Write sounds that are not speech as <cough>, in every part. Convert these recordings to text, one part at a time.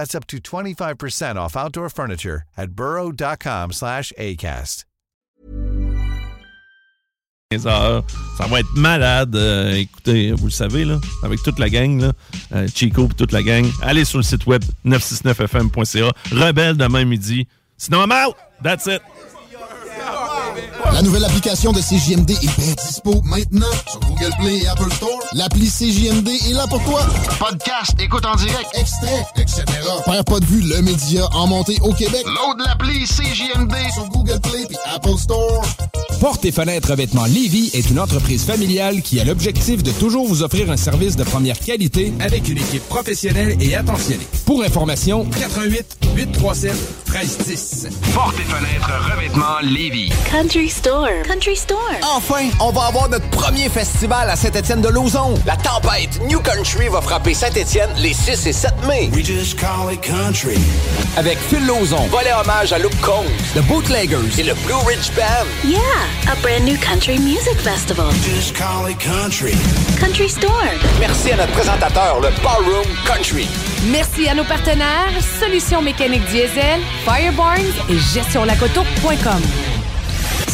That's up to 25% off outdoor furniture at burrow.com slash ACAST. Ça, ça va être malade. Euh, écoutez, vous le savez, là, avec toute la gang, là, euh, Chico et toute la gang, allez sur le site web 969fm.ca. Rebelle demain midi. Sinon, I'm out. That's it. La nouvelle application de CJMD est bien dispo maintenant sur Google Play et Apple Store. L'appli CJMD est là pour toi. Podcast, écoute en direct, extrait, etc. Père pas de vue, le média en montée au Québec. Load l'appli CJMD sur Google Play et Apple Store. Porte et fenêtres revêtements Lévy est une entreprise familiale qui a l'objectif de toujours vous offrir un service de première qualité avec une équipe professionnelle et attentionnée. Pour information, 88 837 1310. Porte et fenêtres revêtements Lévy. Country Store. Country Store. Enfin, on va avoir notre premier festival à Saint-Étienne-de-Lauzon. La tempête New Country va frapper Saint-Étienne les 6 et 7 mai. We just call it country. Avec Phil Lauzon, volet hommage à Luke Combs, The Bootleggers et le Blue Ridge Band. Yeah, a brand new country music festival. We just call it country. Country Store. Merci à notre présentateur, le Ballroom Country. Merci à nos partenaires Solutions mécaniques diesel, Firebarns et gestionlacoto.com.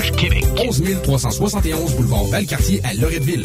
Québec. 11 371 boulevard Valcartier à Loretteville.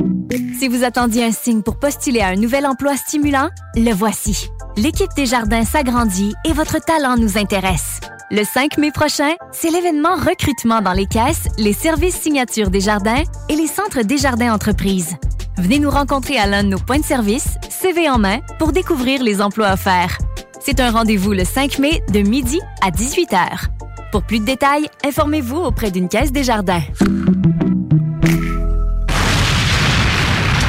Si vous attendiez un signe pour postuler à un nouvel emploi stimulant, le voici. L'équipe des jardins s'agrandit et votre talent nous intéresse. Le 5 mai prochain, c'est l'événement recrutement dans les caisses, les services signatures des jardins et les centres des jardins entreprises. Venez nous rencontrer à l'un de nos points de service, CV en main, pour découvrir les emplois offerts. C'est un rendez-vous le 5 mai de midi à 18h. Pour plus de détails, informez-vous auprès d'une caisse des jardins.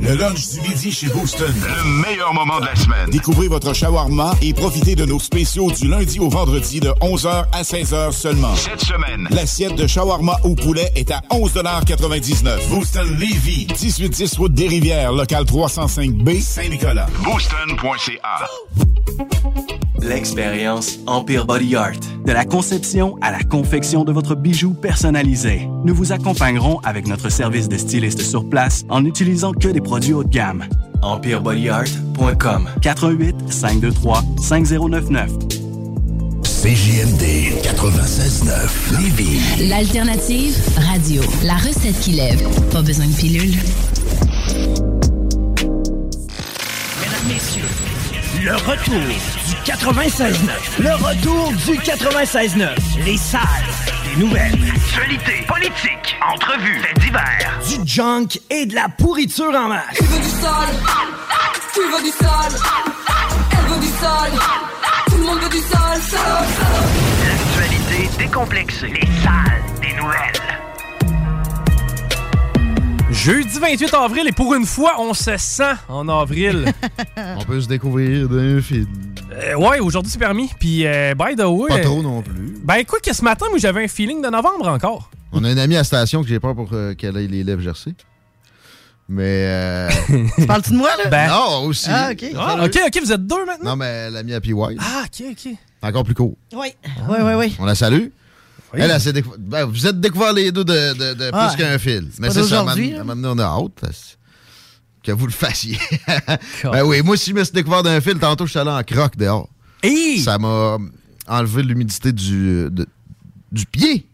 Le lunch du midi chez Booston. Le meilleur moment de la semaine. Découvrez votre shawarma et profitez de nos spéciaux du lundi au vendredi de 11h à 16h seulement. Cette semaine, l'assiette de shawarma au poulet est à 11,99 Booston Levy, 1810 route des Rivières, local 305B, Saint-Nicolas. Booston.ca. L'expérience Empire Body Art. De la conception à la confection de votre bijou personnalisé. Nous vous accompagnerons avec notre service de styliste sur place en n'utilisant que des produits haut de gamme. EmpireBodyArt.com 418 523 5099 CJMD 96.9 Lévis. L'alternative radio. La recette qui lève. Pas besoin de pilule. Le retour du 96.9. Le retour du 96.9. Les salles des nouvelles. Actualité, politique, entrevues, faits divers. Du junk et de la pourriture en masse. Tu veux du sol Tu veux du sol Elle veut du sol Tout le monde veut du sol, sol, sol. L'actualité décomplexée. Les salles des nouvelles. Jeudi 28 avril, et pour une fois, on se sent en avril. <laughs> On peut se découvrir d'un film. Euh, ouais, aujourd'hui c'est permis. Puis, euh, by the way. Pas trop non plus. Ben écoute, que ce matin, moi j'avais un feeling de novembre encore. On a un ami à la station que j'ai peur pour euh, qu'elle ait les lèvres gercées. Mais. Euh... <laughs> Tu parles-tu de moi, là? Ben- non, aussi. Ah, OK. Ah, ok, ok, vous êtes deux maintenant? Non, mais l'ami à PY. Ah, ok, ok. Encore plus court. Oui, oui, oui, oui. On la salue. Oui. Elle, elle s'est décou- ben, vous êtes découvert les deux de, de- de Ah, plus qu'un fil. Mais c'est ça, maintenant, maintenant, on a hâte. Que vous le fassiez. <laughs> ben oui, moi, si je me suis découvert d'un fil, tantôt, je suis allé en croque dehors. Ça m'a enlevé l'humidité du, de- du pied.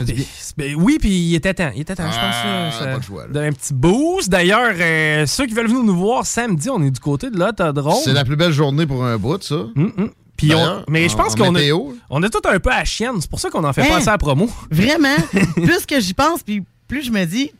Ben, ben oui, puis il était temps. Il était temps, je pense. Ah, là, on a ça pas choix, là. un petit boost. D'ailleurs, euh, ceux qui veulent venir nous voir samedi, on est du côté de l'autodrome. C'est la plus belle journée pour un bout, ça. Puis on- mais je en- pense en qu'on a, on est tout un peu à chienne. C'est pour ça qu'on en fait Hein? pas assez à la promo. <laughs> Vraiment, plus que j'y pense, puis plus je me dis,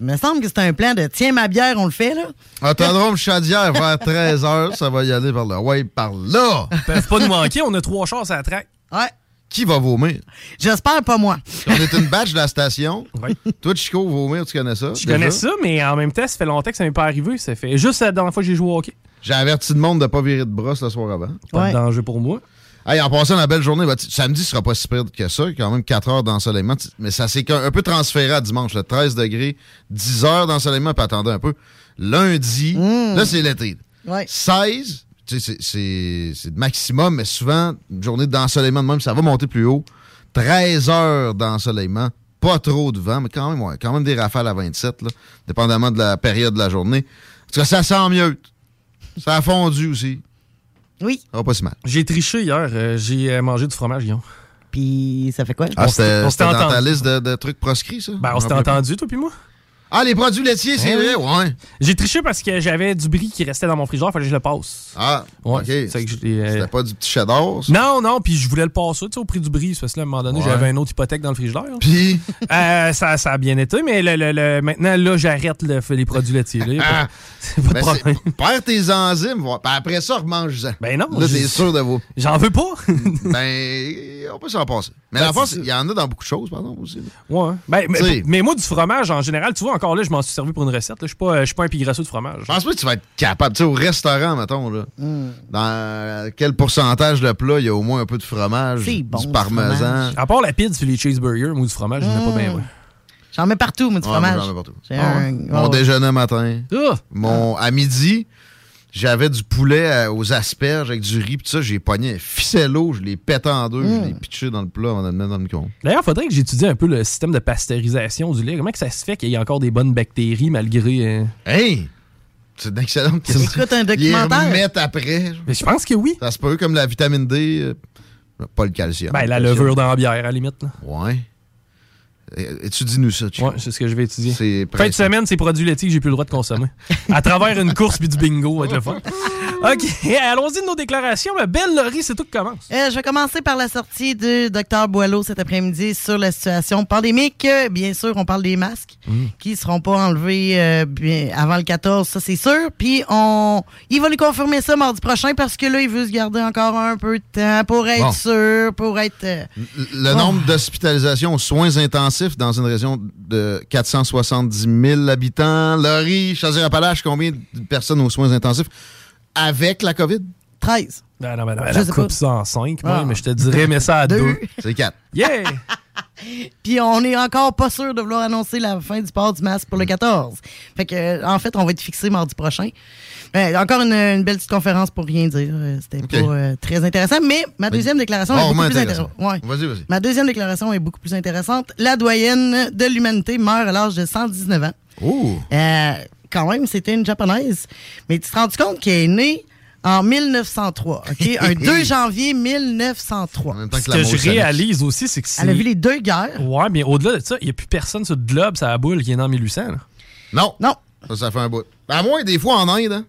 il me semble que c'est un plan de tiens ma bière, on le fait, là. Autodrome Chaudière vers 13h, ça va y aller par là. Ouais, par là. Ils peuvent pas nous manquer. On a trois chars à la traque. Ouais. Qui va vomir? J'espère pas moi. On est une batch de la station. <laughs> Toi, Chico, vomir, tu connais ça? Je déjà? connais ça, mais en même temps, ça fait longtemps que ça m'est pas arrivé. Ça fait juste la dernière fois que j'ai joué au hockey. J'ai averti le monde de pas virer de brosse le soir avant. Pas de danger pour moi. Hey, en passant la belle journée, bah, samedi sera pas si pire que ça, quand même 4 heures d'ensoleillement, mais ça s'est un peu transféré à dimanche, le 13 degrés, 10 heures d'ensoleillement, puis attendez un peu. Lundi, là c'est l'été. Ouais. 16, tu sais, c'est- c'est c'est le maximum, mais souvent, une journée d'ensoleillement de même, ça va monter plus haut. 13 heures d'ensoleillement, pas trop de vent, mais quand même, ouais, quand même des rafales à 27, là, dépendamment de la période de la journée. En tout cas, ça sent mieux. Ça a fondu aussi. Oui. Ça va pas si mal. J'ai triché hier. euh, j'ai euh, mangé du fromage, Guillaume. Puis ça fait quoi? Ah, c'était on dans ta entendu. liste de, de trucs proscrits, ça? Ben, on s'était entendu, toi puis moi. Ah, les produits laitiers, c'est Hein? vrai, ouais. J'ai triché parce que j'avais du brie qui restait dans mon frigidaire, fallait que je le passe. Ah, Ouais, OK. euh, C'était pas du petit cheddar, ça? Non, non, puis je voulais le passer, tu sais, au prix du bris, parce que là, à un moment donné, Ouais. j'avais une autre hypothèque dans le frigidaire. Puis? Euh, ça, ça a bien été, mais le, le- le- maintenant, là, j'arrête le- les produits laitiers. Là, <laughs> <laughs> c'est pas de Ben, problème. Perds tes enzymes. Puis après ça, remange-en. Ben non. Là, t'es sûr de vous. J'en veux pas. <laughs> ben, on peut s'en passer. Mais Ben, la il y en a dans beaucoup de choses, par exemple, aussi. là. Ouais. Ben, mais, mais moi, du fromage, en général, tu vois, encore là, je m'en suis servi pour une recette. Je suis pas, je suis pas un pigrasseux de fromage. Je pense pas que tu vas être capable. Tu sais, au restaurant, mettons, là, dans quel pourcentage de plat il y a au moins un peu de fromage, du parmesan? fromage. À part la pizza puis les cheeseburgers, moi, du fromage, je n'en ai pas bien, ouais. J'en mets partout, moi, du Ouais, fromage. moi, j'en mets partout. Ah ouais. un- Mon ouais. déjeuner matin. Ah! Mon, à midi, j'avais du poulet euh, aux asperges avec du riz. Puis ça, j'ai pogné un ficello, je l'ai pété en deux, je l'ai pitché dans le plat avant de le mettre dans le micro. D'ailleurs, il faudrait que j'étudie un peu le système de pasteurisation du lait. Comment que ça se fait qu'il y a encore des bonnes bactéries malgré. euh, Hey! C'est une excellente question. Écoute un documentaire. Ils remettent après. Mais je pense que oui. Ça se peut, comme la vitamine D, euh, pas le calcium. Ben, la calcium. levure dans la bière, à la limite. là. Ouais. Euh, Étudie-nous ça, Chico. Ouais, c'est ce que je vais étudier. Fin de semaine, c'est produits laitiers que j'ai plus le droit de consommer. à travers une course puis du bingo, avec le fun. OK, <laughs> allons-y de nos déclarations. Mais Belle Laurie, c'est tout qui commence. Euh, je vais commencer par la sortie du Dr Boileau cet après-midi sur la situation pandémique. Bien sûr, on parle des masques Mm. qui ne seront pas enlevés euh, bien avant le 14, ça c'est sûr. Puis on, il va lui confirmer ça mardi prochain parce que là, il veut se garder encore un peu de temps pour être Bon. sûr, pour être... euh, Le nombre d'hospitalisations aux soins intensifs dans une région de 470 000 habitants. Laurie, Chaudière-Appalaches, combien de personnes aux soins intensifs avec la COVID? 13. Ben non, ben non, Je elle sais coupe pas. ça en 5, Ah. mais je te dirais, mets ça à Deux. 2. C'est 4. Yeah! <laughs> Puis on n'est encore pas sûr de vouloir annoncer la fin du port du masque pour le 14. Fait que, euh, en fait, on va être fixé mardi prochain. Euh, encore une, une belle petite conférence pour rien dire. Euh, C'était pas euh, très intéressant. Mais ma deuxième déclaration est beaucoup plus intéressant. intéressante. Ouais. Vas-y, vas-y. Ma deuxième déclaration est beaucoup plus intéressante. La doyenne de l'humanité meurt à l'âge de 119 ans. Oh! Euh, quand même, c'était une japonaise. Mais tu te rends compte qu'elle est née en 1903, OK? <laughs> Un 2 janvier 1903. Ce que je réalise aussi, c'est que c'est. Elle a vu les deux guerres. Ouais, mais au-delà de ça, il n'y a plus personne sur le globe, ça la boule, qui est né en 1800. Là. Non. Non. Ça, ça fait un bout. À moins, des fois, en Inde, hein?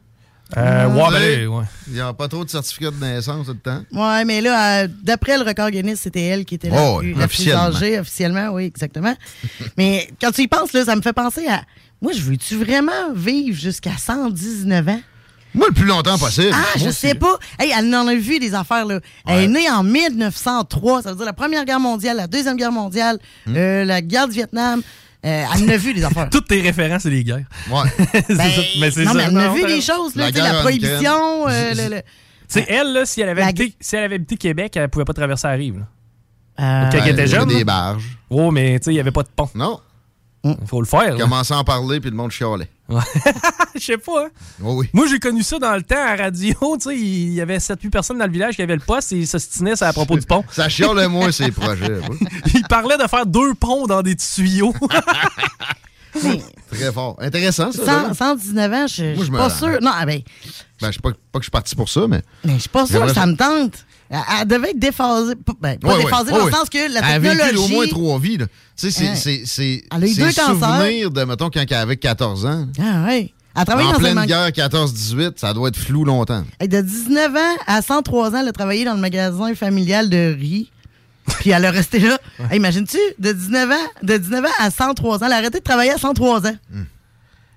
Euh, ouais, ben là, ouais. Il n'y a pas trop de certificats de naissance tout le temps. Ouais, mais là, euh, d'après le record Guinness, c'était elle qui était la, Oh, plus, oui, la plus officiellement. âgée officiellement, oui, exactement. <laughs> mais quand tu y penses, là, ça me fait penser à. Moi, je veux-tu vraiment vivre jusqu'à 119 ans? Moi, le plus longtemps possible. Ah, je sais aussi. pas. Hey, elle en a vu des affaires, là. Elle est née en 1903. Ça veut dire la Première Guerre mondiale, la Deuxième Guerre mondiale, Hmm. euh, la guerre du Vietnam. Euh, elle en a vu des affaires. <laughs> Toutes tes références, c'est les guerres. Ouais. <laughs> C'est Ben, ça. Mais c'est non, ça. mais elle en a vu des choses, là. La tu sais, La, prohibition. euh, <laughs> le- le- Tu sais, elle, là, si elle avait, La- habité, si elle avait habité Québec, elle pouvait pas traverser la rive. là. Euh, Quand elle était il y a jeune. des barges. Oh, mais tu sais, il n'y avait pas de pont. Non. Il faut le faire. là. Commençait à en parler, puis le monde chialait. <laughs> Je sais pas. hein. Oh oui. Moi, j'ai connu ça dans le temps à radio. <laughs> Tu sais, il y avait 7-8 personnes dans le village qui avaient le poste et ils s'ostinaient ça à propos du pont. Ça chialait moins ces <laughs> projets. Ils parlaient de faire deux ponts dans des tuyaux. Très fort. Intéressant, ça. 100 là. 119 ans, je suis pas sûr. Non, ah ben, Ben, je sais pas, pas que je suis parti pour ça, mais. mais je suis pas sûr que ça- me tente. Elle, elle devait être déphasée. Pas- Ben, pas Ouais, déphasée ouais, dans ouais. le sens que la Elle a vécu technologie. au moins trois vies. là. Tu sais, c'est- c'est. C'est Elle a eu c'est deux cancers. souvenir de, mettons, quand elle avait 14 ans. Ah, ouais. Elle travaille En dans un pleine magasin. guerre 14-18, ça doit être flou longtemps. Hey, De 19 ans à 103 ans, elle a travaillé dans le magasin familial de riz. Puis elle a resté là. Hey, Imagines-tu, de 19 ans, de 19 ans à 103 ans, elle a arrêté de travailler à 103 ans. Hmm.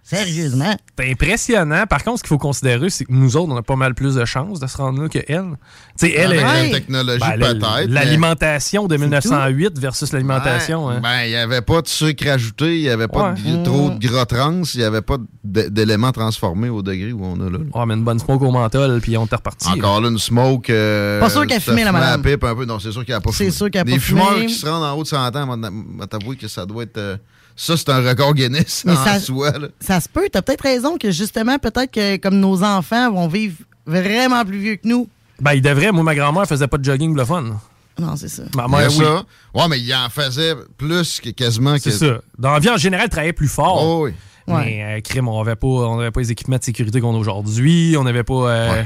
Sérieusement? C'est impressionnant. Par contre, ce qu'il faut considérer, c'est que nous autres, on a pas mal plus de chances de se rendre là que elle. Tu sais, elle Avec est. la technologie, Ben, la- peut-être. mais- L'alimentation de 1908 versus l'alimentation. Ouais, hein. Ben, il n'y avait pas de sucre ajouté, il n'y avait pas de Ouais. trop de gras trans, il n'y avait pas d'éléments transformés au degré où on a là. Ouais, mais une bonne smoke au menthol, puis on t'a reparti. Encore là, une smoke. euh, Pas sûr qu'elle fumait, la madame. pipe un peu. Non, c'est sûr qu'elle n'a pas C'est fumé. sûr qu'elle a Des pas fumeurs fumé. qui se rendent en haut de 100 ans, on va t'avouer que ça doit être. euh, ça, c'est un record Guinness Mais en ça- soi. là. Ça se peut. T'as peut-être raison que justement, peut-être que comme nos enfants vont vivre vraiment plus vieux que nous. Ben, il devrait. Moi, ma grand-mère faisait pas de jogging pour le fun. Non, c'est ça. Ma mère, oui. ça. Ouais, mais il en faisait plus que quasiment que. C'est ça. Dans la vie, en général, travaillait plus fort. Oh, oui. Mais euh, crime, on n'avait pas, on avait pas les équipements de sécurité qu'on a aujourd'hui. On n'avait pas. euh,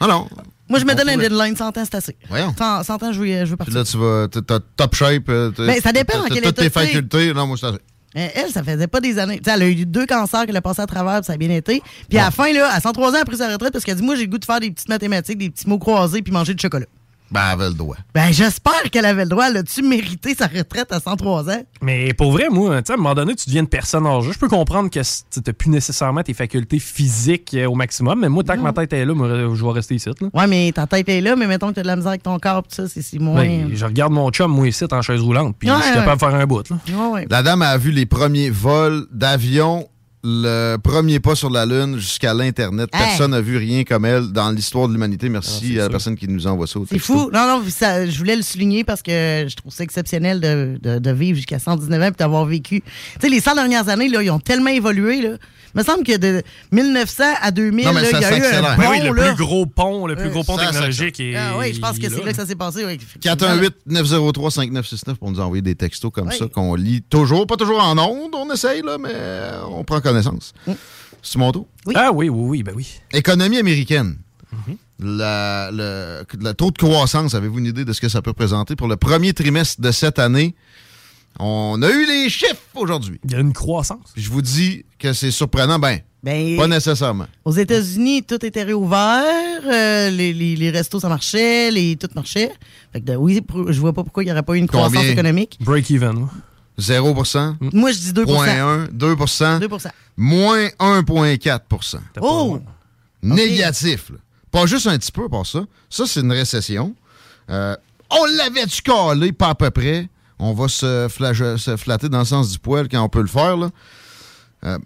Ah non. Moi, je me On donne un deadline. 100 ans, c'est assez. Voyons. 100, 100 ans, je veux, je veux partir. là, tu vas. t'as- top shape. euh, t'as- Ben, ça dépend en quel Toutes état tes tu es. facultés. Non, moi, c'est assez. Euh, Elle, ça faisait pas des années. Tu sais, elle a eu deux cancers qu'elle a passé à travers, puis ça a bien été. Puis à la fin, là, à 103 ans, elle a pris sa retraite parce qu'elle a dit Moi, j'ai le goût de faire des petites mathématiques, des petits mots croisés, puis manger du chocolat. Ben, elle avait le droit. Ben, j'espère qu'elle avait le droit. Elle a-tu mérité sa retraite à 103 ans? Mais pour vrai, moi, tu sais, à un moment donné, tu deviens une personne âgée. Je peux comprendre que tu n'as plus nécessairement tes facultés physiques euh, au maximum, mais moi, tant que ma tête est là, moi, je vais rester ici. Là. Ouais, mais ta tête est là, mais mettons que t'as de la misère avec ton corps, pis ça, c'est si moins. Ben, je regarde mon chum, moi, ici, en chaise roulante, puis Ouais, je suis ouais. capable de faire un bout. Là. Ouais, ouais. La dame a vu les premiers vols d'avion, le premier pas sur la Lune jusqu'à l'Internet. Hey. Personne n'a vu rien comme elle dans l'histoire de l'humanité. Merci Ah, à la personne qui nous envoie ça. au C'est fou. Non, non, ça, je voulais le souligner parce que je trouve ça exceptionnel de, de- de vivre jusqu'à 119 ans et d'avoir vécu. Tu sais, les 100 dernières années, là, ils ont tellement évolué. Là. Il me semble que de 1900 à 2000, Non, mais là, ça il y a eu un pont, oui, le là. plus gros pont, le plus Euh, gros pont ça, ça, technologique. est- Ah oui, je pense que c'est là que ça s'est passé. oui, effectivement. 418-903-5969 pour nous envoyer des textos comme Oui. ça qu'on lit toujours. Pas toujours en ondes, on essaye, là, mais on prend connaissance. Mm. C'est mon tour? Ah oui, oui, oui, ben oui. Économie américaine. La- le, le taux de croissance, avez-vous une idée de ce que ça peut représenter pour le premier trimestre de cette année? On a eu les chiffres aujourd'hui. Il y a une croissance. Je vous dis que c'est surprenant. Ben, Ben, pas nécessairement. Aux États-Unis, tout était réouvert. euh, les, les- les restos, ça marchait. Les, tout marchait. Fait que, de- oui, je vois pas pourquoi il n'y aurait pas eu une croissance économique. Break-even. 0% Moi, je dis 2 0,1 2 2 moins 1,4% Oh! Négatif. là. Pas juste un petit peu pour ça. Ça, c'est une récession. Euh, on l'avait-tu calé? Pas à peu près. On va se, flage- se flatter dans le sens du poil quand on peut le faire. Là. Euh,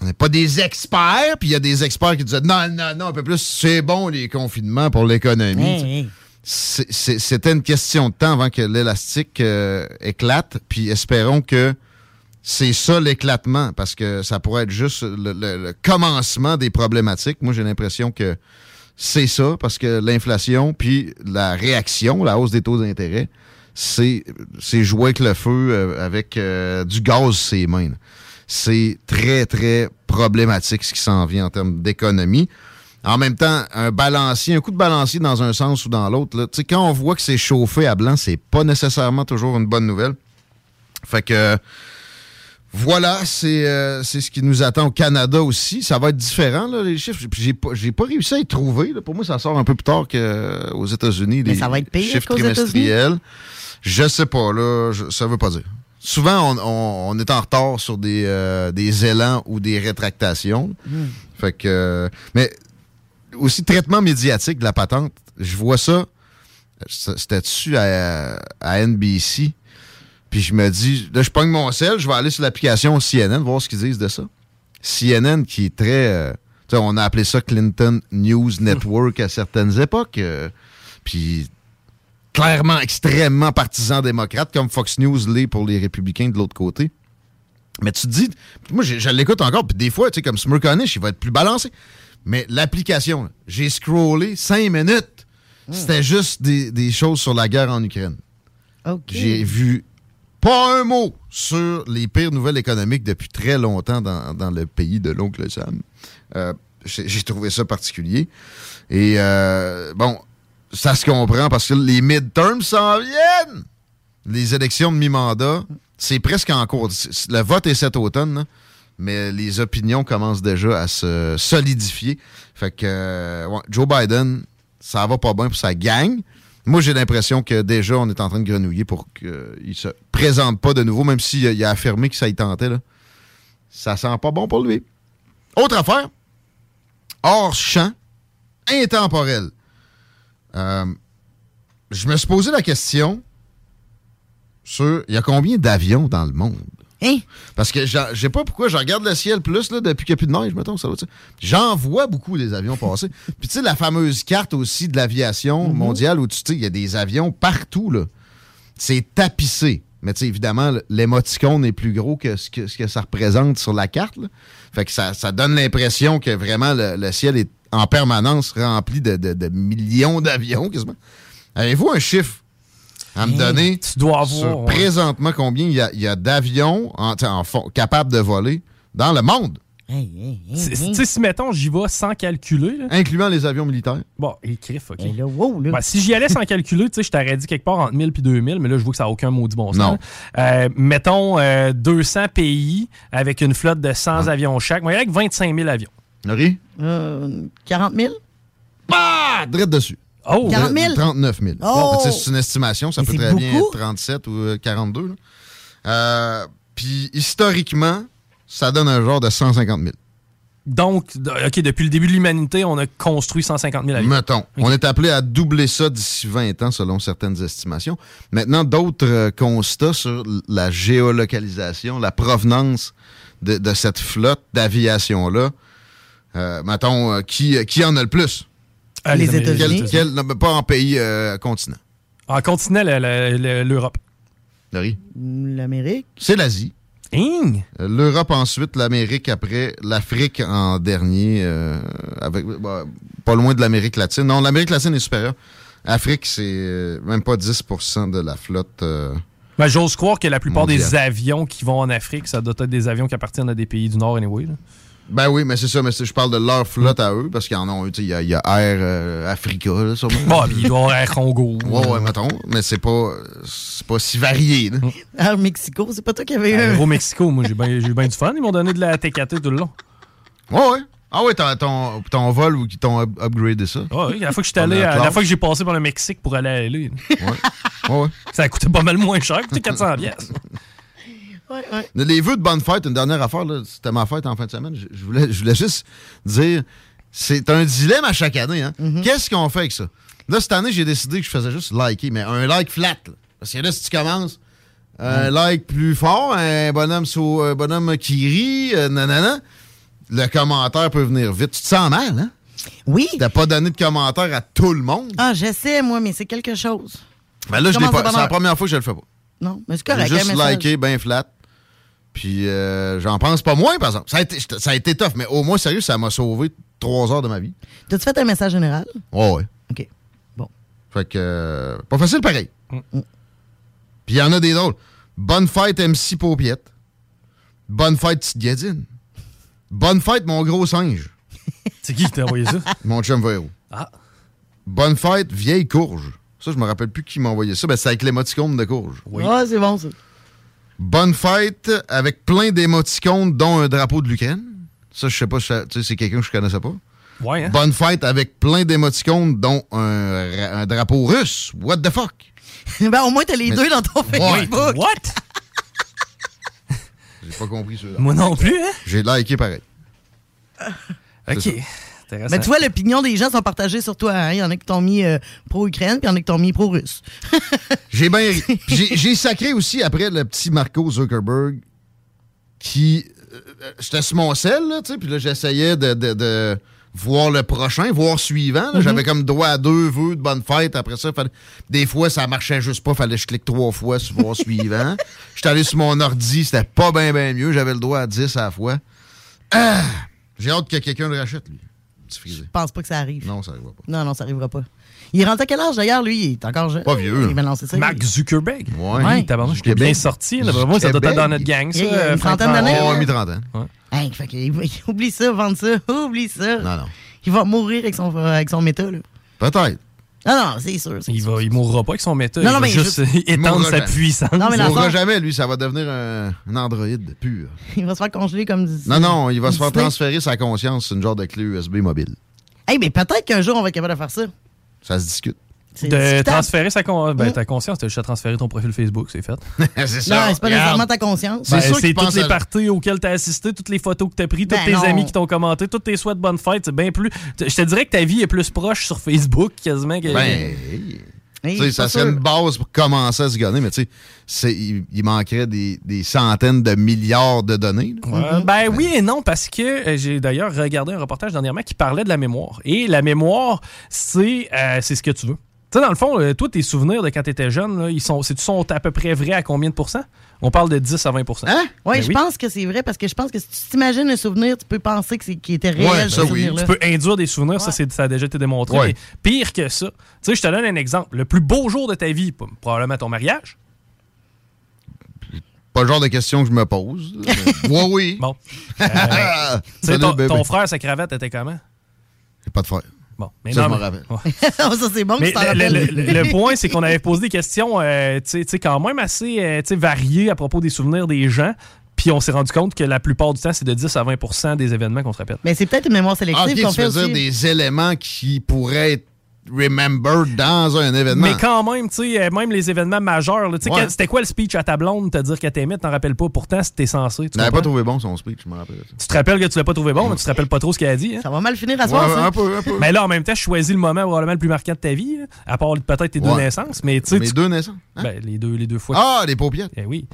on n'est pas des experts, puis il y a des experts qui disent non, non, non, un peu plus, c'est bon les confinements pour l'économie. Hey, C'était une question de temps avant que l'élastique euh, éclate, puis espérons que c'est ça l'éclatement, parce que ça pourrait être juste le, le- le commencement des problématiques. Moi, j'ai l'impression que c'est ça, parce que l'inflation, puis la réaction, la hausse des taux d'intérêt, c'est jouer avec le feu euh, avec euh, du gaz ses mains. C'est très, très problématique ce qui s'en vient en termes d'économie. En même temps, un balancier, un coup de balancier dans un sens ou dans l'autre, là, tu sais, quand on voit que c'est chauffé à blanc, c'est pas nécessairement toujours une bonne nouvelle. Fait que voilà, c'est euh, ce qui nous attend au Canada aussi. Ça va être différent, là, les chiffres. J'ai pas, pas réussi à y trouver. là. Pour moi, ça sort un peu plus tard qu'aux États-Unis. Mais les ça va être pire chiffres États-Unis? trimestriels. Je sais pas, là. je- ça veut pas dire. Souvent, on, on- on est en retard sur des, euh, des élans ou des rétractations. Hmm. Fait que. euh, mais aussi, traitement médiatique de la patente. Je vois ça. ça- C'était-tu à, à NBC? Puis je me dis, là, je pogne mon sel, je vais aller sur l'application CNN, voir ce qu'ils disent de ça. CNN qui est très. euh, on a appelé ça Clinton News Network à certaines époques. euh, puis clairement extrêmement partisan démocrate, comme Fox News l'est pour les républicains de l'autre côté. Mais tu te dis, moi je, je l'écoute encore, puis des fois, tu sais, comme Smirkonish, il va être plus balancé. Mais l'application, j'ai scrollé cinq minutes. C'était juste des, des choses sur la guerre en Ukraine. J'ai vu pas un mot sur les pires nouvelles économiques depuis très longtemps dans, dans le pays de l'oncle Sam. Euh, J'ai trouvé ça particulier. Et euh, bon, ça se comprend parce que les midterms s'en viennent. Les élections de mi-mandat, c'est presque en cours. Le vote est cet automne, là, mais les opinions commencent déjà à se solidifier. Fait que euh, Joe Biden, ça va pas bien pour sa gang. Moi, j'ai l'impression que déjà, on est en train de grenouiller pour qu'il se présente pas de nouveau, même s'il a, il a affirmé que ça y tentait. Là. Ça sent pas bon pour lui. Autre affaire, hors champ, intemporel. Euh, je me suis posé la question sur il y a combien d'avions dans le monde? Hein? Parce que je sais pas pourquoi je regarde le ciel plus là, depuis qu'il n'y a plus de neige, mettons, ça va. J'en vois beaucoup des avions passer. <laughs> Puis tu sais, la fameuse carte aussi de l'aviation Mhm. mondiale où tu sais, il y a des avions partout, là. C'est tapissé. Mais tu sais, évidemment, l'émoticône est plus gros que ce, que ce que ça représente sur la carte. là. Fait que ça, ça donne l'impression que vraiment le, le ciel est en permanence rempli de, de- de millions d'avions, quasiment. Avez-vous un chiffre à me donner tu dois sur avoir, ouais. présentement combien il y a, il y a d'avions en, tu sais, en fond- capables de voler dans le monde? Tu si mettons, j'y vais sans calculer. là. Incluant les avions militaires. Bon, et crif, OK. Ben, Ben, si j'y allais sans calculer, tu sais, je t'aurais dit quelque part entre 1000 et 2000, mais là, je vois que ça n'a aucun maudit bon sens. Non. Euh, mettons euh, 200 pays avec une flotte de 100 Ah. avions chaque. Moi, il y a avec 25 000 avions. Laurie? Euh, 40 000? Ah! Direct dessus. Oh! 40 000? 39 000. Oh! Mais tu sais, C'est une estimation, ça Mais peut très bien être 37 ou euh, 42. là. Euh, Puis historiquement, ça donne un genre de 150 000. Donc, OK, depuis le début de l'humanité, on a construit 150 000 avions. Mettons. On est appelé à doubler ça d'ici 20 ans, selon certaines estimations. Maintenant, d'autres euh, constats sur la géolocalisation, la provenance de, de cette flotte d'aviation-là. Euh, mettons, euh, qui, euh, qui en a le plus? Ah, les Les Américains. Quel- États-Unis. quel- non, mais pas en pays, euh, continent. En continent, le- le- le- l'Europe. Laurie? L'Amérique? C'est l'Asie. Euh, L'Europe ensuite, l'Amérique après, l'Afrique en dernier, euh, avec bah, pas loin de l'Amérique latine. Non, l'Amérique latine est supérieure. Afrique, c'est euh, même pas 10% de la flotte. euh, Ben, J'ose croire que la plupart des avions qui vont en Afrique, ça doit être des avions qui appartiennent à des pays du Nord, anyway. là. Ben oui, mais c'est ça, mais je parle de leur flotte à eux, parce qu'ils en ont, tu sais, il y, a- il y a Air euh, Africa, là, sûrement. Bon, puis il doit y avoir Air Congo. Ouais, ouais, mettons, mais c'est pas, c'est pas si varié, là. <laughs> Air Mexico, c'est pas toi qui avais eu. Aéro Mexico, moi, j'ai bien eu bien du fun. Ils m'ont donné de la TKT tout le long. Ouais, ouais. Ah ouais, ton, ton, vol ou qui t'ont up- upgradé ça? Ouais, oui, la fois que j'étais allé, Pendant euh, la fois que j'ai passé par le Mexique pour aller à LA. Ouais, ouais. Ça a coûté pas mal moins cher, coûté 400 pièces. Ouais, ouais. Les vœux de bonne fête, une dernière affaire, là, c'était ma fête en fin de semaine. Je, je voulais, je voulais juste dire, c'est un dilemme à chaque année. Hein? Qu'est-ce qu'on fait avec ça? Là, cette année, j'ai décidé que je faisais juste liker, mais un like flat. là. Parce que là, si tu commences, un like plus fort, un bonhomme, sau- un bonhomme qui rit, euh, nanana, le commentaire peut venir vite. Tu te sens mal, hein? Oui. T'as pas donné de commentaire à tout le monde. Ah, j'essaie, moi, mais c'est quelque chose. Ben là, je l'ai pas. C'est la première fois que je le fais pas. Non, mais c'est correct. juste message. liké bien flat. Puis euh, j'en pense pas moins, par exemple. Ça a, été, ça a été tough, mais au moins, sérieux, ça m'a sauvé trois heures de ma vie. T'as-tu fait un message général? Ouais, ouais. OK. Bon. Fait que. euh, pas facile pareil. Mm. Puis il y en a des drôles. Bonne fête, MC Paupiette. Bonne fête, Petite Gadine. Bonne fête, mon gros singe. <laughs> C'est qui qui t'a envoyé ça? Mon chum Véro. Ah. Bonne fête, vieille courge. Ça, je me rappelle plus qui m'a envoyé ça. Ben, c'est avec l'émoticône de courge. Ah, c'est bon, ça. Bonne fête avec plein d'émoticônes, dont un drapeau de l'Ukraine. Ça, je sais pas, si- tu sais, c'est quelqu'un que je connaissais pas. Ouais, hein? Bonne fête avec plein d'émoticônes, dont un, ra- un drapeau russe. What the fuck? <laughs> ben, au moins, t'as les Mais- deux dans ton Ouais. Facebook. What? J'ai pas compris ça. Moi non plus, hein? J'ai liké pareil. OK. Mais tu vois, l'opinion des gens sont partagées sur toi. hein. Il y en a qui t'ont mis euh, pro-Ukraine, puis il y en a qui t'ont mis pro-russe. <laughs> J'ai bien ri. Puis J'ai j'ai sacré aussi après le petit Marco Zuckerberg qui. euh, euh, J'étais sur mon sel, là, tu sais, puis là, j'essayais de, de- de voir le prochain, voir suivant. Mhm. J'avais comme droit à deux vœux de bonne fête. Après ça, fallait- des fois, ça marchait juste pas. Fallait que je clique trois fois sur voir suivant. <laughs> J'étais allé sur mon ordi, c'était pas bien, bien mieux. J'avais le droit à 10 à la fois. Ah! J'ai hâte que quelqu'un le rachète, lui. Petit frisé. Je pense pas que ça arrive. Non, ça arrivera pas. Non, non, ça arrivera pas. Il est rentré à quel âge d'ailleurs, lui? Il est encore jeune. Pas vieux. Il ça. Mark Zuckerberg. Ouais. Oui, tabarnak, je t'ai Québec. bien sorti. Là. Moi, ça doit être dans notre gang, ça. Une trentaine d'années, trentaine. là. mi-trentaine. Hey, fait que, oublie ça, vendre ça. <laughs> Oublie ça. Non, non. Il va mourir avec son, avec son méta, là. Peut-être. Non, non, c'est sûr. c'est Il, sûr. va, il mourra pas avec son méta. Non, il non, va mais juste je- <laughs> Il étendre sa jamais. puissance. Non, mais Il mourra jamais, lui. Ça va devenir un, un androïde pur. <laughs> Il va se faire congeler comme du. Non, non, il va se faire Disney. transférer sa conscience sur une genre de clé USB mobile. Hey, mais peut-être qu'un jour, on va être capable de faire ça. Ça se discute. De transférer sa con- ben, ta conscience, t'as juste à transférer ton profil Facebook, c'est fait. <laughs> c'est Non, c'est pas nécessairement ta conscience. Ben, sûr c'est toutes les à- parties auxquelles t'as assisté, toutes les photos que t'as prises, tous Ben tes non. amis qui t'ont commenté, toutes tes souhaits de bonne fête. C'est bien plus. Je te dirais que ta vie est plus proche sur Facebook quasiment que. Ben, Hey, ça serait une base pour commencer à se gonner, mais tu sais, il, il manquerait des, des centaines de milliards de données. Euh, ben oui et non, parce que euh, j'ai d'ailleurs regardé un reportage dernièrement qui parlait de la mémoire. Et la mémoire, c'est euh, c'est ce que tu veux. Tu sais, dans le fond, euh, toi, tes souvenirs de quand tu étais jeune, là, ils sont, c'est- sont à peu près vrais à combien de pourcents? On parle de 10 à 20% Hein? Oui, Ben je pense que c'est vrai parce que je pense que si tu t'imagines un souvenir, tu peux penser que c'est qu'il était réel. Ouais, ce oui. souvenir-là. Tu peux induire des souvenirs, ça, c'est- ça a déjà été démontré. Ouais. Mais pire que ça, tu sais, je te donne un exemple. Le plus beau jour de ta vie, p- probablement ton mariage. Pas le genre de question que je me pose. ouais, <laughs> oui. Bon. <laughs> Euh, tu sais, Salut, ton, bébé. ton frère, sa cravate était comment? J'ai pas de frère. Bon, mais Ça, non, je me mais- rappelle. Ouais. <laughs> ça, c'est bon que Mais tu t'en le, le- le- le point, c'est qu'on avait posé des questions euh, tu sais- tu sais, quand même assez euh, variées à propos des souvenirs des gens. Puis on s'est rendu compte que la plupart du temps, c'est de 10 à 20 des événements qu'on se rappelle. Mais c'est peut-être une mémoire sélective Ah, ok, qu'on tu fait veux dire aussi. des éléments qui pourraient être remembered dans un événement. Mais quand même, tu sais, euh, même les événements majeurs, là, tu sais, Ouais. c'était quoi le speech à ta blonde, te dire qu'elle t'aimait, t'en rappelles pas? Pourtant, c'était censé. Tu, Tu n'avais pas trouvé bon son speech, je me rappelle. Tu te rappelles que tu l'as pas trouvé bon, mais tu te rappelles pas trop ce qu'elle a dit. hein? Ça va mal finir à soir, Ouais, ça? un peu, un peu. Mais là, en même temps, je choisis le moment probablement le plus marquant de ta vie, là, à part peut-être tes deux naissances. Mais tu sais, Mes tu- deux naissances. hein? ben, les, deux, les deux fois. Ah, les paupières. Eh oui.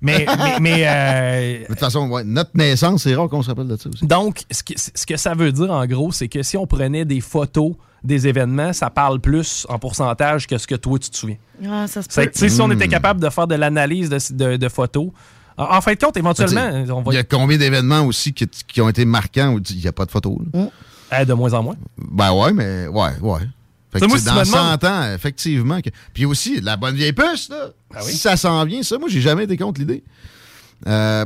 Mais, <laughs> mais, mais, euh, De toute façon, ouais, notre naissance, c'est rare qu'on se rappelle de ça aussi. Donc, ce que, ce que ça veut dire, en gros, c'est que si on prenait des photos des événements, ça parle plus en pourcentage que ce que toi, tu te souviens. Ah, ça se peut. que, si on Hmm. était capable de faire de l'analyse de, de- de photos, en, en fin de compte, éventuellement, on va Il y a combien d'événements aussi qui, qui ont été marquants où il n'y a pas de photos? là? Eh, de moins en moins. Ben ouais, mais ouais, ouais. Fait que Ça, moi, si dans me demandes- 100 ans, effectivement. que- Puis aussi, la bonne vieille puce, là. Ah oui? Si ça s'en vient, ça, moi, j'ai jamais été contre l'idée. Euh,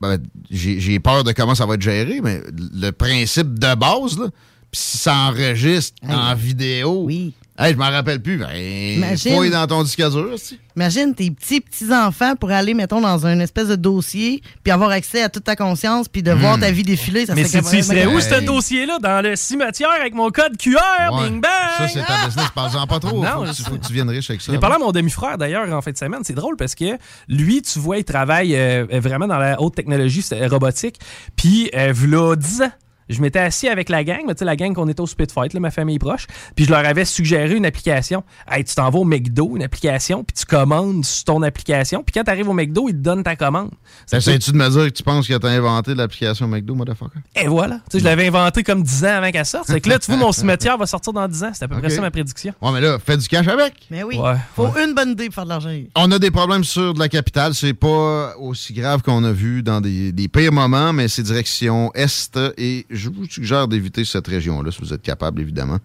ben, j'ai j'ai peur de comment ça va être géré, mais le principe de base, là, pis si ça enregistre en vidéo, oui. je m'en rappelle plus. Ben, Imagine. dans ton disque dur, aussi. Imagine tes petits petits-enfants pour aller, mettons, dans un espèce de dossier, puis avoir accès à toute ta conscience, puis de voir ta vie défiler. Ça Mais serait c'est- tu serais où, ce Hey. dossier-là? Dans le cimetière avec mon code QR, Ouais. bing bang! Ça, c'est ta business. Parle-en pas trop. Non, faut, que tu, faut que tu viennes riche avec ça. J'ai parlé à mon demi-frère d'ailleurs en fin de semaine. C'est drôle parce que lui, tu vois, il travaille euh, vraiment dans la haute technologie c'est- robotique. Puis, euh, v'là 10 ans. Je m'étais assis avec la gang, mais tu sais, la gang qu'on était au Spitfight, là, ma famille proche. Puis je leur avais suggéré une application. Hey, tu t'en vas au McDo, une application, puis tu commandes sur ton application. Puis quand tu arrives au McDo, ils te donnent ta commande. Essayes-tu de me dire que tu penses que t'as inventé l'application McDo, motherfucker? Et voilà. Tu sais, je l'avais inventé comme 10 ans avant qu'elle sorte. C'est que là, tu vois, mon <laughs> cimetière va sortir dans 10 ans. C'est à peu près ça ma prédiction. Ouais, mais là, fais du cash avec. Mais oui. Ouais, Faut une bonne idée pour faire de l'argent. On a des problèmes sur de la capitale. C'est pas aussi grave qu'on a vu dans des, des pires moments, mais c'est direction Est et je vous suggère d'éviter cette région-là si vous êtes capable, évidemment.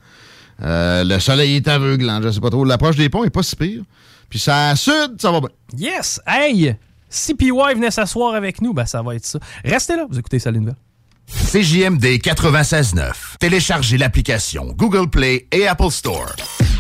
Euh, le soleil est aveuglant, je sais pas trop. L'approche des ponts est pas si pire. Puis ça, sud, ça va bien. Yes! Hey! Si PY venait s'asseoir avec nous, ben ça va être ça. Restez là, vous écoutez Salut Nouvelle. CJMD 96.9. Téléchargez l'application Google Play et Apple Store.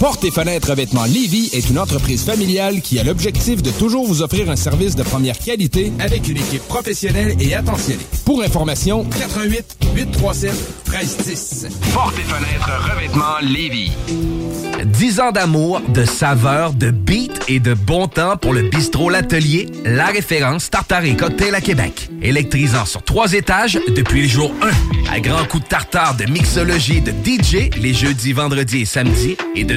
Porte et fenêtres revêtement Lévis est une entreprise familiale qui a l'objectif de toujours vous offrir un service de première qualité avec une équipe professionnelle et attentionnée. Pour information, 88 837 1310. Porte et fenêtres revêtement Lévis. 10 ans d'amour, de saveur, de beat et de bon temps pour le bistrot L'Atelier, la référence tartare et cocktail à Québec. Électrisant sur trois étages depuis le jour 1. À grands coups de tartare, de mixologie, de DJ, les jeudis, vendredis et samedis, et de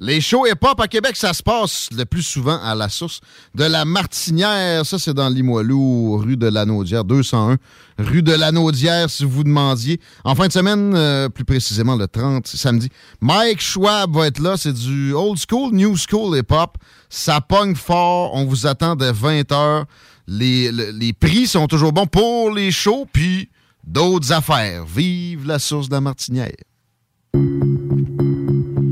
Les shows hip-hop à Québec, ça se passe le plus souvent à la source de la Martinière. Ça, c'est dans Limoilou, rue de l'Anaudière, 201. Rue de l'Anaudière, si vous demandiez. En fin de semaine, euh, plus précisément le 30, samedi, Mike Schwab va être là. C'est du old school, new school hip-hop. Ça pogne fort. On vous attend dès 20h. Les, le- les prix sont toujours bons pour les shows, puis d'autres affaires. Vive la source de la Martinière.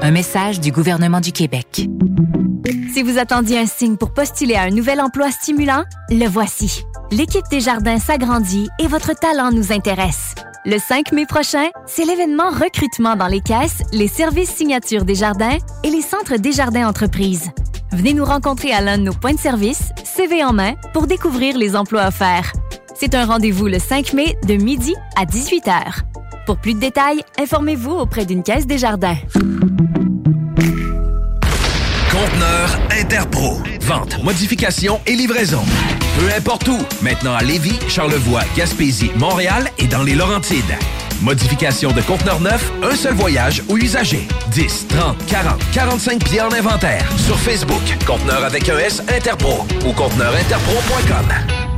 Un message du gouvernement du Québec. Si vous attendiez un signe pour postuler à un nouvel emploi stimulant, le voici. L'équipe des jardins s'agrandit et votre talent nous intéresse. Le 5 mai prochain, c'est l'événement recrutement dans les caisses, les services signatures des jardins et les centres des jardins entreprises. Venez nous rencontrer à l'un de nos points de service, CV en main, pour découvrir les emplois offerts. C'est un rendez-vous le 5 mai de midi à 18h. Pour plus de détails, informez-vous auprès d'une caisse des jardins. Conteneur Interpro. Vente, modification et livraison. Peu importe où. Maintenant à Lévis, Charlevoix, Gaspésie, Montréal et dans les Laurentides. Modification de conteneur neuf, un seul voyage ou usager. 10, 30, 40, 45 pieds en inventaire. Sur Facebook, conteneur avec un S Interpro ou conteneurinterpro.com.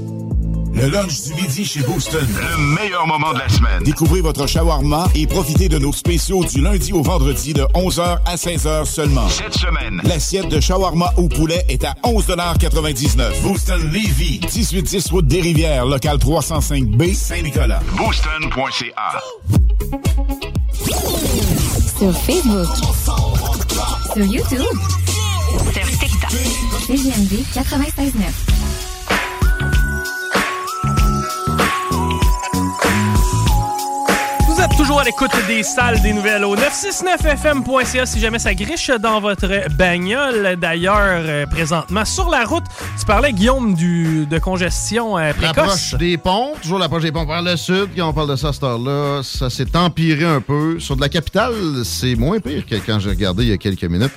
Le lunch du midi chez Booston. Le meilleur moment de la semaine. Découvrez votre shawarma et profitez de nos spéciaux du lundi au vendredi de 11h à 16h seulement. Cette semaine, l'assiette de shawarma au poulet est à 11,99 Booston Levy, 1810 Route des Rivières, local 305B, Saint-Nicolas. Booston.ca. Sur Facebook. Sur YouTube. Sur TikTok. CGMD 96.9. toujours à l'écoute des salles des nouvelles au 969fm.ca si jamais ça griche dans votre bagnole. D'ailleurs, euh, présentement, sur la route, tu parlais, Guillaume, du, de congestion euh, précoce. L'approche des ponts, toujours l'approche des ponts vers le sud, quand on parle de ça à cette heure-là, ça s'est empiré un peu. Sur de la capitale, c'est moins pire que quand j'ai regardé il y a quelques minutes.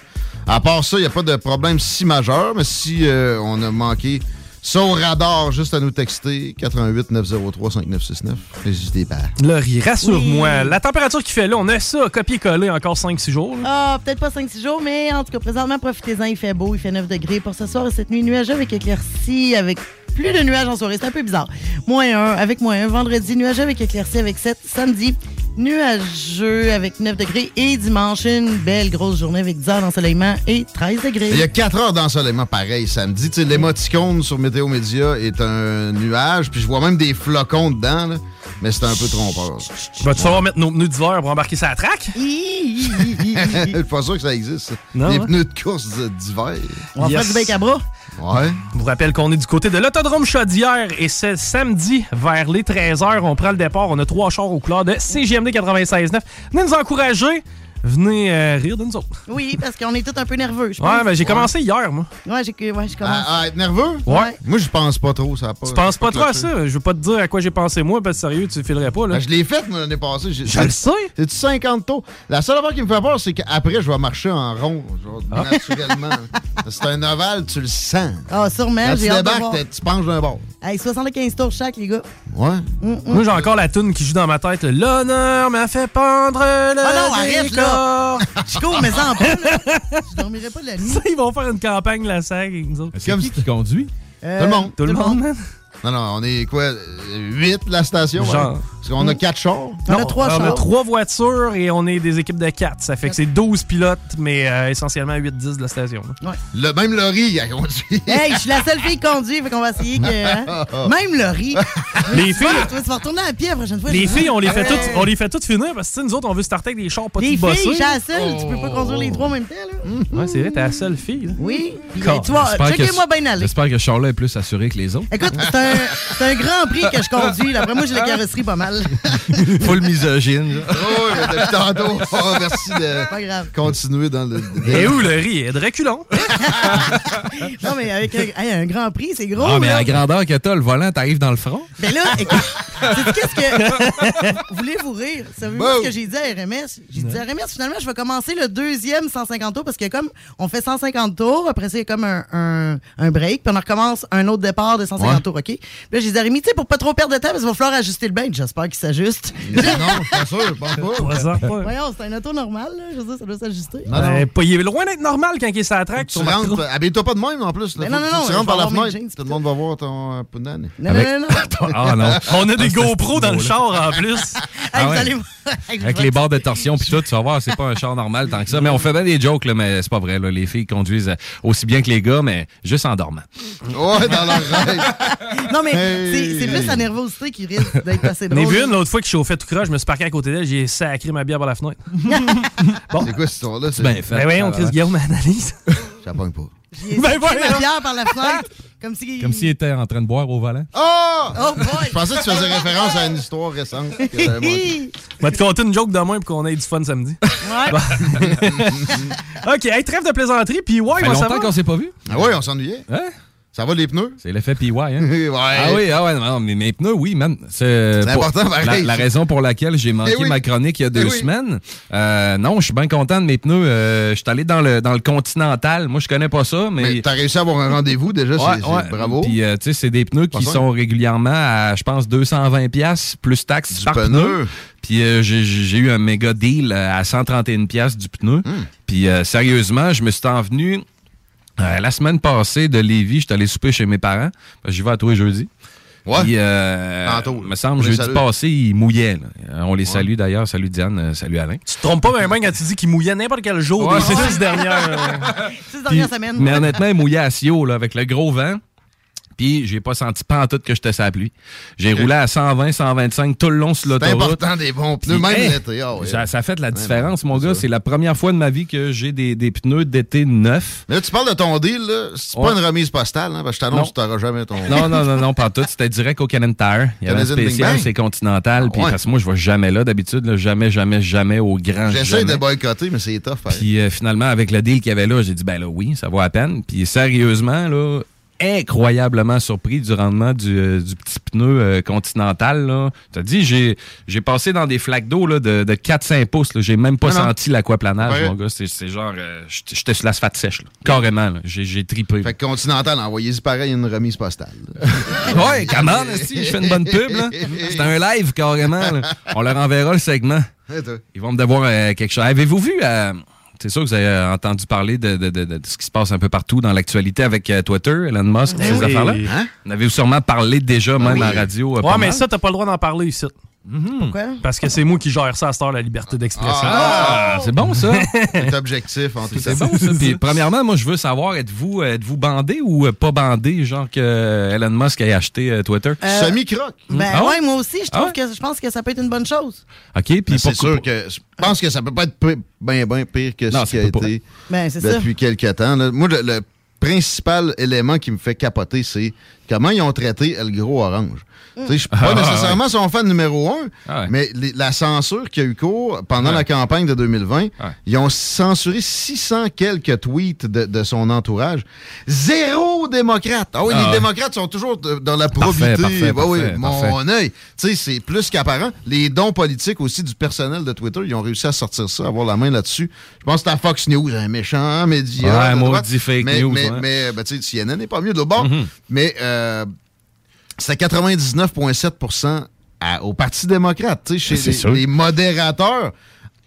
À part ça, il n'y a pas de problème si majeur, mais si euh, on a manqué ça au radar, juste à nous texter 88 903 5969. N'hésitez pas. Laurie, rassure-moi, la température qu'il fait là, on a ça copier-coller encore 5-6 jours. Ah, peut-être pas 5-6 jours, mais en tout cas, présentement, profitez-en, il fait beau, il fait 9 degrés pour ce soir et cette nuit nuageux avec éclaircie, avec plus de nuages en soirée. C'est un peu bizarre. Moins 1 avec moins 1. Vendredi, nuageux avec éclaircie avec 7. Samedi, nuageux avec 9 degrés. Et dimanche, une belle grosse journée avec 10 heures d'ensoleillement et 13 degrés. Il y a 4 heures d'ensoleillement pareil samedi. Tu sais, l'émoticône sur Météo Média est un nuage, puis je vois même des flocons dedans, là, mais c'est un peu trompeur. Vas-tu savoir mettre nos pneus d'hiver pour embarquer sa traque? <laughs> Je suis pas sûr que ça existe. Non, des hein? pneus de course d'hiver. On va faire du bec à bras. Ouais. Je vous rappelle qu'on est du côté de l'autodrome Chaudière et c'est samedi vers les 13h. On prend le départ. On a trois chars au clair de CGMD 96.9. Venez nous encourager. Venez euh, rire de nous autres. Oui, parce qu'on est tous un peu nerveux, je pense. Ouais, ben j'ai commencé hier, moi. Ouais, j'ai ouais, j'ai commencé. À, à être nerveux? Ouais. Moi, je pense pas trop. Ça a pas, Tu penses pas trop à cloché. ça? Je veux pas te dire à quoi j'ai pensé moi, parce que sérieux, tu filerais pas, là. Ben, je l'ai fait, moi, l'année passée. J'ai- Je le sais. C'est du 50 taux. La seule affaire qui me fait peur, c'est qu'après, je vais marcher en rond, genre, Ah. naturellement. <laughs> c'est un ovale, tu le sens. Ah, sûrement, Quand tu j'ai hâte de voir. t'es- tu penches d'un bord. Hey, 75 tours chaque, les gars. Ouais. Moi, j'ai encore la toune qui joue dans ma tête. là. L'honneur m'a fait pendre le Ah non, arrête, là! Décor. Chico, mais en <laughs> pas, là. Je dormirai pas de la nuit. Ça, ils vont faire une campagne, la SAG, avec nous autres. C'est qui qui conduit? Euh, tout le monde. Tout le monde, man. Non, non, on est quoi? 8 la station? Genre. ouais? Parce qu'on a 4 chars. Non, On a trois voitures et on est des équipes de quatre. Ça fait que c'est 12 pilotes, mais euh, essentiellement 8-10 de la station. là. Le même Laurie a conduit. <laughs> Hey, je suis la seule fille qui conduit, fait qu'on va essayer que. hein? <laughs> Même Laurie. Les filles- Tu vas tu vas retourner à pied la prochaine fois. Les filles, on les fait toutes, on les fait toutes finir parce que nous autres, on veut starter avec des chars pas Les tout bossés. filles, je suis la seule. Tu peux pas conduire les trois en même temps, là. Ouais, c'est vrai, t'es la seule fille. là. Oui. Checkez-moi bien aller. J'espère que Charlotte est plus assuré que les autres. Écoute, c'est un, c'est un grand prix que je conduis. là. Après moi, j'ai la carrosserie pas mal. <laughs> Full misogyne. Oh, oui, mais depuis tantôt, oh, merci de Pas grave. continuer dans le. Et où le riz reculons? <laughs> Non, mais avec un, hey, un grand prix, c'est gros. Ah, mais à là. la grandeur que t'as, le volant t'arrive dans le front. Mais là, <laughs> écoute, sais-tu qu'est-ce que. Voulez-vous rire? Savez-vous Wow. ce que j'ai dit à RMS? J'ai dit à RMS, finalement, je vais commencer le deuxième 150 tours parce que comme on fait 150 tours, après a comme un, un, un break, puis on recommence un autre départ de 150 Ouais. tours, OK? Puis là, j'ai dit à Rémi, tu sais, pour pas trop perdre de temps, parce qu'il va falloir ajuster le bain. J'espère qu'il s'ajuste. <laughs> non, je suis pas sûr, je pense pas. <laughs> <laughs> Voyons, c'est un auto normal, là. Je veux dire, ça doit s'ajuster. Euh, pas- il est loin d'être normal quand il est sur la track. Tu rentres, habille-toi pas de même en plus. Non, non, non, tu je rentres par la fenêtre. Tout le monde va voir ton euh, punane. Non, non, non, non. Ah non. On a des Avec ce GoPro dans le char en plus. Ah Avec les barres de torsion puis tout, tu vas voir, c'est pas un char normal tant que ça. Mais on fait bien des jokes, là, mais c'est pas vrai. Là. Les filles conduisent euh, aussi bien que les gars, mais juste en dormant. Ouais, dans leur rêve. Non, mais Hey. c'est plus la nervosité qui risque d'être assez J'en ai drôle. vu une l'autre fois qui chauffait tout croche, je me suis parqué à côté d'elle, j'ai sacré ma bière par la fenêtre. <laughs> C'est quoi cette histoire-là? C'est bien fait. Ben voyons, Chris Guillaume analyse. J'apprends pas. J'ai Ben voilà. ma bière par la fenêtre. Comme si. Comme s'il était en train de boire au volant. Oh! Oh boy! Je pensais que tu faisais référence à une histoire récente. <laughs> Je vais te conter une joke demain pour qu'on ait du fun samedi. Ouais. <laughs> ok, hey, trêve de plaisanterie, puis ouais, Ça fait longtemps va. qu'on s'est pas vu. Ah ouais, on s'ennuyait. Hein? Ça va les pneus? C'est l'effet PY, hein? <laughs> ouais. Ah oui, ah ouais, non, mais mes pneus, oui, man. C'est important, pareil, La, la raison pour laquelle j'ai manqué Eh oui. ma chronique il y a deux Eh oui. semaines. Euh, non, je suis bien content de mes pneus. Euh, je suis allé dans le, dans le Continental. Moi, je connais pas ça, mais. Mais t'as réussi à avoir un rendez-vous déjà, Ouais, c'est ouais. bravo. Puis, euh, tu sais, c'est des pneus qui sont régulièrement à, je pense, 220$ piastres plus taxes Du par pneu. pneu. Puis, euh, j'ai- eu un méga deal à 131$ piastres du pneu. Hmm. Puis, euh, sérieusement, je me suis envenu euh, la semaine passée de Lévis. J'étais allé souper chez mes parents. que J'y vais à tous les jeudis. Ouais. Puis, euh, Tantôt, me semble, jeudi salue. passé, ils mouillaient. là. Euh, On les salue d'ailleurs. Salut Diane, euh, salut Alain. Tu te trompes pas bien quand tu dis qu'il mouillait n'importe quel jour Ouais, des c'est six dernières. euh, <laughs> Six Puis- semaines. Mais honnêtement, il mouillait à Sio, là, avec le gros vent. Puis j'ai pas senti pas en tout que j'étais la pluie. J'ai roulé à 120, 125 tout le long sur C'est l'autoroute. important des bons pneus, Puis, même hey, l'été. Ah ouais. ça, ça fait de la différence, mon c'est gars. C'est la première fois de ma vie que j'ai des, des pneus d'été neufs. Mais là, tu parles de ton deal, là. C'est Ouais. pas une remise postale, hein, parce que je t'annonce Non. que tu n'auras jamais ton. Non, non, non, non, <laughs> pas tout. C'était direct au Canon Tire. Il y avait un spécial, c'est Continental. Puis ouais. parce que moi, je vais jamais là d'habitude. Jamais, jamais, jamais au grand J'essaie de boycotter, mais c'est tough. pareil. Puis euh, finalement, avec le deal qu'il y avait là, j'ai dit, ben là, oui, ça vaut à peine. Puis sérieusement, là, incroyablement surpris du rendement du, euh, du petit pneu euh, continental. Là. T'as dit, j'ai, j'ai passé dans des flaques d'eau là, de, de 4-5 pouces. J'ai même pas Ah non. senti l'aquaplanage, Ouais. mon gars. C'est, c'est genre, euh, j'étais sur l'asphalte sèche. Là. Carrément. J'ai, tripé. Fait que Continental, envoyez-y pareil une remise postale. <laughs> ouais, comment, si je fais une bonne pub. C'est un live, carrément. là. On leur enverra le segment. Ils vont me devoir euh, quelque chose. Avez-vous vu, euh, c'est sûr que vous avez euh, entendu parler de, de- de- de ce qui se passe un peu partout dans l'actualité avec euh, Twitter, Elon Musk, Ben ces oui. affaires-là? Hein? Vous en avez sûrement parlé déjà, même à la radio. euh, Ouais, pas mais mal. ça, t'as pas le droit d'en parler ici. Pourquoi? Parce que c'est moi qui gère ça à cette heure, la liberté d'expression. Ah, c'est bon, ça. <laughs> C'est objectif en tout C'est cas. bon, ça. <laughs> Puis, premièrement, moi, je veux savoir, êtes-vous êtes-vous bandé ou euh, pas bandé, genre que euh, Elon Musk ait acheté euh, Twitter? Euh, Semi-croc. Ben Ah ouais? ouais, moi aussi, je trouve Ah que je pense que ça peut être une bonne chose. OK, puis Mais C'est sûr que je pense que ça peut pas être bien, bien pire que Non, ce qui ça a pas. été Ben, c'est ça. depuis quelques temps. là. Moi, le, le principal élément qui me fait capoter, c'est comment ils ont traité Le Gros Orange? Tu sais, Je suis pas Ah, nécessairement son fan numéro un, Ah ouais. mais les- la censure qui a eu cours pendant Ouais. la campagne de 2020, ils ont censuré 600 quelques tweets de, de son entourage. Zéro démocrate. Ah oui, Ah les ouais. démocrates sont toujours de- dans la probité. parfait, Bah oui, parfait, mon parfait. œil. Tu sais, c'est plus qu'apparent. Les dons politiques aussi du personnel de Twitter, ils ont réussi à sortir ça, avoir la main là-dessus. Je pense que c'était à Fox News, un méchant média. Ouais, maudit fake mais, news, Mais, ouais. mais, ben, tu sais, CNN n'est pas mieux de bon. Mhm. Mais euh, c'était 99,7 à- au Parti démocrate, tu sais, chez les, les modérateurs,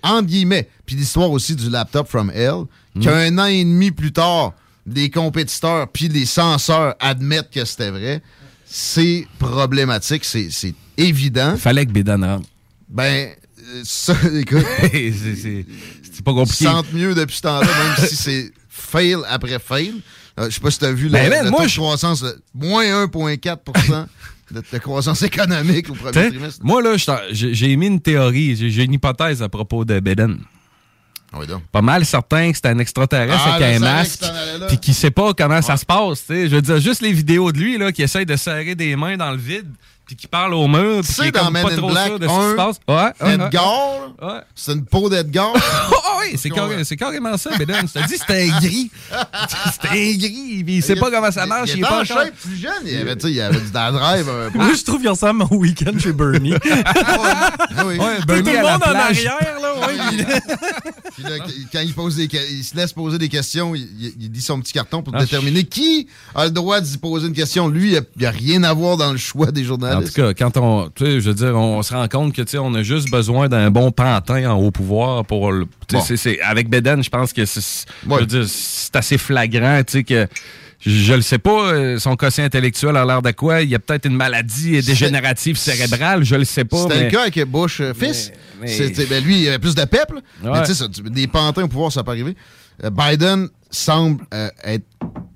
entre guillemets. Puis l'histoire aussi du laptop from hell, qu'un an et demi plus tard, les compétiteurs puis les censeurs admettent que c'était vrai, c'est problématique, c'est évident. Fallait que Bédan rentre. Ben, euh, ça, <laughs> écoute. <laughs> c'est pas compliqué. Ils se sentent mieux depuis ce temps-là, même si c'est fail après fail. Euh, je sais pas si tu as vu Ben, man, le moi, de croissance, moins 1,4 de, de croissance économique au premier T'sais, trimestre. moi, là, j'ai émis une théorie, j'ai une hypothèse à propos de Biden. Ah oui. Pas mal certain que c'est un extraterrestre Ah, avec un masque, puis qui sait pas comment ça se passe. Je veux dire, juste les vidéos de lui là, qui essaye de serrer des mains dans le vide, puis qui parle au mur, puis Tu qui sais, est dans comme Men pas in trop Black sûr de ce qui se 1, passe. Ouais, ouais, ouais. Edgar, Ouais. c'est une peau d'Edgar. <laughs> Ah oui, c'est carré- c'est carrément ça, Biden. Je te dis, c'était un gris. <laughs> C'était un gris, puis il sait pas comment ça marche. Il Il est est pas encore... shape plus jeune. Il y avait, tu sais, il y avait du drive un peu. Moi, je trouve qu'il ressemble au week-end chez Bernie. <laughs> Ah oui. Ouais, Tout Bernie le à la monde en plage. arrière, là. ouais, il- Puis là, quand il, pose des, que- il se laisse poser des questions, il, il- il dit son petit carton pour Ah, déterminer qui a le droit d'y poser une question. Lui, il n'y a, rien à voir dans le choix des En tout cas, quand on, tu sais, je veux dire, on se rend compte que, tu sais, on a juste besoin d'un bon pantin en haut pouvoir pour, le- avec Beden, je pense que c'est, Ouais. assez flagrant, tu sais, que je, le sais pas, euh, son quotient intellectuel a l'air de quoi? Il y a peut-être une maladie dégénérative cérébrale, je le sais pas. C'était mais- le cas avec Bush euh, fils. mais- ben, lui, il avait plus de. Ouais. Mais tu sais, des pantins au pouvoir, ça peut arriver. Euh, Biden semble euh, être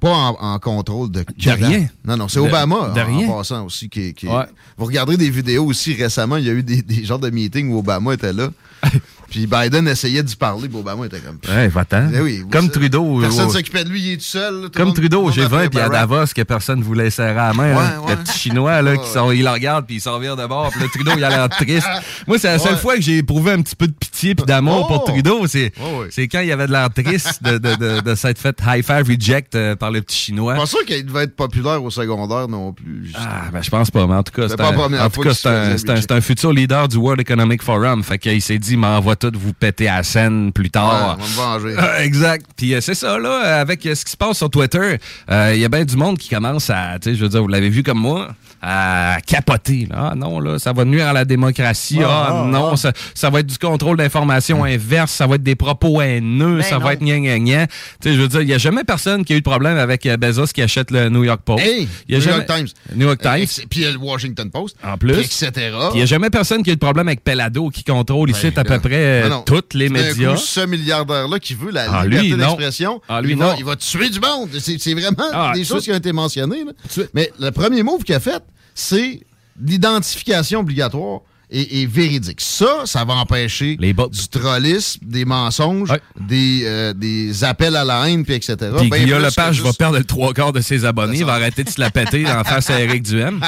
pas en, en contrôle de, dalle. rien. Non, non, c'est De- Obama de en, rien. en passant aussi. Qui, qui- Ouais. Vous regardez des vidéos aussi récemment, il y a eu des, des genres de meetings où Obama était là. <laughs> Puis Biden essayait d'y parler, puis Obama était comme. Ouais, va-t'en. Eh oui, Comme ça- Trudeau. Personne ouais. s'occupait de lui, il est tout seul. là, tout Comme monde- Trudeau, monde j'ai appelait 20 puis à. Davos que personne voulait serrer à la main. hein. Ouais, ouais. Le petit Chinois là, <laughs> qui sont, il le regarde puis il s'en vire de bord. Puis le Trudeau, il a l'air triste. Moi, c'est la seule fois que j'ai éprouvé un petit peu de pitié puis d'amour Oh! pour Trudeau. C'est c'est quand il avait de l'air triste de, de, de, de s'être fait high-five reject euh, par le petit Chinois. Pas sûr qu'il devait être populaire au secondaire non plus. justement. Ah, ben, je pense pas, mais en tout cas, C'est pas un, un, un futur leader du World Economic Forum. Fait qu'il s'est dit, m'envoie tout vous péter à la scène plus Ouais, tard. on va me venger. Euh, exact. Puis euh, c'est ça, là, avec euh, ce qui se passe sur Twitter, il y a bien du monde qui commence à, tu sais, je veux dire, vous l'avez vu comme moi, à capoter. Là. Ah non, là, ça va nuire à la démocratie. Ah, Ah, ah, non, ah. Ça, ça va être du contrôle d'information inverse, ça va être des propos haineux, Ben ça non. va être gna gna gna. Tu sais, je veux dire, il n'y a jamais personne qui a eu de problème avec euh, Bezos qui achète le New York Post. Hey, Il y a New jamais- York Times. New York Euh, Times. Puis le Washington Post. En plus. Etc. Puis il n'y a jamais personne qui a eu de problème avec Pelado qui contrôle ici Ben, à peu près euh, Non, non. toutes les médias. coup, ce milliardaire-là qui veut la Ah, liberté d'expression, Ah, lui, il, il va tuer du monde. C'est vraiment Ah, des choses qui ont été mentionnées. là. Mais le premier move qu'il a fait, c'est l'identification obligatoire et, et véridique. Ça, ça va empêcher Les du trollisme, des mensonges, Ouais. des, euh, des appels à la haine, puis etc. Puis Ben Guillaume Lepage que va juste- perdre le trois quarts de ses abonnés. Il va arrêter de se la péter en face à Eric Duhem.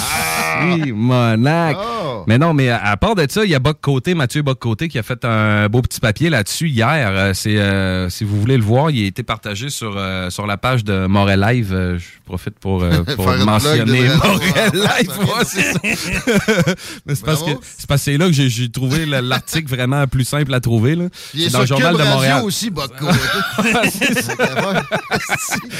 <laughs> oui, monac. Oh. Mais non, mais à, à part de ça, il y a Boc Côté, Mathieu Boc Côté, qui a fait un beau petit papier là-dessus hier. Euh, c'est, euh, si vous voulez le voir, il a été partagé sur, euh, sur la page de Morel Live. Euh, je profite pour, euh, <laughs> pour mentionner Morel. Live. Ouais, c'est ça. <laughs> Mais c'est parce que Bravo. c'est parce que c'est là que j'ai, trouvé le- <laughs> l'article vraiment plus simple à trouver. Là. Il est dans le journal Cube de Radio Montréal. aussi, Bocco. <laughs>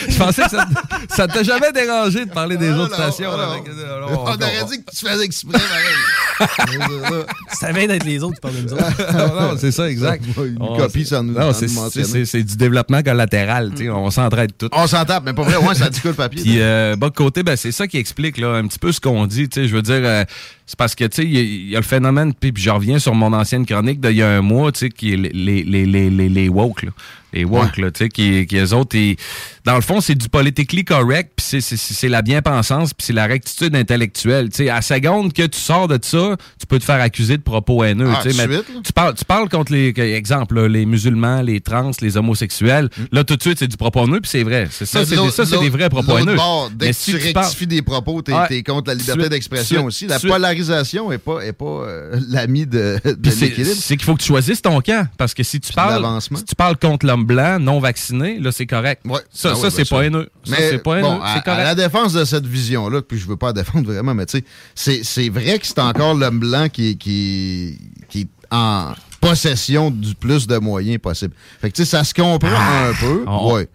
Je pensais que ça, ça t'a jamais dérangé de parler des Ah, autres non, stations. ah, avec- euh, On aurait dit que tu faisais exprès, pareil. Ça vient d'être les autres qui parlent de nous autres. <laughs> non, non, c'est ça, exact. Une On- copie sans nous Non, c'est- du développement collatéral. tu sais, On s'entraide tout. On s'en tape, mais pas vrai, ouais, ça dit quoi le papier? Puis, euh, côté, ben, c'est ça qui explique là, un petit peu ce qu'on dit. tu sais, Je veux dire, euh, c'est parce que tu sais, il y, y a le phénomène, puis je reviens sur mon ancienne chronique d'il y a un mois, tu sais, qui est les, les, les, les, les, les woke. Là. Les woke, là, tu sais, qui, qui eux autres, ils- dans le fond, c'est du politically correct, puis c'est- c'est c'est la bien-pensance, puis c'est la rectitude intellectuelle. Tu sais, à seconde que tu sors de ça, tu peux te faire accuser de propos haineux. Ah, tu mais suite, parles, tu parles contre les, exemple, là, les musulmans, les trans, les homosexuels. Là, tout de suite, c'est du propos haineux, puis c'est vrai. C'est ça, c'est de des, vrais propos haineux. bord, dès Mais que si tu tu parles- rectifies des propos, t'es Ouais. contre la liberté d'expression aussi. La suite- polarisation n'est pas, est pas euh, l'ami de, l'équilibre. C'est qu'il faut que tu choisisses ton camp. Parce que si tu parles, si tu parles contre l'homme blanc, non vacciné, là, c'est correct. Ouais. Ça, Ah ça c'est bien pas haineux. Ça, Mais c'est pas haineux. bon, à, la défense de cette vision-là, puis je veux pas la défendre vraiment, mais tu sais, c'est- c'est vrai que c'est encore l'homme blanc qui, qui, qui est en, possession du plus de moyens possible. Fait que, tu sais, ça se comprend un peu. on- ouais.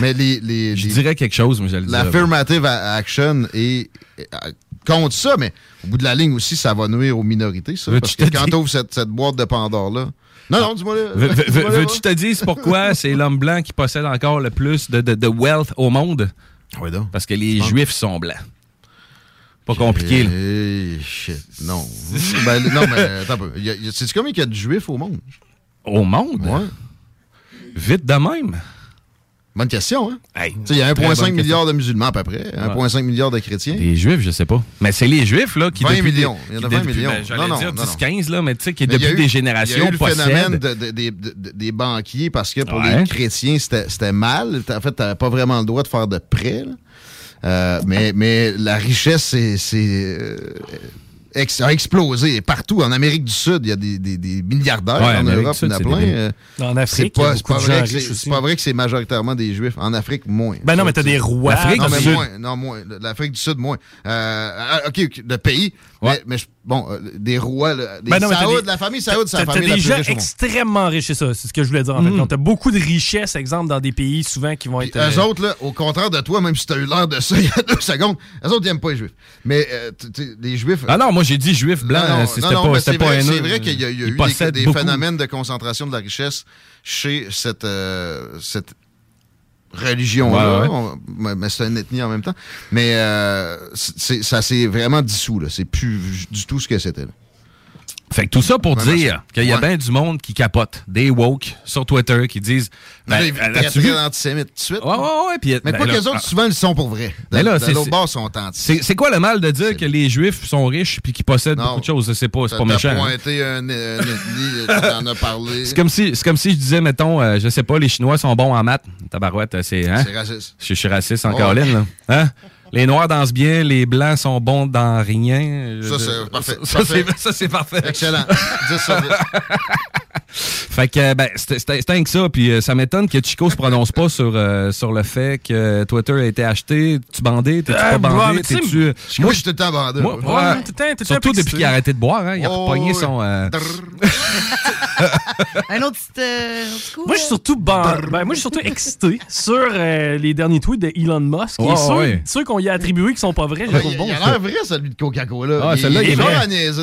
Mais les. les, Je dirais quelque chose, mais pas. L'affirmative action est, est- euh, contre ça, mais au bout de la ligne aussi, ça va nuire aux minorités, ça. Parce que quand t'ouvres cette, cette boîte de Pandore-là. Non, non, dis-moi Veux-tu te dire pourquoi <laughs> c'est l'homme blanc qui possède encore le plus de, de, de wealth au monde? Oui, donc. Parce que les juifs sont blancs. Pas compliqué, là. Shit, non. ben, non, mais attends un peu. Sais-tu combien il y a de juifs au monde? Au monde? Ouais. Vite de même. Bonne question, hein? Hey, Il y a très 1,5 bonne milliard de musulmans à peu près, 1,5 milliard de chrétiens. Les juifs, je sais pas. Mais c'est les juifs, là, qui 20 depuis... millions. Il y en a qui 20 depuis- millions. ben, Non, non, dire non, non. 10-15, là, mais tu sais, qui Mais depuis eu- des générations Il y a eu le phénomène possèdent... de- de- des- de- des banquiers parce que pour Ouais. les chrétiens, c'était mal. En fait, tu n'avais pas vraiment le droit de faire de prêts. Euh, mais, mais la richesse c'est, c'est, euh, ex- a explosé. Partout, en Amérique du Sud, il y a des, des- des milliardaires. Ouais, en Amérique Europe, il y en a plein. des- euh, En Afrique, c'est pas, pas vrai que c'est- riches aussi. c'est pas vrai que c'est majoritairement des juifs. En Afrique, moins. Ben non, mais t'as des rois. L'Afrique non, du mais Sud. moins. Non, moins. L'Afrique du Sud, moins. Euh, ah, OK, OK, le pays. Mais, mais je- bon, euh, des rois, là, des Ben non, des- la famille Saoud, c'est la famille la des plus gens riche extrêmement riches, c'est ça. C'est ce que je voulais dire, en fait. Mm. Donc, t'as beaucoup de richesses, exemple, dans des pays souvent qui vont être. Eux euh, autres, là, au contraire de toi, même si t'as eu l'air de ça <laughs> il y a deux secondes, eux autres, ils n'aiment pas les juifs. Mais euh, les juifs. Ah non, moi j'ai dit juif blanc, Non, non, c'était pas, c'est pas vrai, haineux. c'est vrai qu'il y a, y a eu des, phénomènes de concentration de la richesse chez cette, euh, cette religion-là. Ouais, ouais. On- mais- c'est une ethnie en même temps. Mais euh, c'est- ça s'est vraiment dissous. là. C'est plus du tout ce que c'était. Fait que tout ça pour dire qu'il y a ouais. bien du monde qui capote, des woke sur Twitter qui disent. Ben, vu? très antisémites tout de suite. Ouais, ouais, ouais. Mais ben, pas que les autres, ah. souvent, ils sont pour vrai. De, Mais là, de c'est- l'autre c'est- bord, sont anti. C'est quoi le mal de dire que les juifs sont riches puis qu'ils possèdent Non. beaucoup de choses? C'est pas, c'est pas méchant. hein. pointé un, un ethnie, tu en as parlé. C'est comme si, c'est comme si je disais, mettons, euh, je sais pas, les Chinois sont bons en maths. Tabarouette, c'est, hein? C'est raciste. Je, je suis raciste en Oh. Caroline, là. Hein? Les Noirs dansent bien, les Blancs sont bons dans rien. Ça, c'est parfait. <laughs> Ça, c'est parfait. Excellent. 10 sur 10. <laughs> Fait que, euh, ben, c'était c'était- que ça. Puis euh, ça m'étonne que Chico se prononce pas sur, euh, sur le fait que Twitter a été acheté. Tu bandé? T'es-tu Euh, pas bandé? T'es-tu... Moi, je suis tout le temps bandé. Moi, ouais. tout le temps- tout le temps Surtout depuis qu'il a arrêté de boire, hein, il a Oh, repogné oui. son... euh, <laughs> Un autre petit, euh, coup. Moi, je suis surtout ban- ben, moi, je suis surtout excité sur euh, les derniers tweets de Elon Musk. Ouais, et ceux, ouais. ceux qu'on y a attribués qui sont pas vrais, je Il, trouve il bons. a l'air vrai, celui de Coca-Cola. Ah, il, celui-là, il est vrai.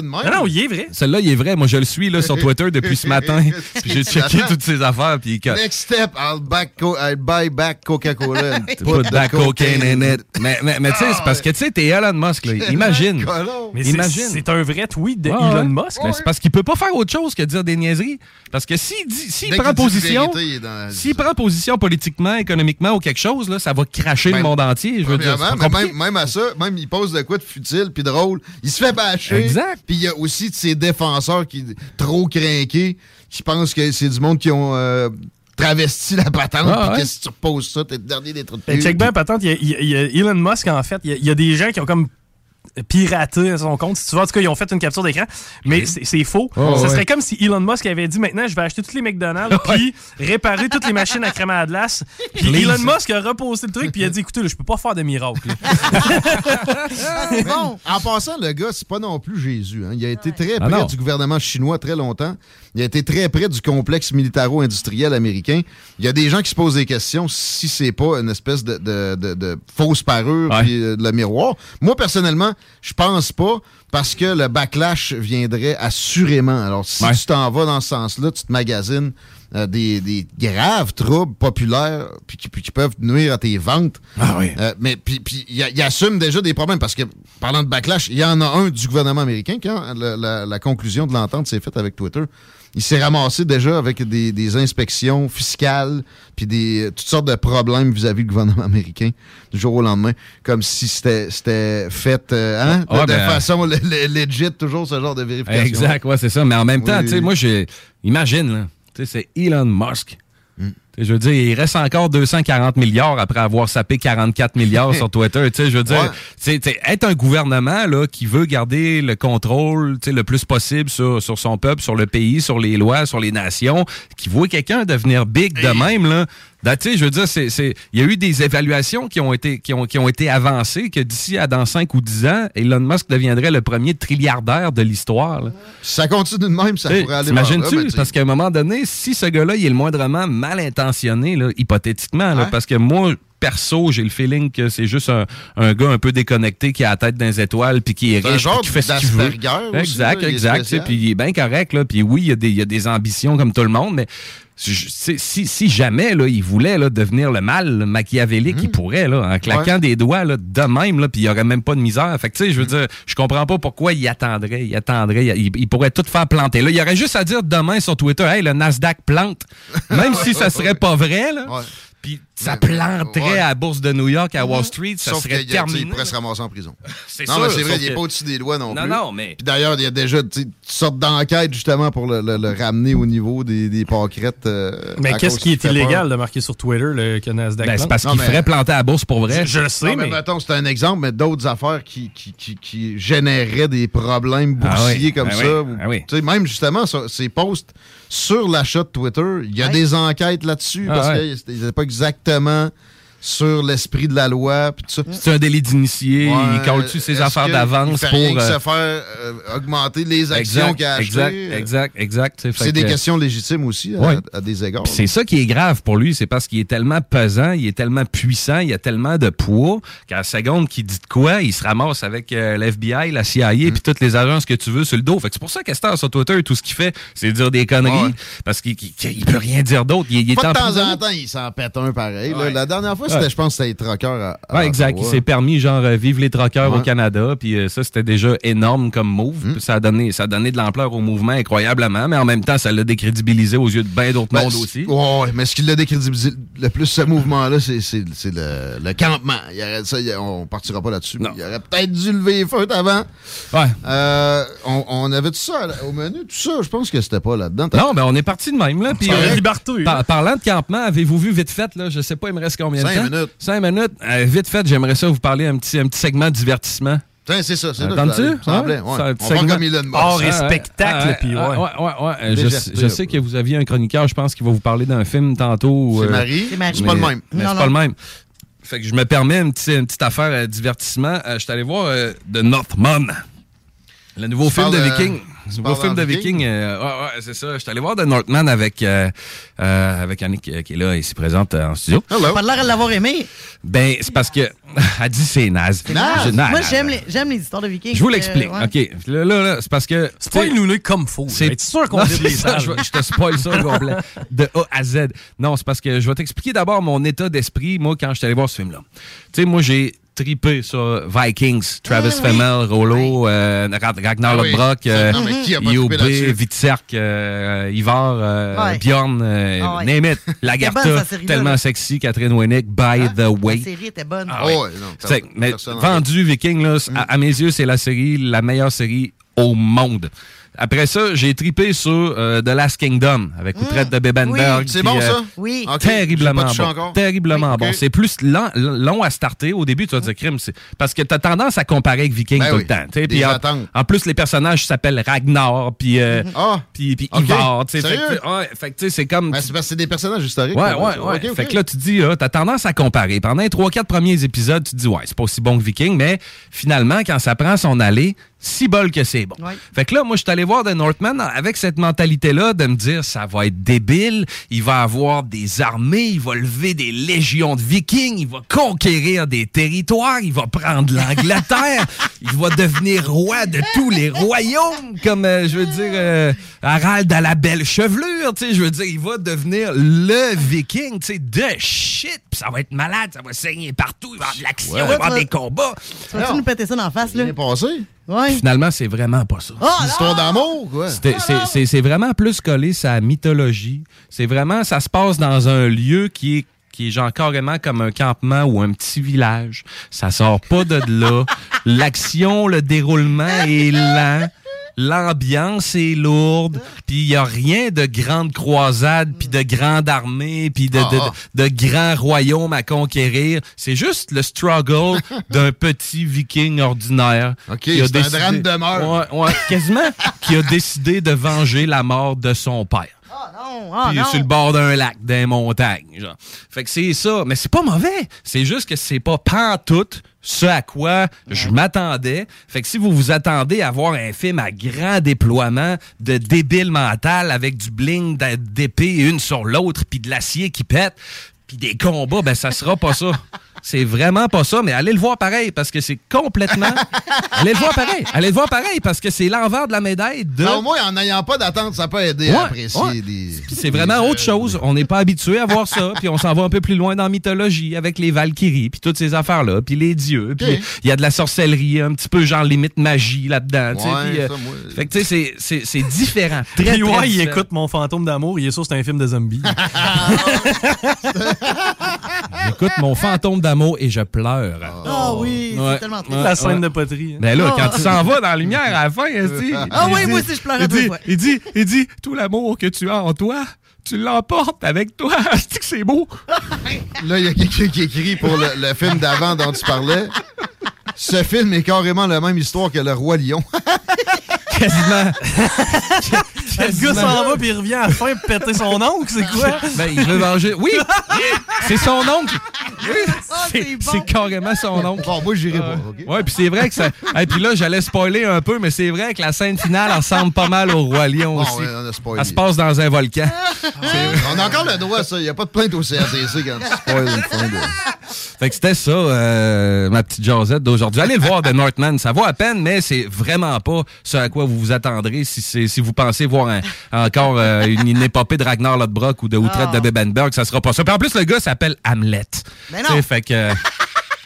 Non, non, il est vrai. Celle-là, il est vrai. Moi, je le suis là, sur Twitter depuis ce matin. Puis j'ai checké toutes ses affaires. Puis que- Next step, I'll, back co- I'll buy back Coca-Cola and put, Put the that cocaine in it. Mais, mais, mais tu sais, c'est parce que tu sais, t'es Elon Musk. Là. Imagine. Mais c'est- Imagine. c'est un vrai tweet de Ouais, Elon ouais. Musk. Mais c'est parce qu'il peut pas faire autre chose que dire des niaiseries. Parce que s'il dit- s'il prend qu'il dit position, s'il prend position politiquement, économiquement ou quelque chose, là, ça va cracher le Même- monde entier. Je veux dire, même, même à ça, même il pose de quoi de futile puis drôle. Il se fait bâcher. Exact. Puis il y a aussi de ses défenseurs qui trop craqués, qui pensent que c'est du monde qui ont euh, travesti la patente. Ah, puis ouais. que si tu reposes ça, t'es le dernier des trucs de Ben, check bien, patente, il y, y y a Elon Musk, en fait, il y a, il y a des gens qui ont comme piraté son compte. Si tu vois, en tout cas, ils ont fait une capture d'écran. Mais c'est c'est faux. Oh, ça ouais. serait comme si Elon Musk avait dit maintenant, je vais acheter tous les McDonald's, <laughs> puis réparer toutes les machines à crème à glace. Puis Please. Elon Musk a reposé le truc, puis il a dit écoutez, là, je peux pas faire de miracle. Ah, bon. En passant, le gars, c'est pas non plus Jésus. hein. Il a été très Ah près non. du gouvernement chinois très longtemps. Il a été très près du complexe militaro-industriel américain. Il y a des gens qui se posent des questions si c'est pas une espèce de, de- de- de fausse parure Ouais. puis euh, de le miroir. Moi, personnellement, je pense pas parce que le backlash viendrait assurément. Alors, si Ouais. tu t'en vas dans ce sens-là, tu te magasines euh, des, des graves troubles populaires puis qui, peuvent nuire à tes ventes. Ah oui. Euh, mais puis, puis il, assume déjà des problèmes parce que, parlant de backlash, il y en a un du gouvernement américain quand la, la- la conclusion de l'entente s'est faite avec Twitter. Il s'est ramassé déjà avec des, des inspections fiscales puis des toutes sortes de problèmes vis-à-vis du gouvernement américain du jour au lendemain, comme si c'était fait euh, hein, Ah, de, de ben, façon le- le- legit, toujours ce genre de vérification. Exact, ouais, c'est ça. Mais en même temps, Oui. tu sais, moi, j'ai. Imagine, là. Tu sais, c'est Elon Musk. Je veux dire, il reste encore 240 milliards après avoir sapé 44 milliards sur <laughs> Twitter. Tu sais, je veux dire, Ouais. être un gouvernement là, qui veut garder le contrôle tu sais, le plus possible sur, sur son peuple, sur le pays, sur les lois, sur les nations, qui voit quelqu'un devenir big de même, là, Ben, tu sais, je veux dire, c'est, c'est, il y a eu des évaluations qui ont été, qui ont, qui ont été avancées que d'ici à dans 5 ou 10 ans, Elon Musk deviendrait le premier trilliardaire de l'histoire. ça continue de même, ça pourrait aller T'imagines-tu? ben, parce qu'à un moment donné, si ce gars-là, il est le moindrement mal intentionné, là, hypothétiquement, là, parce que moi, perso, j'ai le feeling que c'est juste un, un gars un peu déconnecté qui a la tête dans les étoiles puis qui est C'est un riche genre puis qui fait ce qu'il veut. aussi, Exact, là, est exact. Puis il est bien correct. Là, puis oui, il y, a des, il y a des ambitions comme tout le monde, mais si, si jamais là, il voulait là, devenir le mal le machiavélique, il pourrait, là, en claquant Hmm. Ouais. des doigts là, de même, là, puis il n'y aurait même pas de misère. Fait que, tu sais, je veux dire, je comprends pas pourquoi il attendrait. Il attendrait. Il, il pourrait tout faire planter. Là, il y aurait juste à dire demain sur Twitter, hey, le Nasdaq plante. Même si ça serait pas vrai, là. Puis ça planterait ouais. à la bourse de New York, à Wall Street, ça Sauf serait terminé. il pourrait se ramasser en prison. <laughs> C'est non, sûr, mais c'est vrai, il n'est que- pas au-dessus des lois non, Non, plus. non, mais- Puis d'ailleurs, il y a déjà toutes sortes d'enquêtes justement pour le, le- le ramener au niveau des, des pâquerettes. euh, Mais qu'est-ce qui est illégal peur. de marquer sur Twitter le, que Nasdaq Ben, c'est parce Non, qu'il mais- ferait planter à la bourse pour vrai. Je, je le sais, Non, mais, mais... mettons, c'est un exemple, mais d'autres affaires qui, qui, qui, qui généraient des problèmes Ah boursiers oui, comme ben ça. oui, ben oui. tu sais, Même justement, ces posts sur l'achat de Twitter, il y a Ouais. des enquêtes là-dessus Ah parce ouais. qu'ils n'étaient pas exactement sur l'esprit de la loi. puis tout ça. C'est un délit d'initié. Ouais, il colle-tu ses affaires d'avance pour. euh, se faire euh, augmenter les actions qu'il a achetées. exact, euh, exact, exact. C'est des que- questions légitimes aussi, à, Ouais. à des égards. C'est ça qui est grave pour lui, c'est parce qu'il est tellement pesant, il est tellement puissant, il a tellement de poids qu'à la seconde qu'il dit de quoi, il se ramasse avec euh, l'FBI, la CIA, Mm. puis toutes les agences que tu veux sur le dos. Fait que c'est pour ça qu'Esther sur Twitter, tout ce qu'il fait, c'est dire des conneries, Ouais. parce qu'il peut rien dire d'autre. Il, il est Pas de temps en temps, il s'en pète un pareil. là. La dernière fois, c'était, je pense, c'était les troqueurs à, à Ouais, exact. Il s'est permis, genre, euh, vive les troqueurs Ouais. au Canada. Puis euh, ça, c'était déjà énorme comme move. Mm. Puis ça, a donné, ça a donné de l'ampleur au mouvement incroyablement. Mais en même temps, ça l'a décrédibilisé aux yeux de bien d'autres Ben, mondes aussi. Ouais, mais ce qui l'a décrédibilisé le plus, ce mouvement-là, c'est, le, le campement. Il y aurait- ça, il y a- on partira pas là-dessus. mais Il aurait peut-être dû lever les feux avant. Ouais. Euh, on, on avait tout ça au menu, tout ça. Je pense que c'était pas là-dedans. Non, ben on est parti de même. Là, puis, euh, par- parlant de campement, avez-vous vu vite fait, là, je sais pas, il me reste combien de temps? Minutes. Cinq minutes. Euh, vite fait, j'aimerais ça vous parler un petit, un petit segment de divertissement. Tiens, c'est ça, c'est ça ouais. Ça, On un va segment- comme Elon Musk. Et Ah, spectacle, Ah, puis ouais. ah, ouais, ouais, ouais. Je, sais que vous aviez un chroniqueur, je pense, qui va vous parler d'un film tantôt. C'est euh, Marie? C'est Marie. C'est pas le même. c'est pas le même. Fait que je me permets une, petite- une petite affaire euh, divertissement. Euh, je suis allé voir euh, The Northman. Le nouveau Tu film de euh, Viking. Nouveau parles film de Viking? Viking. euh, ouais, ouais, c'est ça. Je suis allé voir The Northman avec, euh, euh, avec Annick euh, qui est là et s'y présente euh, en studio. Hello. Pas de l'air de l'avoir aimé. Ben, c'est parce que. <laughs> Elle dit c'est naze. Je- non, Moi, j'aime les, j'aime les histoires de Vikings. Je vous Euh, l'explique. ouais. OK. Là, là, là, c'est parce que. Inouï comme faux. c'est sûr qu'on dit les ça, je, te spoil ça au complet. <laughs> De A à Z. Non, c'est parce que je vais t'expliquer d'abord mon état d'esprit, moi, quand je suis allé voir ce film-là. Tu sais, moi, j'ai tripé sur Vikings, Travis Ah, oui. Fimmel, Rollo, euh, Ra- Ragnar Ah oui. Lodbrok, euh, IOB? Vitserk, euh, Ivar, euh, Ouais. Bjorn, euh, Ah ouais. name it, <laughs> Lagarta, tellement là. sexy, Catherine Winnick, by the way. La série était bonne. Ah ouais, non, mais vendu Viking, là, à, à mes yeux, c'est la série, la meilleure série au monde. Après ça, j'ai tripé sur euh, The Last Kingdom avec Outrette de Bebenberg. C'est bon, euh, ça? Oui. Terriblement bon. encore. Terriblement Oui, bon. C'est plus lent, long à starter. Au début, tu vas dire crime. c'est- Parce que tu as tendance à comparer avec Viking Ben tout oui, le temps. tu puis en, en plus, les personnages s'appellent Ragnar, puis euh, <laughs> Ah, puis puis Ok. Ivar. tu Fait Sérieux? que, ouais, fait que, tu sais, c'est comme. Ben, c'est parce que c'est des personnages historiques. Ouais, ouais, ouais. Fait que là, tu dis, ah, t'as tendance à comparer. Pendant les 3-4 premiers épisodes, tu te dis, ouais, c'est pas aussi bon que Viking, mais finalement, quand ça prend son allée, si bol que c'est bon. Ouais. Fait que là, moi, je suis allé voir The Northman avec cette mentalité-là de me dire, ça va être débile, il va avoir des armées, il va lever des légions de Vikings, il va conquérir des territoires, il va prendre l'Angleterre, <laughs> il va devenir roi de tous les royaumes, comme, euh, je veux dire, euh, Harald à la belle chevelure, tu sais, je veux dire, il va devenir le Viking, tu sais, de shit, puis ça va être malade, ça va saigner partout, il va y avoir de l'action, il va y avoir des combats. Tu vas-tu nous péter ça dans la face, là? Ouais. Finalement, c'est vraiment pas ça. Oh, Une histoire d'amour, quoi. C'était- C'est c'est- c'est vraiment plus collé sa mythologie. C'est vraiment, ça se passe dans un lieu qui est qui est genre carrément comme un campement ou un petit village. Ça sort pas de là. <laughs> L'action, le déroulement est lent. L'ambiance est lourde, puis il y a rien de grande croisade, puis de grande armée, puis de, de, Ah, de, de grands royaumes à conquérir. C'est juste le struggle <laughs> d'un petit viking ordinaire. OK, qui a c'est un décidé- drame de meurtre. Ouais, ouais, quasiment. qui a décidé de venger la mort de son père. Ah, puis non. sur le bord d'un lac, d'un montagne. Genre. Fait que c'est ça. Mais c'est pas mauvais. C'est juste que c'est pas pantoute ce à quoi je m'attendais. Fait que si vous vous attendez à voir un film à grand déploiement de débile mental avec du bling d'épée une sur l'autre, puis de l'acier qui pète, puis des combats, ben ça sera pas ça. <laughs> C'est vraiment pas ça, mais allez le voir pareil parce que c'est complètement. <laughs> allez le voir pareil. Allez le voir pareil parce que c'est l'envers de la médaille de. Ben, au moins, en n'ayant pas d'attente, ça peut aider Ouais, à apprécier ouais. des. Puis c'est vraiment autre chose. On n'est pas habitué à voir ça. Puis on s'en va un peu plus loin dans la mythologie avec les Valkyries, puis toutes ces affaires-là, puis les dieux. Puis il y a de la sorcellerie, un petit peu genre limite magie là-dedans. Ouais, euh, ça, moi- fait que tu sais, c'est- c'est c'est différent. <laughs> Très, Puis très ouais, il différent. écoute Mon fantôme d'amour, il est sûr que c'est un film de zombies. <laughs> J'écoute mon fantôme d'amour et je pleure. Ah oui, Ouais, c'est tellement triste. La scène ouais. de poterie. hein. Ben là, Oh. quand tu s'en vas dans la lumière à la fin, Ah oui, dit- moi aussi, je pleurais il deux fois. Il dit, il dit, tout l'amour que tu as en toi, tu l'emportes avec toi. <laughs> Esti que c'est beau? <laughs> Là, il y a quelqu'un qui écrit pour le, le film d'avant dont tu parlais. Ce film est carrément la même histoire que Le Roi Lion. <laughs> Quasiment. <laughs> Le gars s'en va puis il revient à la fin péter son oncle, c'est quoi? Ben, il veut venger. Oui! C'est son oncle! Oui! C'est carrément son oncle. Bon, moi, j'irai pas. OK? Ouais, puis c'est vrai que ça. Et puis là, j'allais spoiler un peu, mais c'est vrai que la scène finale ressemble pas mal au Roi Lion Bon, aussi. ouais, on a spoilé. Elle se passe dans un volcan. <laughs> On a encore le droit, ça. Il n'y a pas de plainte au CRTC quand tu spoil une fin de. Fait que c'était ça, euh, ma petite Josette d'aujourd'hui. Allez le voir, The Northman. Ça vaut à peine, mais c'est vraiment pas ce à quoi vous vous attendrez si, c'est- si vous pensez voir un- <laughs> encore euh, une, une épopée de Ragnar Lodbrok ou de Outrecht Ah. de Bebenberg. Ça sera pas ça. Puis en plus, le gars s'appelle Hamlet. Mais Tu non. sais, Fait que... euh,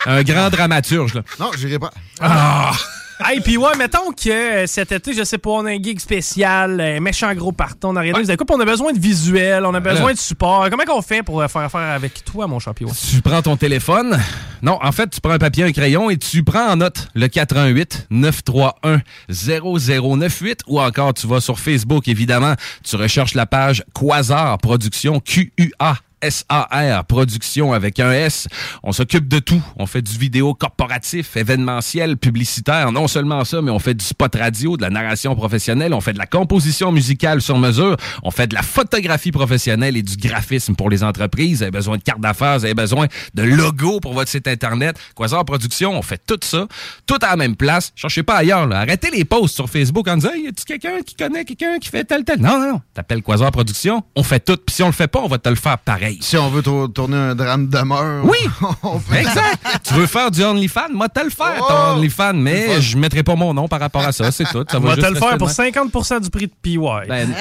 un grand <laughs> dramaturge, là. Non, j'irai pas. Ah! <laughs> Hey, puis ouais, mettons que euh, cet été, je sais pas, on a un gig spécial, un méchant gros parton, on a rien de- puis on a besoin de visuel, on a besoin de support. Comment qu'on fait pour euh, faire affaire avec toi, mon champion? Tu prends ton téléphone. Non, en fait, tu prends un papier, un crayon et tu prends en note le 418 931 0098 ou encore tu vas sur Facebook, évidemment. Tu recherches la page Quasar Production, Q-U-A. SAR Production avec un S. On s'occupe de tout. On fait du vidéo corporatif, événementiel, publicitaire. Non seulement ça, mais on fait du spot radio, de la narration professionnelle. On fait de la composition musicale sur mesure. On fait de la photographie professionnelle et du graphisme pour les entreprises. Vous avez besoin de cartes d'affaires, vous avez besoin de logos pour votre site Internet. Quasar Production, on fait tout ça. Tout à la même place. Cherchez pas ailleurs. Là. Arrêtez les posts sur Facebook en disant hey, « Y a-tu quelqu'un qui connaît quelqu'un qui fait tel, tel? » Non, non, non. T'appelles Quasar Production. On fait tout. Puis si on le fait pas, on va te le faire pareil. Si on veut tour- tourner un drame de mort. Oui! <laughs> on peut- Exact! tu veux faire du OnlyFans? Moi, te le faire, Oh! ton OnlyFans, mais je mettrai pas mon nom par rapport à ça, c'est tout. Ça va te juste le faire pour de 50 du prix de PY. Ben, <laughs>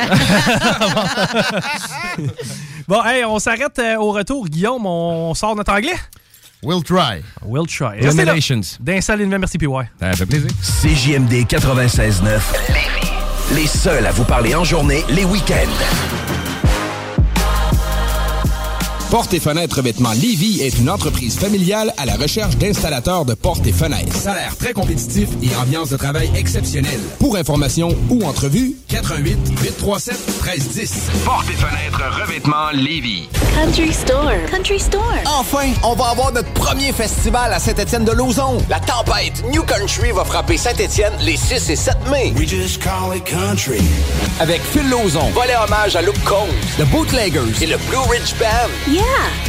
<laughs> bon, hey, on s'arrête euh, au retour, Guillaume. On sort notre anglais? We'll try. We'll try. Eliminations. D'installer une merci PY. Ça fait plaisir. CJMD 96.9. Les seuls à vous parler en journée, les week-ends. Portes et fenêtres revêtement Lévy est une entreprise familiale à la recherche d'installateurs de portes et fenêtres. Salaire très compétitif et ambiance de travail exceptionnelle. Pour information ou entrevue, 418 837 1310. Portes et fenêtres revêtement Lévis. Country Store. Country Store. Enfin, on va avoir notre premier festival à Saint-Étienne-de-Lauzon. La tempête New Country va frapper Saint-Étienne les 6 et 7 mai. We just call it country. Avec Phil Lauzon, volet hommage à Luke Combs, The Bootleggers et le Blue Ridge Band. Yeah,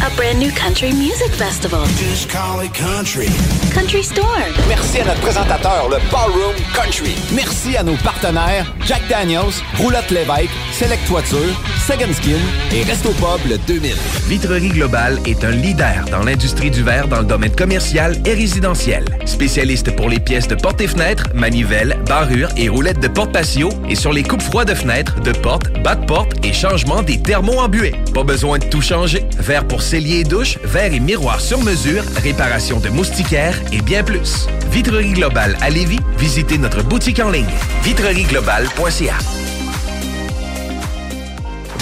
a brand new country music festival. Just call it country. Country Store. Merci à notre présentateur, le Ballroom Country. Merci à nos partenaires, Jack Daniels, Roulotte Lévesque, Select Toiture, Second Skin et Resto Pub le 2000. Vitrerie Globale est un leader dans l'industrie du verre dans le domaine commercial et résidentiel. Spécialiste pour les pièces de portes et fenêtres, manivelles, barrures et roulettes de porte patio et sur les coupes froides de fenêtres, de portes, bas de porte et changement des thermos embués. Pas besoin de tout changer. Verre pour cellier et douche, verre et miroir sur mesure, réparation de moustiquaires et bien plus. Vitrerie Globale à Lévis, visitez notre boutique en ligne vitrerieglobale.ca.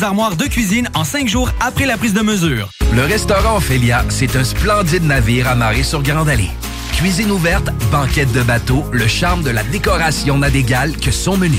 armoires de cuisine en cinq jours après la prise de mesure. Le restaurant Ophélia, c'est un splendide navire amarré sur Grande Allée. Cuisine ouverte, banquette de bateau, le charme de la décoration n'a d'égal que son menu.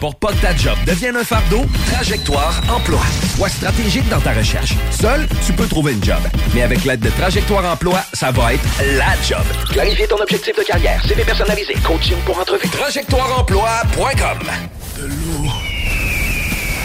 Pour pas que ta job devienne un fardeau, Trajectoire Emploi. Sois stratégique dans ta recherche. Seul, tu peux trouver une job. Mais avec l'aide de Trajectoire Emploi, ça va être la job. Clarifier ton objectif de carrière, CV personnalisé, coaching pour entrevue. TrajectoireEmploi.com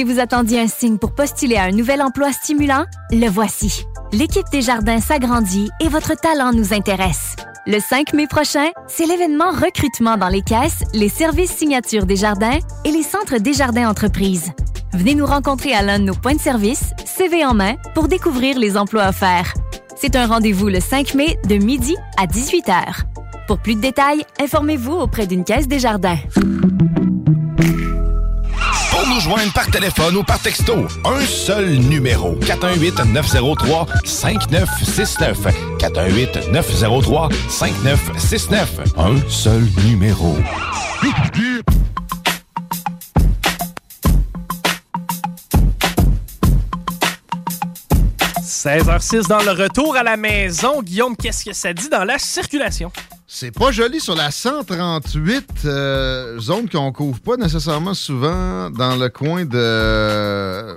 Si vous attendiez un signe pour postuler à un nouvel emploi stimulant, le voici. L'équipe des jardins s'agrandit et votre talent nous intéresse. Le 5 mai prochain, c'est l'événement recrutement dans les caisses, les services signatures des jardins et les centres des jardins entreprises. Venez nous rencontrer à l'un de nos points de service, CV en main, pour découvrir les emplois offerts. C'est un rendez-vous le 5 mai de midi à 18h. Pour plus de détails, informez-vous auprès d'une caisse des jardins. Par téléphone ou par texto, un seul numéro. 418-903-5969. 418-903-5969. Un seul numéro. 16h06 dans le retour à la maison. Guillaume, qu'est-ce que ça dit dans la circulation? C'est pas joli sur la 138, euh, zone qu'on couvre pas nécessairement souvent dans le coin de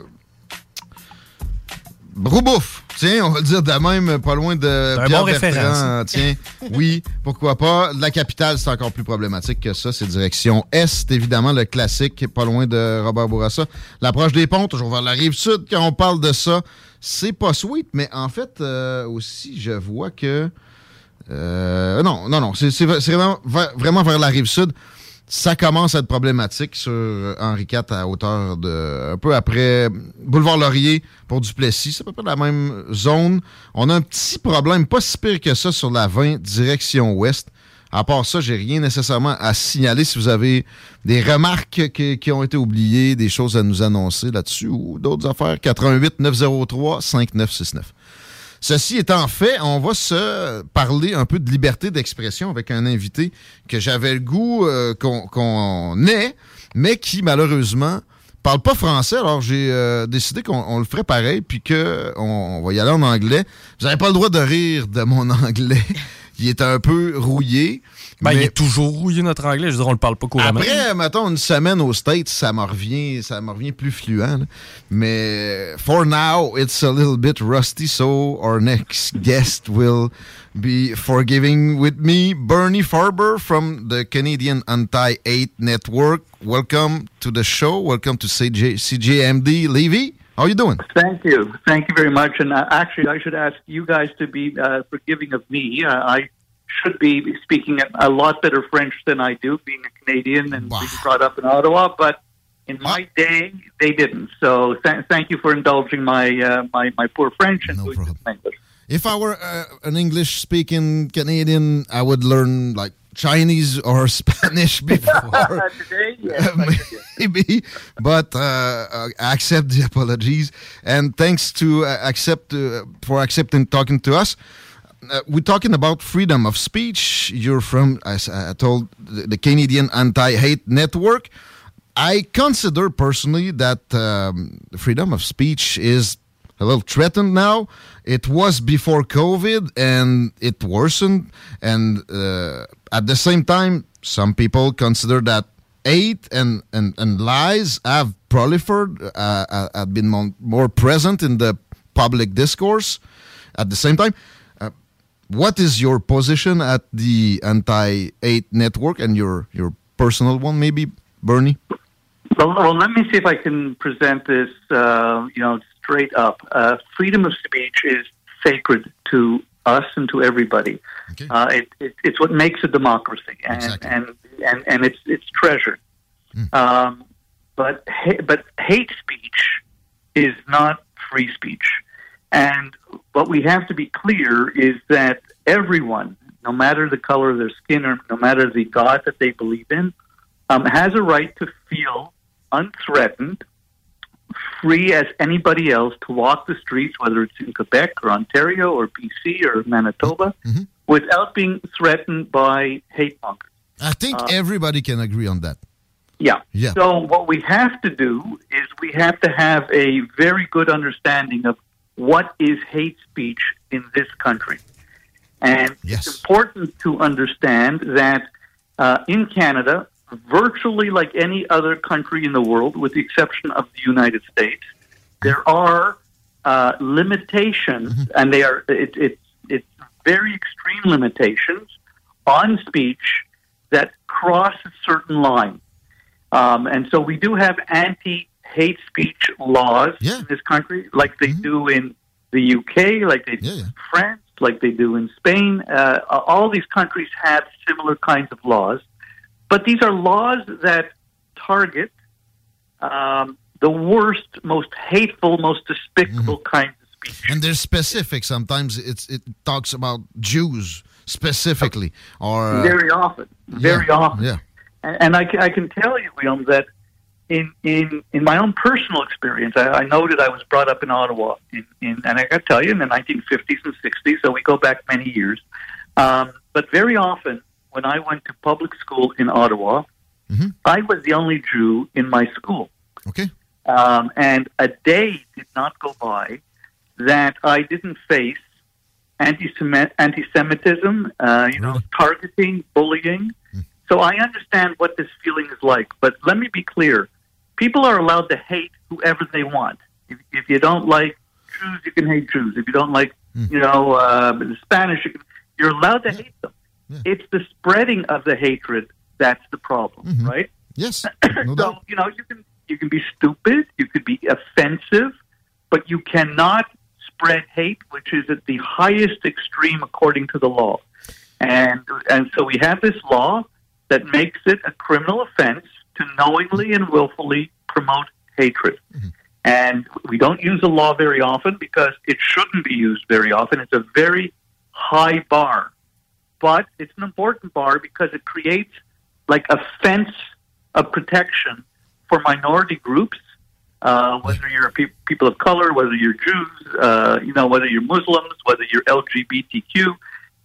Broubouf. Tiens, on va le dire de même, pas loin de un Pierre bon Bertrand. référent, Tiens, oui, pourquoi pas. La capitale, c'est encore plus problématique que ça. C'est direction Est, évidemment, le classique, pas loin de Robert Bourassa. L'approche des ponts, toujours vers la rive sud, quand on parle de ça, c'est pas sweet, mais en fait, euh, aussi, je vois que... Euh, non, non, non. C'est vraiment, vraiment vers la rive sud. Ça commence à être problématique sur Henri IV à hauteur de. un peu après Boulevard Laurier pour Duplessis. C'est à peu près la même zone. On a un petit problème, pas si pire que ça, sur la 20, direction ouest. À part ça, j'ai rien nécessairement à signaler. Si vous avez des remarques qui, qui ont été oubliées, des choses à nous annoncer là-dessus ou d'autres affaires, 88 903 5969. Ceci étant fait, on va se parler un peu de liberté d'expression avec un invité que j'avais le goût euh, qu'on ait, mais qui malheureusement parle pas français. Alors j'ai euh, décidé qu'on on le ferait pareil, puis que on, on va y aller en anglais. Vous n'avez pas le droit de rire de mon <laughs> anglais. il est un peu rouillé. Ben, mais il est toujours rouillé notre anglais. Je veux dire, on le parle pas couramment. après, mettons, une semaine aux States, ça me revient, ça me revient plus fluent. là. Mais for now, it's a little bit rusty, so our next guest will be forgiving with me, Bernie Farber from the Canadian Anti-Hate Network. Welcome to the show. Welcome to CJ, CJMD. Levy, how you doing? Thank you. Thank you very much. And uh, actually, I should ask you guys to be uh, forgiving of me. Uh, I should be speaking a lot better French than I do, being a Canadian and being brought up in Ottawa. But in my day, they didn't. So th- thank you for indulging my uh, my, my poor French and in English. If I were uh, an English speaking Canadian, I would learn like Chinese or <laughs> Spanish <laughs> before. <laughs> Today, maybe, but uh, uh, I accept the apologies and thanks to uh, accept uh, for accepting talking to us. Uh, we're talking about freedom of speech. You're from, as I told, the, Canadian Anti-Hate Network. I consider personally that um, freedom of speech is a little threatened now. It was before COVID and it worsened. And uh, at the same time, some people consider that hate and, and, and lies have proliferated, uh, uh, have been more, present in the public discourse. At the same time, what is your position at the anti-hate network and your, your personal one, maybe, Bernie? Well, well, let me see if I can present this, uh, you know, straight up. Uh, freedom of speech is sacred to us and to everybody. Uh, it, it, it's what makes a democracy, and and, and and it's it's treasured. Um, but ha- but hate speech is not free speech, and what we have to be clear is that everyone, no matter the color of their skin or no matter the God that they believe in, um, has a right to feel unthreatened, free as anybody else to walk the streets, whether it's in Quebec or Ontario or BC or Manitoba, without being threatened by hate mongers. I think Uh, everybody can agree on that. Yeah. Yeah. So what we have to do is we have to have a very good understanding of what is hate speech in this country. And it's important to understand that uh, in Canada, virtually like any other country in the world, with the exception of the United States, there are uh, limitations, and they are it, it, it's very extreme limitations on speech that cross a certain line. Um, and so we do have anti-hate speech laws in this country, like they do in the UK, like they do in France, like they do in Spain. Uh, all these countries have similar kinds of laws, but these are laws that target um, the worst, most hateful, most despicable kinds of speech. And they're specific. Sometimes it's it talks about Jews specifically, or uh, very often, very yeah, often. Yeah. And, and I, I can tell you, William, that in in in my own personal experience, I, I noted I was brought up in Ottawa, in, in and I got to tell you, in the 1950s and 60s, so we go back many years. Um, but very often, when I went to public school in Ottawa, I was the only Jew in my school. Okay. Um, and a day did not go by that I didn't face anti-Semi- anti-Semitism, uh, you know, targeting, bullying. So I understand what this feeling is like. But let me be clear: people are allowed to hate whoever they want. If, if you don't like Jews, you can hate Jews. If you don't like, you know, uh, the Spanish, you can, you're allowed to hate them. It's the spreading of the hatred that's the problem, right? Yes. <clears throat> so you know you can you can be stupid, you could be offensive, but you cannot spread hate, which is at the highest extreme according to the law. And and so we have this law that makes it a criminal offense to knowingly and willfully promote hatred. And we don't use the law very often because it shouldn't be used very often. It's a very high bar. But it's an important bar because it creates like a fence of protection for minority groups, uh, whether you're a pe- people of color, whether you're Jews, uh, you know, whether you're Muslims, whether you're LGBTQ.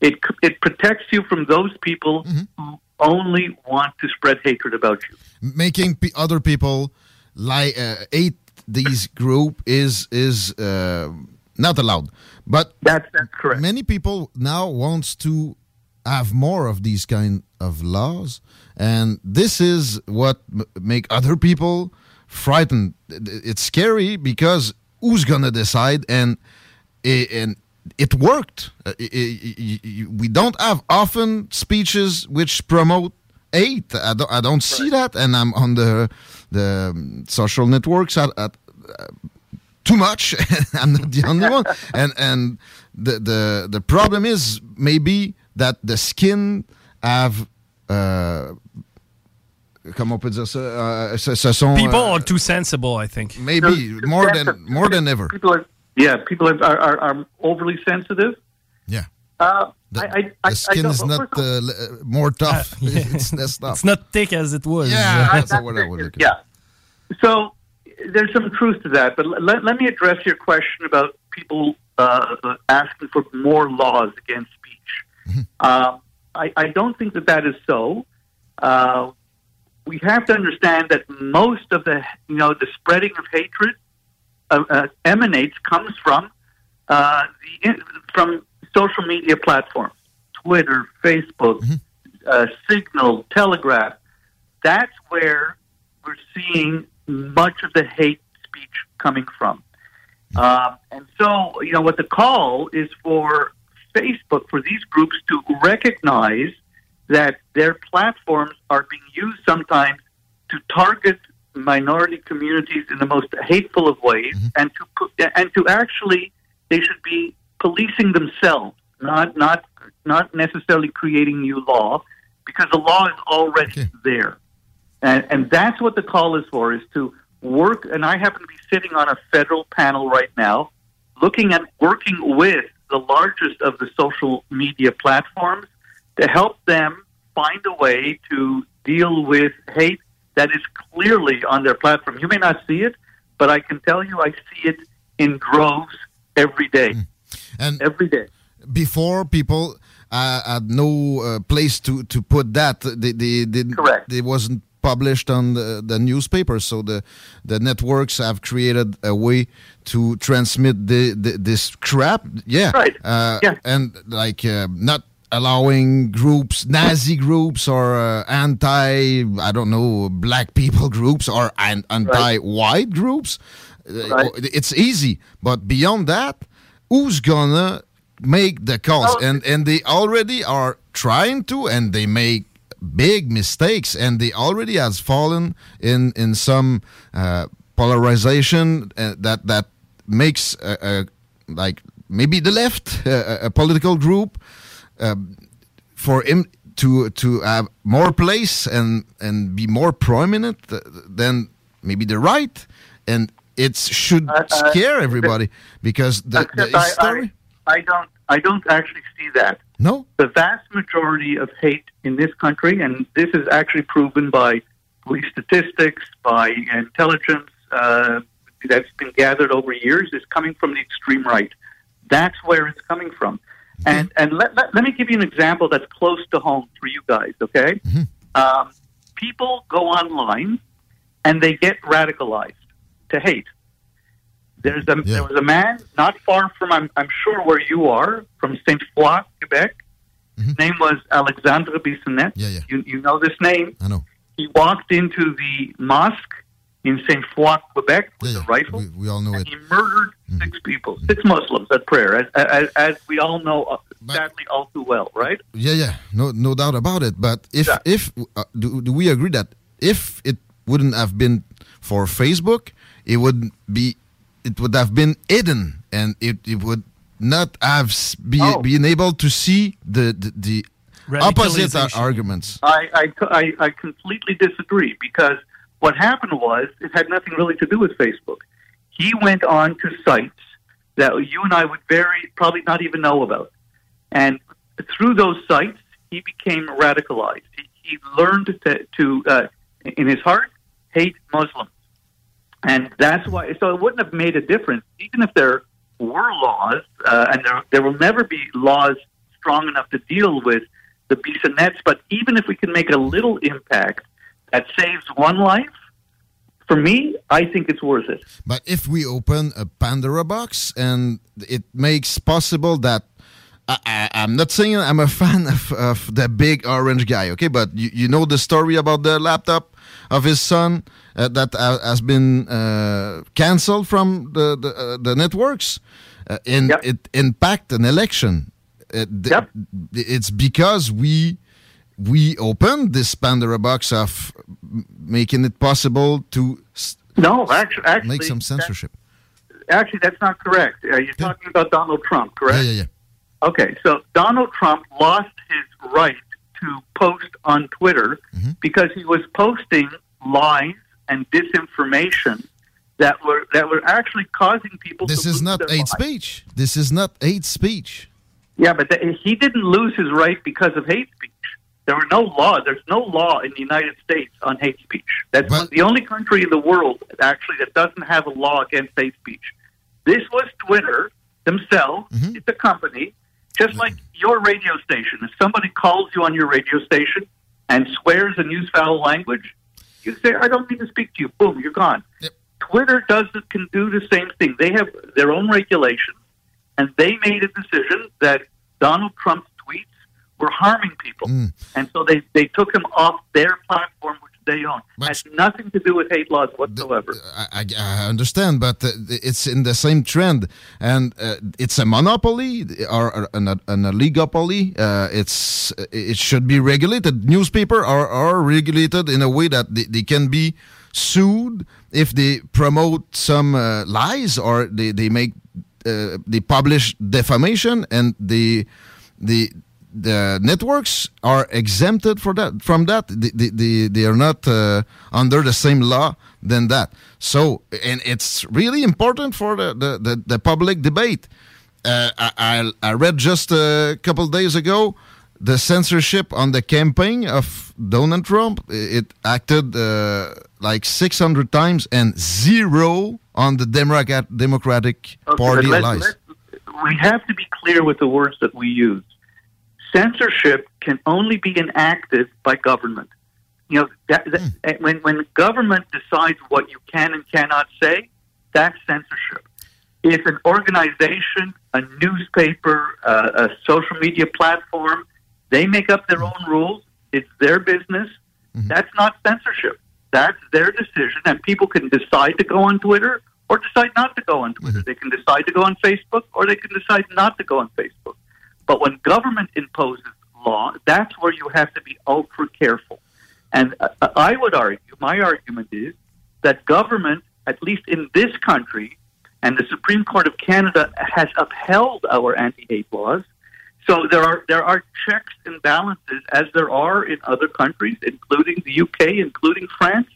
It c- it protects you from those people who only want to spread hatred about you. making p- other people like uh, hate these group is is uh, not allowed. But that's that's correct. Many people now wants to have more of these kind of laws, and this is what m- make other people frightened. It's scary because who's gonna decide? And and it worked. Uh, we don't have often speeches which promote hate. I don't, I don't see that, and I'm on the the um, social networks at, at uh, too much. <laughs> I'm not the only one, <laughs> and and the the the problem is maybe that the skin have. Uh, comment on peut dire ça? Uh, ce, ce sont, People are too sensible, I think. Maybe more than more than ever. People are, yeah, people are, are, are overly sensitive. Yeah. Uh, The, I, I, I, the skin I is don't- not uh, l- uh, more tough. <laughs> it's less <laughs> tough. It's not thick as it was. Yeah, that's what I would look. Yeah. So there's some truth to that, but let, let me address your question about people uh, asking for more laws against speech. Um, I, I don't think that that is so. Uh, we have to understand that most of the you know the spreading of hatred uh, uh, emanates comes from uh, the from social media platforms, Twitter, Facebook, uh, Signal, Telegraph. That's where we're seeing much of the hate speech coming from. Um, and so, you know, what the call is for Facebook, for these groups to recognize that their platforms are being used sometimes to target minority communities in the most hateful of ways, mm-hmm. and to and to actually they should be policing themselves, not not not necessarily creating new law, because the law is already there. And, and that's what the call is for, is to work. And I happen to be sitting on a federal panel right now, looking at working with the largest of the social media platforms to help them find a way to deal with hate that is clearly on their platform. You may not see it, but I can tell you I see it in droves every day. And every day. Before people uh, had no uh, place to, to put that. They, they didn't. Correct. They wasn't published on the, the newspapers, so the the networks have created a way to transmit the, the this crap. Yeah. Right. Uh, Yeah. And like uh, not allowing groups, Nazi groups, or uh, anti, I don't know, black people <laughs> groups, or an, anti-white groups. Uh, It's easy, but beyond that, who's gonna make the calls? and and they already are trying to, and they make big mistakes, and they already has fallen in in some uh, polarization uh, that that makes uh, uh, like maybe the left, <laughs> uh, a political group, um, for him to to have more place and and be more prominent than maybe the right, and it should uh, scare everybody because the, the Except I, history. I, I don't. I don't actually see that. No. The vast majority of hate in this country, and this is actually proven by police statistics, by intelligence uh, that's been gathered over years, is coming from the extreme right. That's where it's coming from. And and let, let, let me give you an example that's close to home for you guys. Okay, um, people go online and they get radicalized to hate. There's a there was a man not far from I'm, I'm sure where you are from Saint Foy, Quebec. His name was Alexandre Bissonnette. Yeah, yeah. You you know this name? I know. He walked into the mosque in Saint Foy, Quebec, with a rifle. We, we all know it. He murdered six people, six Muslims at prayer, as, as, as we all know, uh, sadly, all too well, right? Yeah, yeah, no, no doubt about it. But if if uh, do, do we agree that if it wouldn't have been for Facebook, it would be it would have been hidden, and it, it would not have be Oh. been able to see the the, the opposite arguments. I, I, I, I completely disagree because what happened was it had nothing really to do with Facebook. He went on to sites that you and I would very probably not even know about. And through those sites, he became radicalized. He, he learned to, to uh, in his heart, hate Muslims. And that's why, so it wouldn't have made a difference, even if there were laws, uh, and there, there will never be laws strong enough to deal with the Bissonnettes, but even if we can make a little impact that saves one life, for me, I think it's worth it. But if we open a Pandora box and it makes possible that I, am not saying I'm a <laughs> fan of, of the big orange guy, okay? But you, you know the story about the laptop of his son uh, that uh, has been uh, canceled from the the, uh, the networks. Uh, and yep. it impact an election. It, yep. It's because we we opened this Pandora box of making it possible to no, actually, actually make some censorship. Actually, that's not correct. Are you yeah. talking about Donald Trump, correct? Yeah, yeah, yeah. Okay, so Donald Trump lost his right to post on Twitter mm-hmm. because he was posting lies and disinformation that were that were actually causing people. To this is not hate lives. speech. This is not hate speech. Yeah, but the, he didn't lose his right because of hate speech. There were no law. There's no law in the United States on hate speech. That's but, the only country in the world actually that doesn't have a law against hate speech. This was Twitter themselves. Mm-hmm. It's a company just like your radio station, if somebody calls you on your radio station and swears and use foul language, you say, I don't need to speak to you. Boom, you're gone. Yep. Twitter does can do the same thing. They have their own regulations, and they made a decision that Donald Trump's were harming people, mm. and so they they took him off their platform, which they own. But has nothing to do with hate laws whatsoever. I, I, understand, but it's in the same trend, and uh, it's a monopoly or, or an, an oligopoly. Uh, it's it should be regulated. Newspaper are, are regulated in a way that they, they can be sued if they promote some uh, lies or they they make uh, they publish defamation and they they the networks are exempted for that from that. They, they, they are not uh, under the same law than that. So and it's really important for the, the, the, the public debate. Uh, I, I read just a couple days ago the censorship on the campaign of Donald Trump. It acted uh, like 600 times and zero on the Democrat, Democratic okay, Party let, lies. we have to be clear with the words that we use censorship can only be enacted by government. You know, that, that, mm. when when government decides what you can and cannot say, that's censorship. If an organization, a newspaper, uh, a social media platform, they make up their own rules, it's their business. Mm-hmm. That's not censorship. That's their decision, and people can decide to go on Twitter or decide not to go on Twitter. Mm-hmm. They can decide to go on Facebook or they can decide not to go on Facebook. But when government imposes law, that's where you have to be ultra careful. And uh, I would argue, my argument is that government, at least in this country, and the Supreme Court of Canada has upheld our anti-hate laws. So there are there are checks and balances as there are in other countries, including the UK, including France,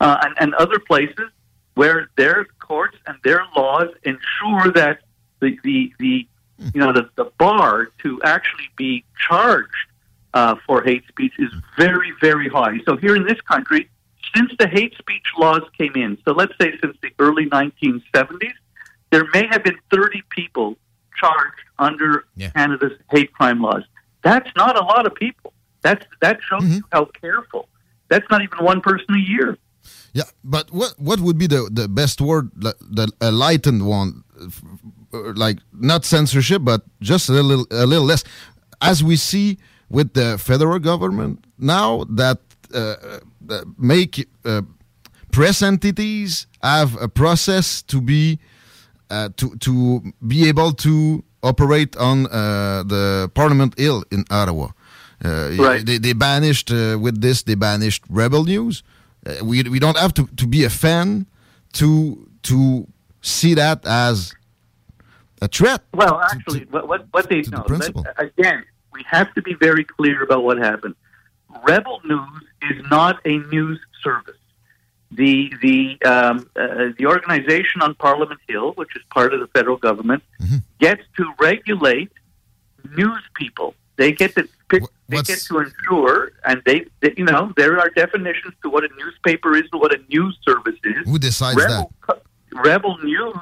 uh, and, and other places, where their courts and their laws ensure that the the, the you know, the, the bar to actually be charged uh, for hate speech is very, very high. So here in this country, since the hate speech laws came in, so let's say since the early 1970s, there may have been 30 people charged under yeah. Canada's hate crime laws. That's not a lot of people. That's that shows Mm-hmm. you how careful. That's not even one person a year. Yeah, but what what would be the, the best word, the, the enlightened one, uh, like not censorship, but just a little a little less, as we see with the federal government now that uh, uh, make uh, press entities have a process to be uh, to to be able to operate on uh, the Parliament Hill in Ottawa. Right. They, they banished with this. They banished Rebel News. we we don't have to, to be a fan to to see that as a threat. Well, actually, what what, what they know principle. again, we have to be very clear about what happened. Rebel News is not a news service. The the um, uh, the organization on Parliament Hill, which is part of the federal government, gets to regulate news people. They get to pick, they get to ensure, and they, they, you know, there are definitions to what a newspaper is and what a news service is. Who decides Rebel, that? Rebel News,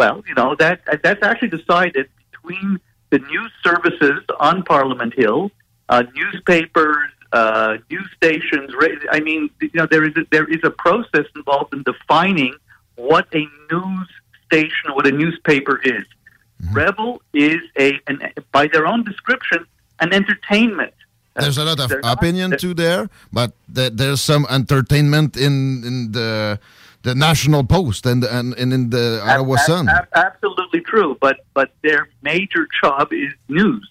well, you know that that's actually decided between the news services on Parliament Hill, uh, newspapers, uh, news stations. I mean, you know, there is a, there is a process involved in defining what a news station, what a newspaper is. Rebel is a, an, by their own description, an entertainment. There's a lot of They're not- opinion too there, but th- there's some entertainment in in the the National Post and and, and in the Ab- Sun. ab- absolutely true, but but their major job is news,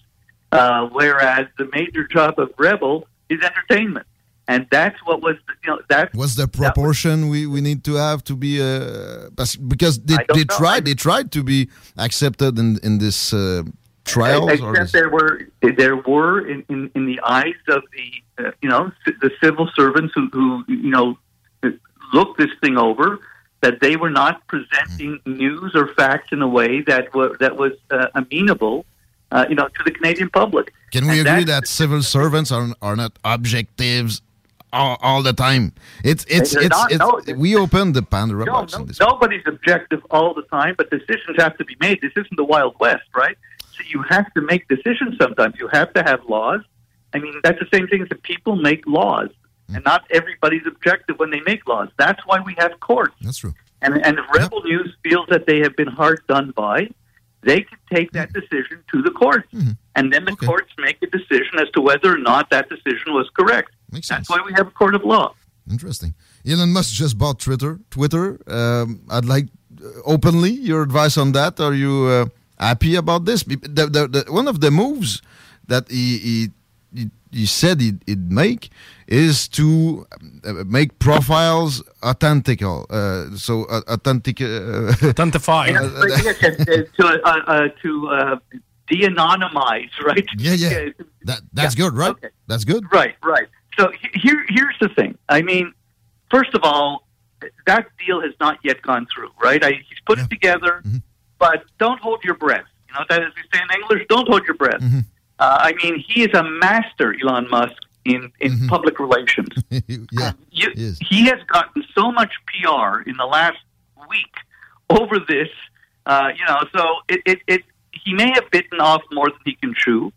uh, whereas the major job of Rebel is entertainment, and that's what was you know that What's the proportion we, we need to have to be uh, because they, they know. tried they tried to be accepted in in this uh, trials or Except this, there were there were in, in, in the eyes of the uh, you know the civil servants who, who you know looked this thing over that they were not presenting news or facts in a way that was that was uh, amenable uh, you know to the Canadian public. Can we And agree that- civil servants are are not objectives all, all the time? It's it's it's, not, it's no. we open the Pandora No, box. no, nobody's objective all the time, but decisions have to be made. This isn't the Wild West, right? So you have to make decisions sometimes. You have to have laws. I mean, that's the same thing as the people make laws, Hmm. and not everybody's objective when they make laws. That's why we have courts. That's true. And and if Rebel News feels that they have been hard done by, they can take that Hmm. decision to the courts, and then the courts make a decision as to whether or not that decision was correct. Makes That's why we have a court of law. Interesting. Elon Musk just bought Twitter. Twitter. Um, I'd like uh, openly your advice on that. Are you uh, happy about this? The, the, the, one of the moves that he he, he, he said he'd, he'd make is to uh, make profiles authentical. Uh, so uh, authentic. Uh, Authentify. Yeah, <laughs> but yes, uh, to uh, uh, to uh, de-anonymize, right? Yeah, yeah. That that's good, right? That's good. Right, right. So here, here's the thing. I mean, first of all, that deal has not yet gone through, right? I, he's put it together, Mm-hmm. but don't hold your breath. You know that as we say in English, don't hold your breath. Mm-hmm. Uh, I mean, he is a master, Elon Musk, in in Mm-hmm. public relations. <laughs> yeah, you, he has gotten so much PR in the last week over this. Uh, you know, so it, it, it he may have bitten off more than he can chew.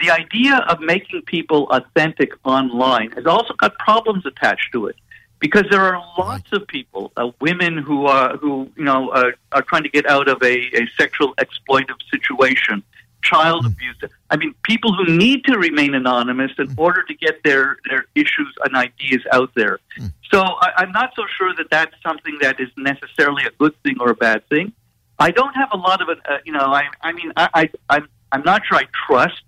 The idea of making people authentic online has also got problems attached to it because there are lots of people, uh, women who are who you know uh, are trying to get out of a, a sexual exploitive situation, child hmm. abuse. I mean, people who need to remain anonymous in hmm. order to get their their issues and ideas out there. Hmm. So I, I'm not so sure that that's something that is necessarily a good thing or a bad thing. I don't have a lot of. Uh, you know, I I mean, I, I I'm I'm not sure I trust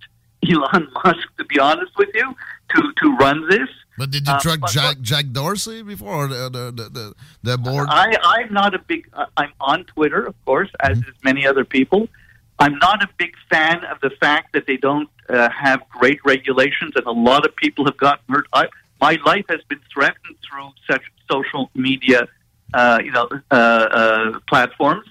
<laughs> Elon Musk to be honest with you to to run this. But did you um, Uh, track Jack Jack Dorsey before the the the, the, board? I, I'm not a big. I- I'm on Twitter, of course, as is many other people. I'm not a big fan of the fact that they don't uh, have great regulations, and a lot of people have gotten hurt. I, my life has been threatened through such social media, uh, you know, uh, uh, platforms.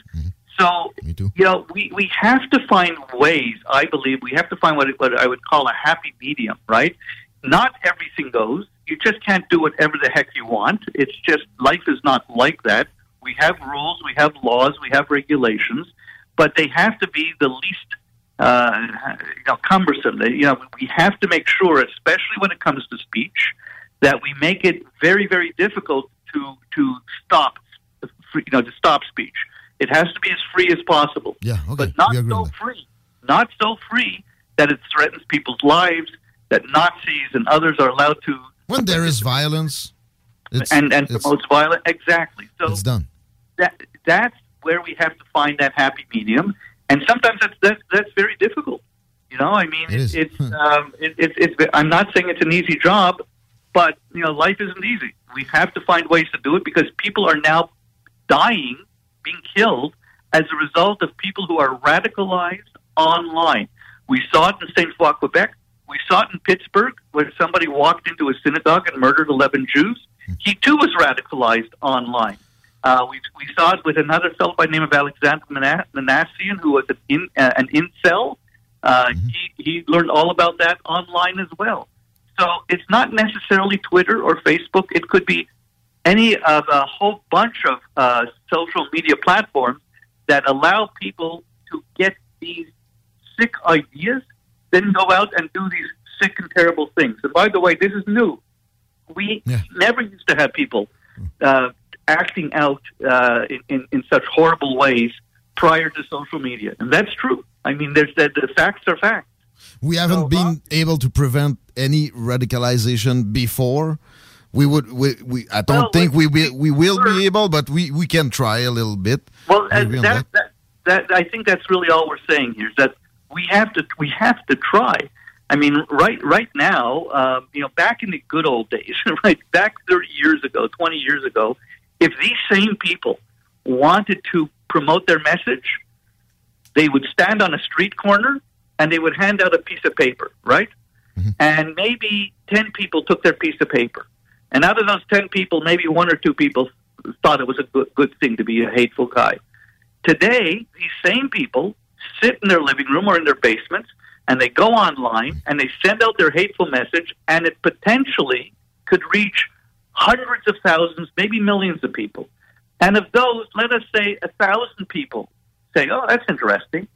So, you know, we, we have to find ways, I believe, we have to find what, what I would call a happy medium, right? Not everything goes. You just can't do whatever the heck you want. It's just, life is not like that. We have rules, we have laws, we have regulations, but they have to be the least uh, you know, cumbersome. They, you know, we have to make sure, especially when it comes to speech, that we make it very, very difficult to to stop, you know, to stop speech. It has to be as free as possible, yeah, okay. but not so free, not so free that it threatens people's lives. That Nazis and others are allowed to When there is violence, it's, and and promotes violence. Exactly. So it's done. that that's where we have to find that happy medium, and sometimes that's that's, that's very difficult. You know, I mean, It is. it's um, it, it's it's. I'm not saying it's an easy job, but you know, life isn't easy. We have to find ways to do it because people are now dying, being killed as a result of people who are radicalized online. We saw it in Saint Foy, Quebec. We saw it in Pittsburgh, where somebody walked into a synagogue and murdered 11 Jews. He too was radicalized online. Uh, we, we saw it with another fellow by the name of Alexander Mana- Manassian, who was an, in, uh, an incel. Uh, he, he learned all about that online as well. So it's not necessarily Twitter or Facebook. It could be any of a whole bunch of uh, social media platforms that allow people to get these sick ideas, then go out and do these sick and terrible things. And by the way, this is new. We never used to have people uh, acting out uh, in, in, in such horrible ways prior to social media, and that's true. I mean, there's that the facts are facts. We haven't been able to prevent any radicalization before. We would. We, we I don't Well, think we will. We will be able, but we, we can try a little bit. Well, on that, that, that, I think that's really all we're saying here is that we have to we have to try. I mean, right right now, uh, you know, back in the good old days, <laughs> right back thirty years ago, twenty years ago, if these same people wanted to promote their message, they would stand on a street corner and they would hand out a piece of paper, right? Mm-hmm. And maybe 10 people took their piece of paper. And out of those 10 people, maybe one or two people thought it was a good, good thing to be a hateful guy. Today, these same people sit in their living room or in their basements and they go online and they send out their hateful message, and it potentially could reach hundreds of thousands, maybe millions of people. And of those, let us say a thousand people say, "Oh, that's interesting,"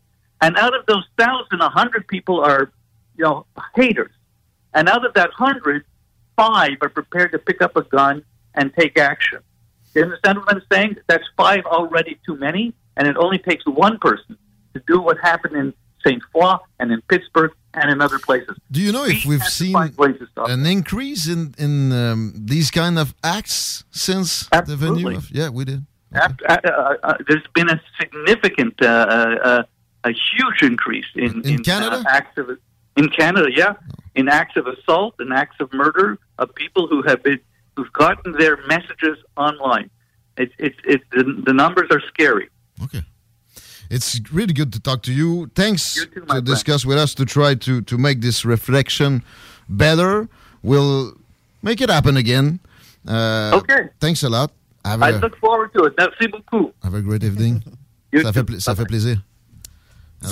and out of those thousand, a hundred people are, you know, haters, and out of that hundred, five are prepared to pick up a gun and take action. You understand what I'm saying? That's five already too many, and it only takes one person to do what happened in St. Foy and in Pittsburgh and in other places. Do you know if we've seen an increase in in um, these kind of acts since the venue? Of, yeah, we did. Ap- uh, uh, uh, there's been a significant, uh, uh, a huge increase in, in, Canada? Uh, acts of in Canada, yeah, in acts of assault and acts of murder of people who have been who've gotten their messages online. It's it's it's the, the numbers are scary. It's really good to talk to you. Thanks to discuss with us to try to, to make this reflection better. We'll make it happen again. Uh, Okay. Thanks a lot. Have I a, look forward to it. Merci beaucoup. have a great evening. <laughs> ça fait, ça fait plaisir.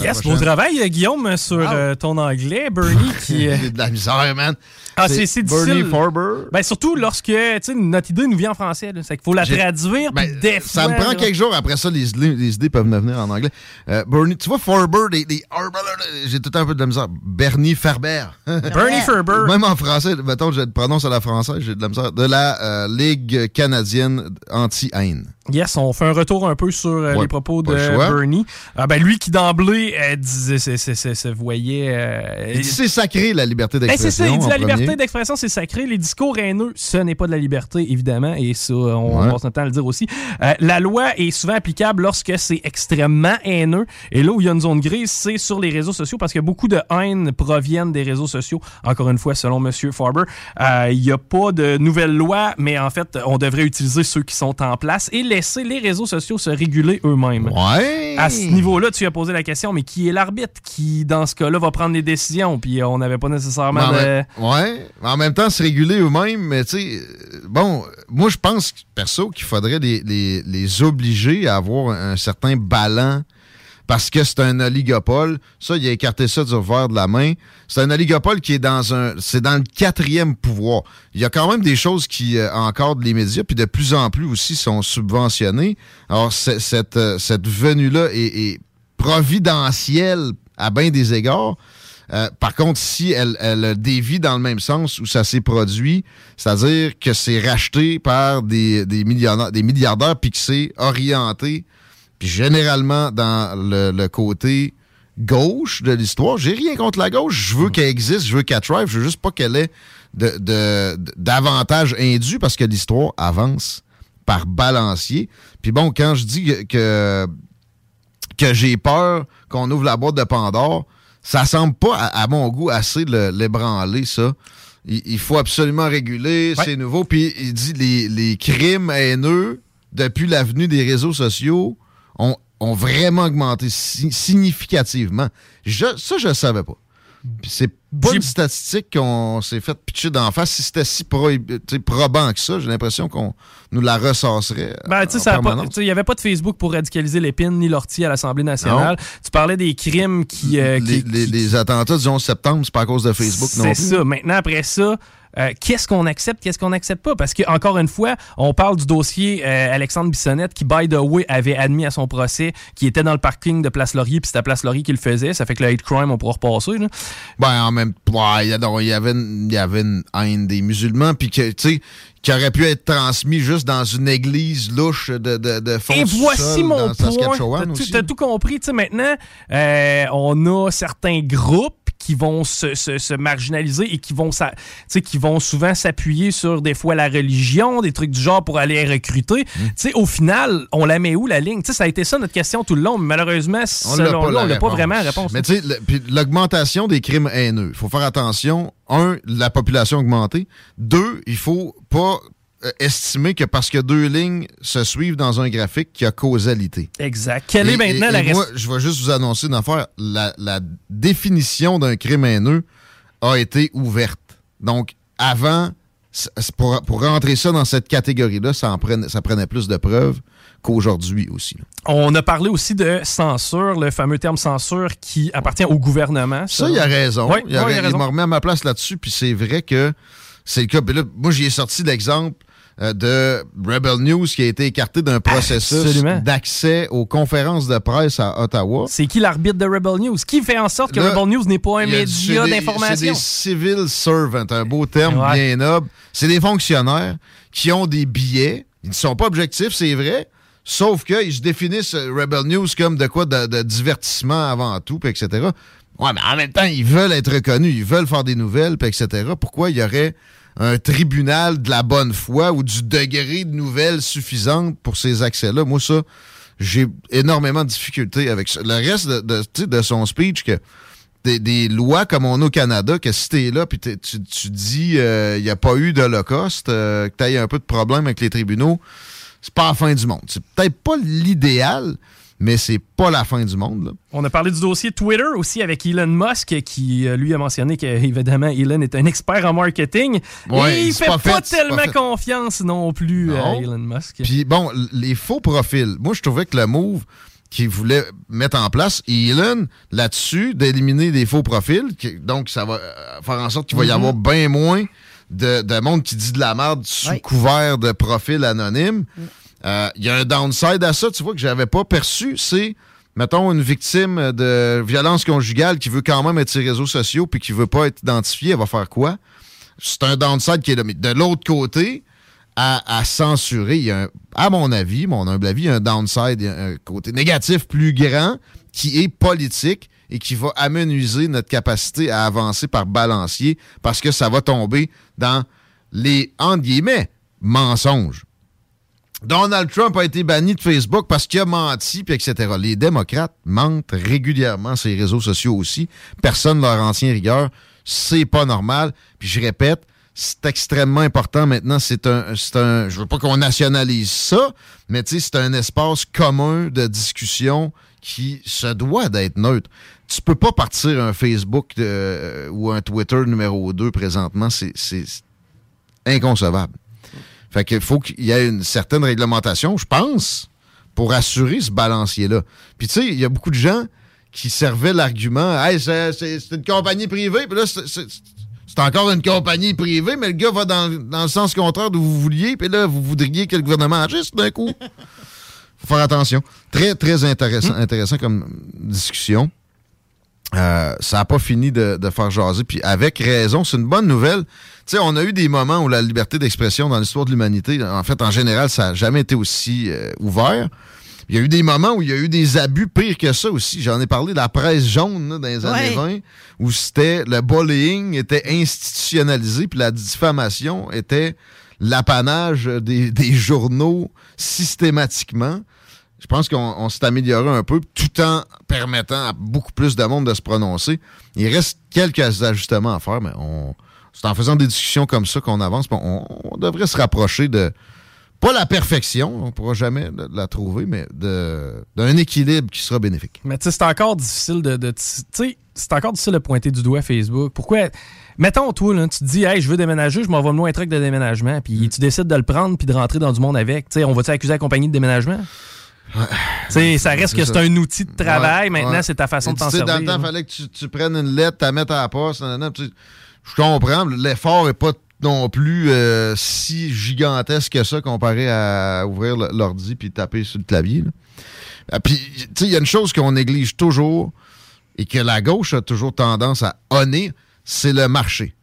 Yes, beau travail, euh, Guillaume, sur euh, ton anglais. Bernie <laughs> qui. euh, J'ai de la misère, man. Ah, c'est c'est Bernie difficile. Farber. Ben, surtout lorsque tu sais, notre idée nous vient en français. C'est qu'il faut la traduire. Ben, puis des Ça fois, me prend là- quelques jours après ça, les, idées- les idées peuvent me venir en anglais. Euh, Bernie, tu vois, Farber, les, les Farber, là, j'ai tout un peu de la misère. Bernie Farber. <laughs> Bernie Farber. Même en français, mettons, je le prononce à la française, j'ai de la misère. De la euh, Ligue canadienne anti-haine. Yes, on fait un retour un peu sur euh, Ouais, les propos de. Bernie. Ah, ben, lui qui d'emblée euh, se, voyait. euh, Il dit c'est sacré la liberté Ben, c'est d'expression. ça, il dit la premier. liberté d'expression, c'est sacré. Les discours haineux, ce n'est pas de la liberté, évidemment, et ça, on Ouais. passe notre temps à le dire aussi. Euh, la loi est souvent applicable lorsque c'est extrêmement haineux. Et là où il y a une zone grise, c'est sur les réseaux sociaux, parce que beaucoup de haine proviennent des réseaux sociaux. Encore une fois, selon M. Farber, euh, il n'y a pas de nouvelle loi, mais en fait, on devrait utiliser ceux qui sont en place et laisser les réseaux sociaux se réguler eux-mêmes. Ouais. À ce niveau-là, tu as posé la question, mais qui est l'arbitre qui, dans ce cas-là, va prendre les décisions? Puis on n'avait pas nécessairement de... même- ouais. Mais En même temps, se réguler eux-mêmes, mais tu sais, euh, bon, moi je pense, perso, qu'il faudrait les, les- les obliger à avoir un, certain ballon parce que c'est un oligopole. Ça, il a écarté ça du revers de la main. C'est un oligopole qui est dans un. C'est dans le quatrième pouvoir. Il y a quand même des choses qui euh, encadrent les médias, puis de plus en plus aussi sont subventionnés. Alors, cette, euh, cette venue-là est, est providentielle à bien des égards. Euh, par contre, si elle, elle dévie dans le même sens où ça s'est produit, c'est-à-dire que c'est racheté par des, des, millionnaires, des milliardaires, puis que c'est orienté, puis généralement dans le, le côté gauche de l'histoire. J'ai rien contre la gauche. Je veux qu'elle existe, je veux qu'elle thrive, je veux juste pas qu'elle ait de- de- d'avantages indus parce que l'histoire avance par balancier. Puis bon, quand je dis que- que que j'ai peur qu'on ouvre la boîte de Pandore, ça semble pas, à, à mon goût, assez le- l'ébranler, ça. Il, il faut absolument réguler, c'est nouveau. Puis il dit les, les crimes haineux, depuis l'avenue des réseaux sociaux, ont, ont vraiment augmenté si- significativement. Je, ça, je ne savais pas. Puis c'est une statistique qu'on s'est fait pitcher d'en face. Si c'était si probant que ça, j'ai l'impression qu'on nous la ressasserait. Ben, tu sais, en ça a pas- permanence. tu sais, il n'y avait pas de Facebook pour radicaliser l'épine ni l'ortie à l'Assemblée nationale. Tu parlais des crimes qui. euh, les, qui- les- attentats du 11 septembre, c'est pas à cause de Facebook non C'est ça. Maintenant, après ça, euh, qu'est-ce qu'on accepte, qu'est-ce qu'on n'accepte pas? Parce que encore une fois, on parle du dossier euh, Alexandre Bissonnette qui, by the way, avait admis à son procès qui était dans le parking de Place Laurier, puis c'était à Place Laurier qu'il le faisait. Ça fait que le hate crime, on pourra repasser. Là. Ben, en même temps, il y avait, une, il y avait une haine des musulmans, puis que, tu sais, qui aurait pu être transmis juste dans une église louche de, de, de fond Et voici mon point. Tu as tout compris. Tu sais, maintenant, euh, on a certains groupes qui vont se, se, marginaliser et qui vont, qui vont souvent s'appuyer sur des fois la religion, des trucs du genre pour aller recruter. Mmh. Sais, au final, on la met où la ligne? Ça a été ça notre question tout le long, mais malheureusement, on n'a pas vraiment la réponse. Mais tu sais, l'augmentation des crimes haineux, il faut faire attention. Un, la population augmentée. Deux, il faut pas estimer que parce que deux lignes se suivent dans un graphique, qu'il y a causalité. Exact. Quelle est maintenant la Moi, je vais juste vous annoncer une affaire. La, la définition d'un crime haineux a été ouverte. Donc, avant, pour, pour rentrer ça dans cette catégorie-là, ça, prenait, ça prenait plus de preuves qu'aujourd'hui aussi. On a parlé aussi de censure, le fameux terme censure qui appartient au gouvernement. Ça, il a raison. il, a, il m'a remis à ma place là-dessus, puis c'est vrai que c'est le cas. Là, moi, j'y ai sorti l'exemple euh, de Rebel News qui a été écarté d'un processus d'accès aux conférences de presse à Ottawa. C'est qui l'arbitre de Rebel News? Qui fait en sorte que Rebel News n'est pas un média d'information? C'est des civil servants, un beau terme bien noble. C'est des fonctionnaires qui ont des billets. Ils ne sont pas objectifs, c'est vrai. Sauf qu'ils se définissent euh, Rebel News comme de quoi? De, divertissement avant tout, etc. Ouais, mais en même temps, ils veulent être reconnus, ils veulent faire des nouvelles, etc. Pourquoi il y aurait un tribunal de la bonne foi ou du degré de nouvelles suffisante pour ces accès-là. Moi, ça, j'ai énormément de difficultés avec ça. Le reste de, de son speech, que des, lois comme on a au Canada, que si t'es là puis tu, tu, dis il euh, n'y a pas eu d'Holocauste, euh, que tu un peu de problème avec les tribunaux, c'est pas la fin du monde. C'est peut-être pas l'idéal, mais c'est pas la fin du monde. On a parlé du dossier Twitter aussi avec Elon Musk qui euh, lui a mentionné qu'évidemment Elon est un expert en marketing et il fait pas, tellement confiance non plus à Elon Musk. Puis bon, les faux profils. Moi je trouvais que le move qu'il voulait mettre en place, Elon là-dessus d'éliminer des faux profils, donc ça va euh, faire en sorte qu'il va y mm-hmm. avoir bien moins de, monde qui dit de la merde sous couvert de profils anonymes. Mm. Il euh, y a un downside à ça, tu vois, que j'avais pas perçu, c'est, mettons, une victime de violence conjugale qui veut quand même être sur les réseaux sociaux puis qui veut pas être identifiée, elle va faire quoi? C'est un downside qui est de l'autre côté, à, censurer, il y a à mon avis, mon humble avis, il y a un downside, un côté négatif plus grand qui est politique et qui va amenuiser notre capacité à avancer par balancier parce que ça va tomber dans les, entre guillemets, mensonges. Donald Trump a été banni de Facebook parce qu'il a menti, puis etc. Les démocrates mentent régulièrement sur les réseaux sociaux aussi. Personne leur en tient rigueur. C'est pas normal. Puis je répète, c'est extrêmement important maintenant. C'est un, un, je veux pas qu'on nationalise ça, mais c'est un espace commun de discussion qui se doit d'être neutre. Tu peux pas partir un Facebook euh, ou un Twitter numéro 2 présentement. C'est inconcevable. Fait qu'il faut qu'il y ait une certaine réglementation, je pense, pour assurer ce balancier-là. Puis tu sais, il y a beaucoup de gens qui servaient l'argument Hey, c'est une compagnie privée, puis là, c'est encore une compagnie privée, mais le gars va dans, le sens contraire de vous vouliez, puis là, vous voudriez que le gouvernement agisse d'un coup. <laughs> faut faire attention. Très, très intéressant, hmm. intéressant comme discussion. Euh, ça n'a pas fini de, de, faire jaser. Puis avec raison, c'est une bonne nouvelle sais, on a eu des moments où la liberté d'expression dans l'histoire de l'humanité, en fait, en général, ça n'a jamais été aussi euh, ouvert. Il y a eu des moments où il y a eu des abus pires que ça aussi. J'en ai parlé de la presse jaune dans les années 20, où c'était le bullying était institutionnalisé, puis la diffamation était l'apanage des, des, journaux systématiquement. Je pense qu'on s'est amélioré un peu, tout en permettant à beaucoup plus de monde de se prononcer. Il reste quelques ajustements à faire, mais on, c'est en faisant des discussions comme ça qu'on avance. On, devrait se rapprocher de, pas la perfection, on ne pourra jamais la trouver, mais d'un équilibre qui sera bénéfique. Mais tu sais, c'est encore difficile de. tu sais, c'est encore difficile de pointer du doigt Facebook. Pourquoi? Mettons, toi, là, tu te dis, hey, je veux déménager, je m'en vais me un truc de déménagement, puis tu décides de le prendre puis de rentrer dans du monde avec. Tu sais, on va-tu accuser la compagnie de déménagement? Ouais. ça reste que c'est un outil de travail. Maintenant, c'est ta façon de t'en servir. Dans le temps, il fallait que tu, prennes une lettre, tu la mettes à la poste je comprends, l'effort n'est pas non plus euh, si gigantesque que ça comparé à ouvrir l'ordi puis taper sur le clavier. Ah, puis, tu sais, il y a une chose qu'on néglige toujours et que la gauche a toujours tendance à honner, c'est le marché.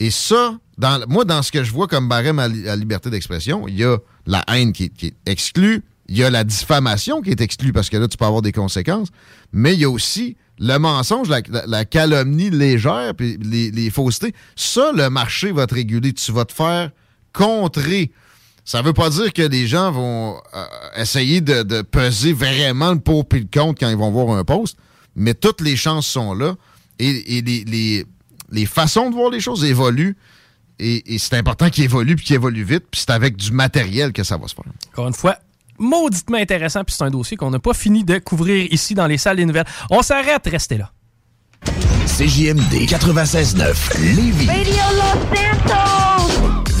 Et ça, dans, moi, dans ce que je vois comme barème à, liberté d'expression, il y a la haine qui, est exclue, il y a la diffamation qui est exclue parce que là, tu peux avoir des conséquences, mais il y a aussi le mensonge, la, calomnie légère, puis les, faussetés. Ça, le marché va te réguler. Tu vas te faire contrer. Ça veut pas dire que les gens vont euh, essayer de, peser vraiment le pour et le contre quand ils vont voir un poste, mais toutes les chances sont là et, les, les, façons de voir les choses évoluent. Et, c'est important qu'ils évoluent puis qu'ils évoluent vite. Puis c'est avec du matériel que ça va se faire. Encore une fois, mauditement intéressant, puis c'est un dossier qu'on n'a pas fini de couvrir ici dans les salles des nouvelles. On s'arrête, restez là. CJMD 96.9 Lévis. Radio Los Santos.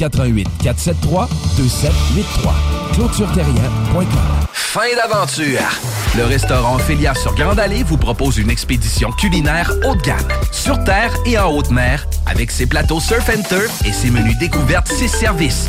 88 473 2783. ClôtureTerrien.com. Fin d'aventure. Le restaurant Félia sur Grande Allée vous propose une expédition culinaire haut de gamme, sur terre et en haute mer, avec ses plateaux surf and turf et ses menus découvertes, ses services.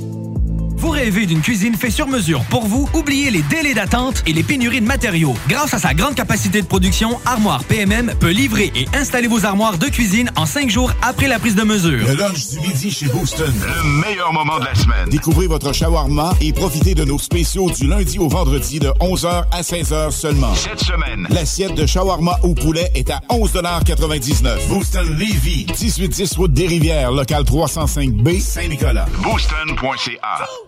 vous rêvez d'une cuisine faite sur mesure pour vous? Oubliez les délais d'attente et les pénuries de matériaux. Grâce à sa grande capacité de production, Armoire PMM peut livrer et installer vos armoires de cuisine en cinq jours après la prise de mesure. Le lunch du midi chez Booston. Le meilleur moment de la semaine. Découvrez votre shawarma et profitez de nos spéciaux du lundi au vendredi de 11h à 16h seulement. Cette semaine, l'assiette de shawarma au poulet est à 11,99 Booston Levy, 1810 route des Rivières, local 305B, Saint-Nicolas. Booston.ca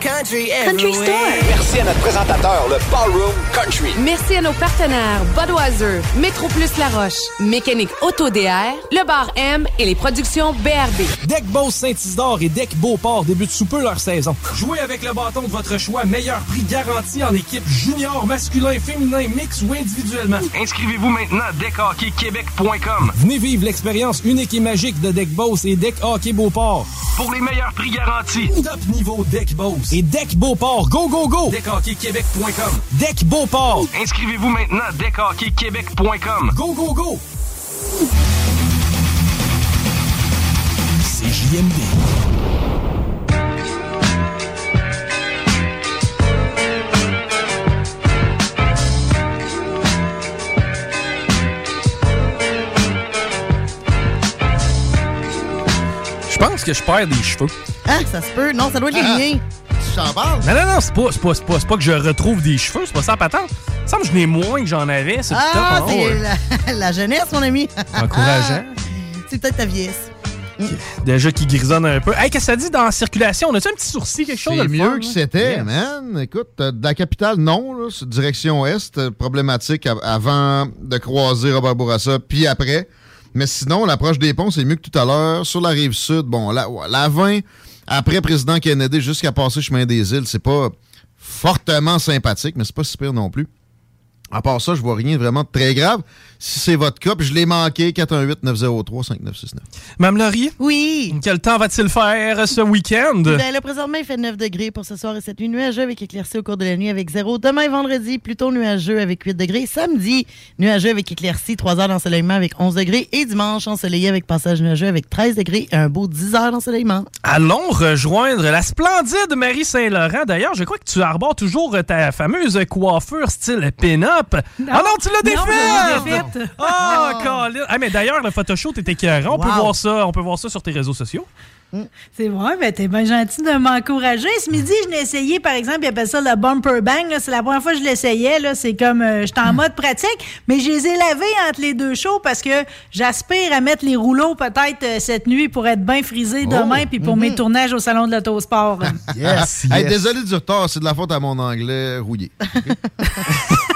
Country, Country Store. Merci à notre présentateur, le Ballroom Country. Merci à nos partenaires Budweiser, Métro Plus La Roche, Mécanique Auto DR, Le Bar M et les productions BRB. Deck Boss Saint-Isidore et Deck Beauport débutent sous peu leur saison. Jouez avec le bâton de votre choix, meilleur prix garanti en équipe junior, masculin, féminin, mix ou individuellement. Inscrivez-vous maintenant à deckhockeyquebec.com. Venez vivre l'expérience unique et magique de Deck Boss et Deck Hockey Beauport. Pour les meilleurs prix garantis. Top niveau Deck Boss et Deck Beauport. Go, go, go! DeckHockeyQuébec.com. Deck Beauport. Inscrivez-vous maintenant à DeckHockeyQuébec.com. Go, go, go! C'est JMD. Je pense que je perds des cheveux. Ah, ça se peut. Non, ça doit être les Ah. miens. Tu t'en parles? Non, non, non, c'est pas, c'est pas, c'est pas, c'est pas que je retrouve des cheveux, c'est pas ça, patente. Il me semble que je n'ai moins que j'en avais, c'est Ah, c'est la, <laughs> la jeunesse, mon ami. <laughs> Encourageant. c'est peut-être ta vieillesse. Déjà qui grisonne un peu. Hey, qu'est-ce que ça dit dans la circulation? On a-tu un petit sourcil, quelque chose de C'est le mieux fun, que c'était, Yes. man. Écoute, euh, de la capitale, non, là, c'est direction est, euh, problématique av- avant de croiser Robert Bourassa, puis après. Mais sinon, l'approche des ponts, c'est mieux que tout à l'heure. Sur la rive sud, bon, la, la 20, après président Kennedy, jusqu'à passer chemin des îles, c'est pas fortement sympathique, mais c'est pas si pire non plus. À part ça, je vois rien vraiment de très grave. Si c'est votre cas, puis je l'ai manqué, 418-903-5969. Mme Laurie? Oui. Quel temps va-t-il faire ce week-end? Là, présentement, il fait 9 degrés pour ce soir et cette nuit. Nuageux avec éclaircies au cours de la nuit avec 0. Demain, vendredi, plutôt nuageux avec 8 degrés. Samedi, nuageux avec éclaircies, 3 heures d'ensoleillement avec 11 degrés. Et dimanche, ensoleillé avec passage nuageux avec 13 degrés et un beau 10 heures d'ensoleillement. Allons rejoindre la splendide Marie Saint-Laurent. D'ailleurs, je crois que tu arbores toujours ta fameuse coiffure style pin-up. Ah non, tu l'as Non, Oh, <laughs> Colin! Ah, mais d'ailleurs, le photoshoot était écœurant. On peut Wow. voir ça. On peut voir ça sur tes réseaux sociaux. C'est vrai, ben t'es bien gentil de m'encourager. Ce midi, je l'ai essayé, par exemple, ils appellent ça le bumper bang. C'est la première fois que je l'essayais. là. C'est comme, euh, j'étais en mode pratique, mais je les ai lavés entre les deux shows parce que j'aspire à mettre les rouleaux peut-être euh, cette nuit pour être bien frisé Oh. demain puis pour mes tournages au Salon de l'Autosport. Yes, Hey, désolé du retard, c'est de la faute à mon anglais rouillé. <laughs>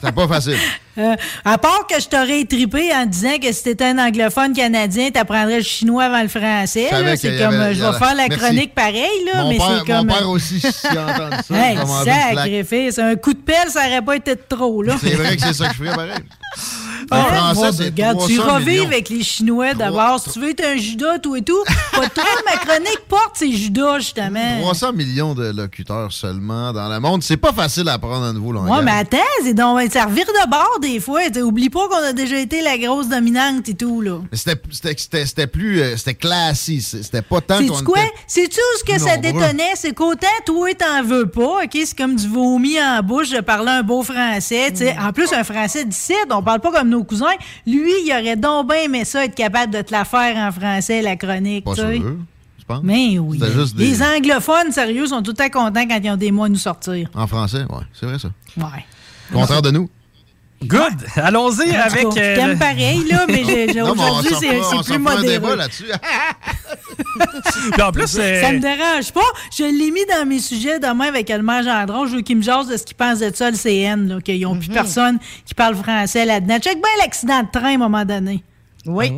C'était pas facile. <laughs> Euh, à part que je t'aurais étripé en disant que si t'étais un anglophone canadien, t'apprendrais le chinois avant le français. C'est comme, avait- je vais faire la Merci. chronique pareil, là, Mon mais c'est comme... mon père aussi, s'il a entendu ça, <laughs> Hey, sacrifice. Un coup de pelle, ça aurait pas été trop, là. C'est vrai que c'est ça que je ferais <laughs> pareil. En français, c'est ben, regarde, tu 300 revives millions. avec les Chinois d'abord. Si tu veux être un Judas, tout et tout, pas de trouble, ma chronique porte ces Judas, justement. 300 millions de locuteurs seulement dans le monde. C'est pas facile à apprendre un nouveau langage. Ouais, mais attends, c'est donc, ça revire de bord des fois. T'sais, Oublie pas qu'on a déjà été la grosse dominante et tout, là. C'était- plus... euh, C'était classique. C'était pas tant qu'on quoi? Sais-tu ce que ça nombreux. détonnait? C'est qu'autant toi, t'en veux pas, OK? C'est comme du vomi en bouche de parler un beau français, tu sais. En plus, un français d'ici, on parle pas comme nos cousins. Lui, il aurait donc bien aimé ça, être capable de te la faire en français, la chronique, Pas sûr, je pense. Mais oui. C'était juste des- Les anglophones, sérieux, sont tout le temps contents quand ils ont des mots à nous sortir. En français, ouais, c'est vrai ça. Ouais. Contraire de nous. Good! Allons-y avec... euh, t'aime pareil, là, mais aujourd'hui, c'est plus fera un modéré. débat là-dessus. <laughs> Puis en plus, euh, Ça me dérange pas. Je l'ai mis dans mes sujets demain avec Elmer Gendron. Je veux qu'il me jase de ce qu'il pense de ça, le CN, là, qu'ils n'ont Mhm. plus personne qui parle français là-dedans. Check bien l'accident de train à un moment donné. Oui.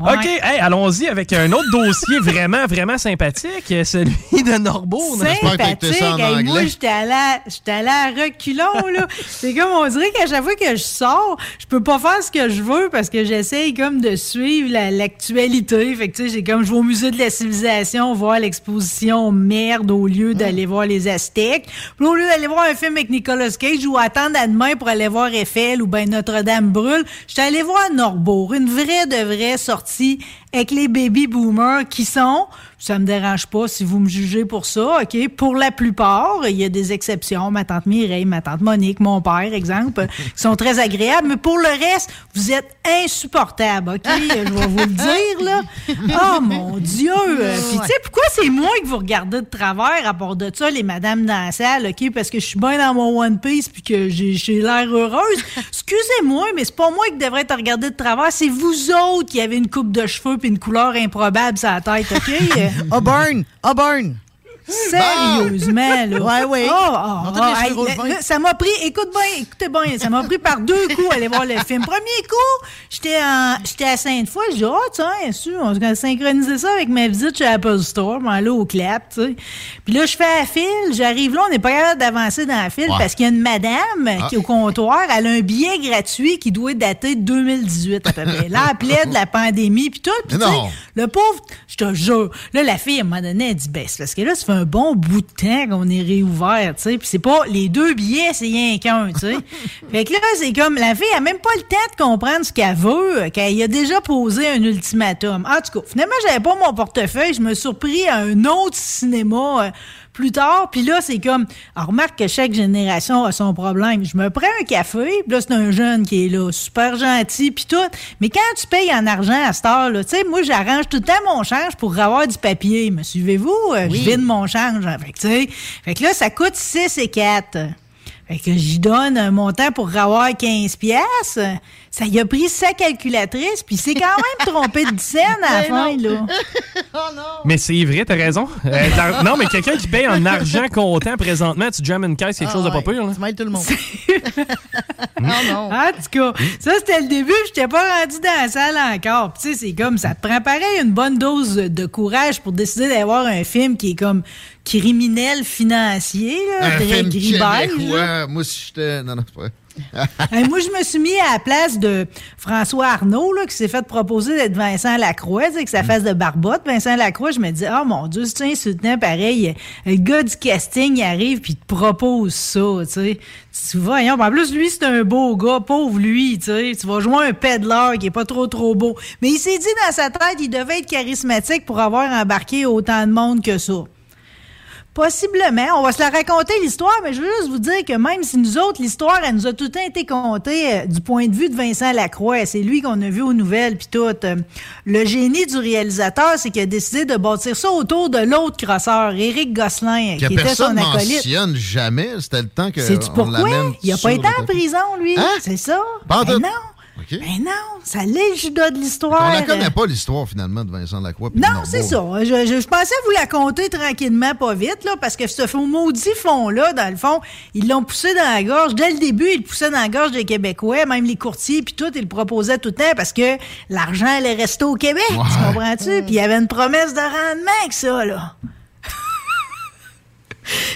OK, hey, allons-y avec un autre dossier vraiment, vraiment sympathique, celui <laughs> de Norbourne. Sympathique. Hey, moi, j'étais allée à- j'étais allée à reculons, là. <laughs> C'est comme, on dirait qu'à chaque fois que je sors, je peux pas faire ce que je veux parce que j'essaye comme de suivre la- l'actualité. fait que, tu sais, j'ai comme, je vais au musée de la civilisation voir l'exposition merde au lieu d'aller voir les Aztèques. Puis au lieu d'aller voir un film avec Nicolas Cage ou attendre à demain pour aller voir Eiffel ou ben Notre-Dame brûle, j'étais allée voir Norbourg. Une vraie de vraie sortie avec les baby boomers qui sont, ça me dérange pas si vous me jugez pour ça, OK? Pour la plupart, il y a des exceptions. Ma tante Mireille, ma tante Monique, mon père, exemple, <laughs> qui sont très agréables. Mais pour le reste, vous êtes insupportables, OK? Je vais vous le dire, là. Oh, mon Dieu! Puis, tu sais, pourquoi c'est moi que vous regardez de travers à part de ça, les madames dans la salle, OK? Parce que je suis bien dans mon One Piece puis que j'ai l'air heureuse. Excusez-moi, mais c'est pas moi qui devrais te regarder de travers. C'est vous autres qui avez une coupe de cheveux puis une couleur improbable sur la tête, OK? <laughs> Auburn! Auburn! Sérieusement, là. Ouais, ouais. Oh, oh, oh, hey, ça m'a pris, écoute bien, écoutez bien, ça m'a pris par deux coups aller voir le film. Premier coup, j'étais j'étais à Sainte-Foy, je dis, oh, tiens, sûr, on va synchroniser ça avec ma visite chez Apple Store, m'en aller au clap, tu sais. Puis là, je fais la file, j'arrive là, on n'est pas capable d'avancer dans la file Ouais. parce qu'il y a une madame Ah. qui est au comptoir, elle a un billet gratuit qui doit dater de 2018 à peu près. Là, elle de la pandémie, puis tout, non. le pauvre, je te jure. Là, la fille, à un moment donné, elle dit, ben, c'est parce que là, ça fait un bon bout de temps qu'on est réouvert, tu sais. Puis c'est pas les deux billets, c'est rien qu'un, tu sais. <laughs> fait que là, c'est comme, la fille a même pas le temps de comprendre ce qu'elle veut, qu'elle a déjà posé un ultimatum. En tout cas, finalement, j'avais pas mon portefeuille, je me suis surpris à un autre cinéma. euh, plus tard, puis là, c'est comme, on remarque que chaque génération a son problème. Je me prends un café, puis là, c'est un jeune qui est là, super gentil, puis tout. Mais quand tu payes en argent à cette heure-là, tu sais, moi, j'arrange tout le temps mon change pour avoir du papier. Me suivez-vous? Euh, Oui. Je vide mon change. hein. Fait que, tu sais, fait que là, ça coûte 6 et 4. Fait que j'y donne un montant pour avoir 15 pièces. Ça y a pris sa calculatrice, puis c'est quand même trompé de 10 cents à la Ben fin, non. là. <laughs> Mais c'est vrai, t'as raison. Euh, non, mais quelqu'un qui paye en argent comptant présentement, tu jammes une caisse, quelque Ah chose de pas ouais, pire. Là. Tu m'aides tout le monde. <laughs> En tout cas, ça, c'était le début. Je n'étais pas rendu dans la salle encore. Puis, tu sais, c'est comme, ça te prend pareil une bonne dose de courage pour décider d'avoir un film qui est comme criminel financier, là. Moi, si j'étais... Non, non, c'est pas vrai. <laughs> Hey, moi, je me suis mis à la place de François Arnaud, là, qui s'est fait proposer d'être Vincent Lacroix, que ça fasse de barbotte. Vincent Lacroix, je me dis, oh mon Dieu, c'est insultant, pareil. Le gars du casting, il arrive puis il te propose ça, tu sais. Tu vois, voyons, en plus, lui, c'est un beau gars, pauvre lui, tu sais. Tu vas jouer un pédaleur qui est pas trop, trop beau. Mais il s'est dit dans sa tête, il devait être charismatique pour avoir embarqué autant de monde que ça. Possiblement. On va se la raconter, l'histoire, mais je veux juste vous dire que même si nous autres, l'histoire, elle nous a tout le temps été contée euh, du point de vue de Vincent Lacroix. C'est lui qu'on a vu aux nouvelles, puis tout. Euh, le génie du réalisateur, c'est qu'il a décidé de bâtir ça autour de l'autre crosseur, Éric Gosselin, Que qui était son acolyte. mentionne jamais. C'était le temps que on pourquoi? Il a sur pas été en prison, lui. Hein? C'est ça? Ben non. Ben non, ça l'est le judas de l'histoire. On la connaît pas, l'histoire, finalement, de Vincent Lacroix. non, c'est ça. Je, je- je pensais vous la compter tranquillement, pas vite, là, parce que ce faux maudit fond-là, dans le fond, ils l'ont poussé dans la gorge. Dès le début, ils le poussaient dans la gorge des Québécois, même les courtiers, puis tout, ils le proposaient tout le temps parce que l'argent allait rester au Québec. Tu comprends-tu? Puis il y avait une promesse de rendement avec ça, là.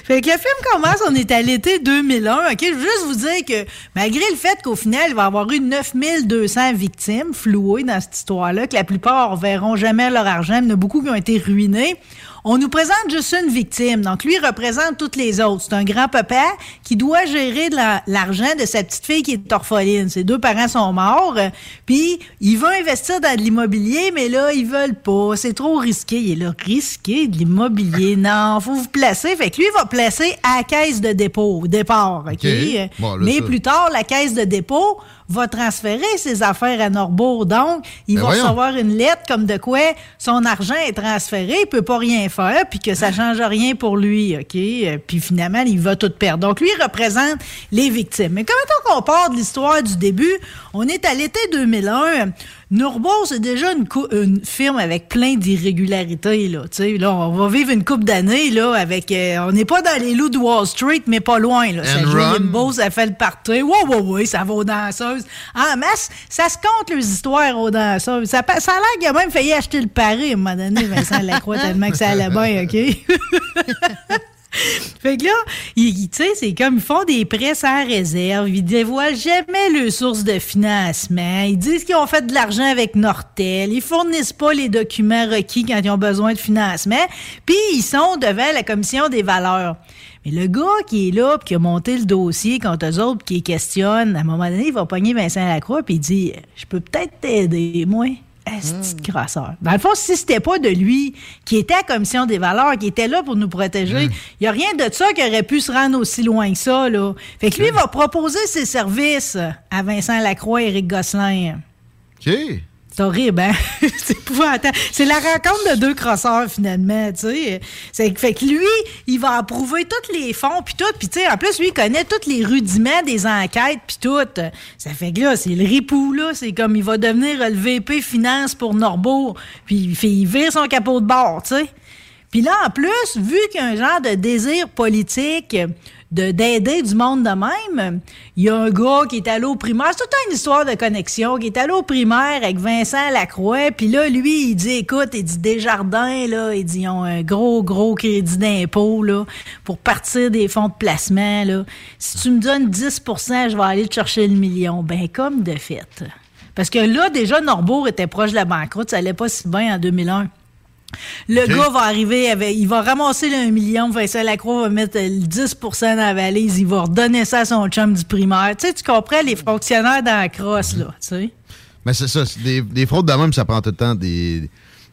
Fait que le film commence, on est à l'été 2001. OK, je veux juste vous dire que malgré le fait qu'au final, il va y avoir eu 9200 victimes flouées dans cette histoire-là, que la plupart verront jamais leur argent, il y en a beaucoup qui ont été ruinés. On nous présente juste une victime. Donc, lui, il représente toutes les autres. C'est un grand-papa qui doit gérer la- l'argent de sa petite fille qui est orpheline. Ses deux parents sont morts. euh, Puis, il veut investir dans de l'immobilier, mais là, ils veulent pas. C'est trop risqué. Il est là, risqué de l'immobilier. <laughs> Non, faut vous placer. Fait que lui, il va placer à la caisse de dépôt au départ. OK? OK. Bon, là, mais ça- plus tard, la caisse de dépôt va transférer ses affaires à Norbourg. Donc, il Ben va voyons. recevoir une lettre comme de quoi son argent est transféré, il peut pas rien faire, puis que ça change rien pour lui, OK? Euh, Puis finalement, il va tout perdre. Donc, lui, il représente les victimes. Mais comment on part de l'histoire du début? On est à l'été 2001. Nourbourg, c'est déjà une, une firme avec plein d'irrégularités, là. Tu sais, là, on va vivre une coupe d'années, là, avec... euh, on n'est pas dans les loups de Wall Street, mais pas loin, là. Ça joue Enron. limbo, ça fait le party. Ouais, ouais, ouais, ça va aux danseuses. En masse, ça se compte, les histoires aux danseuses. Ça a l'air qu'il a même failli acheter le pari, à un moment donné, Vincent Lacroix, tellement que ça allait bien, OK? <laughs> <laughs> Fait que là, tu sais, c'est comme ils font des prêts sans réserve, ils dévoilent jamais le source de financement, ils disent qu'ils ont fait de l'argent avec Nortel, ils fournissent pas les documents requis quand ils ont besoin de financement, puis ils sont devant la commission des valeurs. Mais le gars qui est là, puis qui a monté le dossier contre eux autres, qui questionne, à un moment donné, il va pogner Vincent Lacroix, puis il dit Je peux peut-être t'aider, moi. Esti de crasseur. Dans le fond, si c'était pas de lui qui était à la commission des valeurs, qui était là pour nous protéger, il y a rien de ça qui aurait pu se rendre aussi loin que ça, là. Fait que lui va proposer ses services à Vincent Lacroix et Éric Gosselin. OK. C'est horrible, hein? <laughs> c'est. C'est la rencontre de deux crosseurs, finalement, tu sais. C'est- Fait que lui, il va approuver tous les fonds, puis tout. Puis, tu sais, en plus, lui, il connaît tous les rudiments des enquêtes, puis tout. Ça fait que là, c'est le ripou, là. C'est comme, il va devenir le VP Finance pour Norbourg. Puis, il, fait, il vire son capot de bord, tu sais. Puis là, en plus, vu qu'il y a un genre de désir politique d'aider du monde de même, il y a un gars qui est allé au primaire. C'est toute une histoire de connexion. Qui est allé au primaire avec Vincent Lacroix. Puis là, lui, il dit, écoute, il dit Desjardins, là, il dit, ils ont un gros, gros crédit d'impôt, là, pour partir des fonds de placement, là. Si tu me donnes 10% je vais aller te chercher le million. Ben, comme de fait. Parce que là, déjà, Norbourg était proche de la banqueroute. Ça allait pas si bien en 2001. Le gars va arriver avec, il va ramasser le 1 million, Vincent Lacroix va mettre euh, le 10 dans la valise, il va redonner ça à son chum du primaire. Tu sais, tu comprends les fonctionnaires dans la crosse, là, tu sais. Mais c'est ça, des, des fraudes de même, ça prend tout le temps des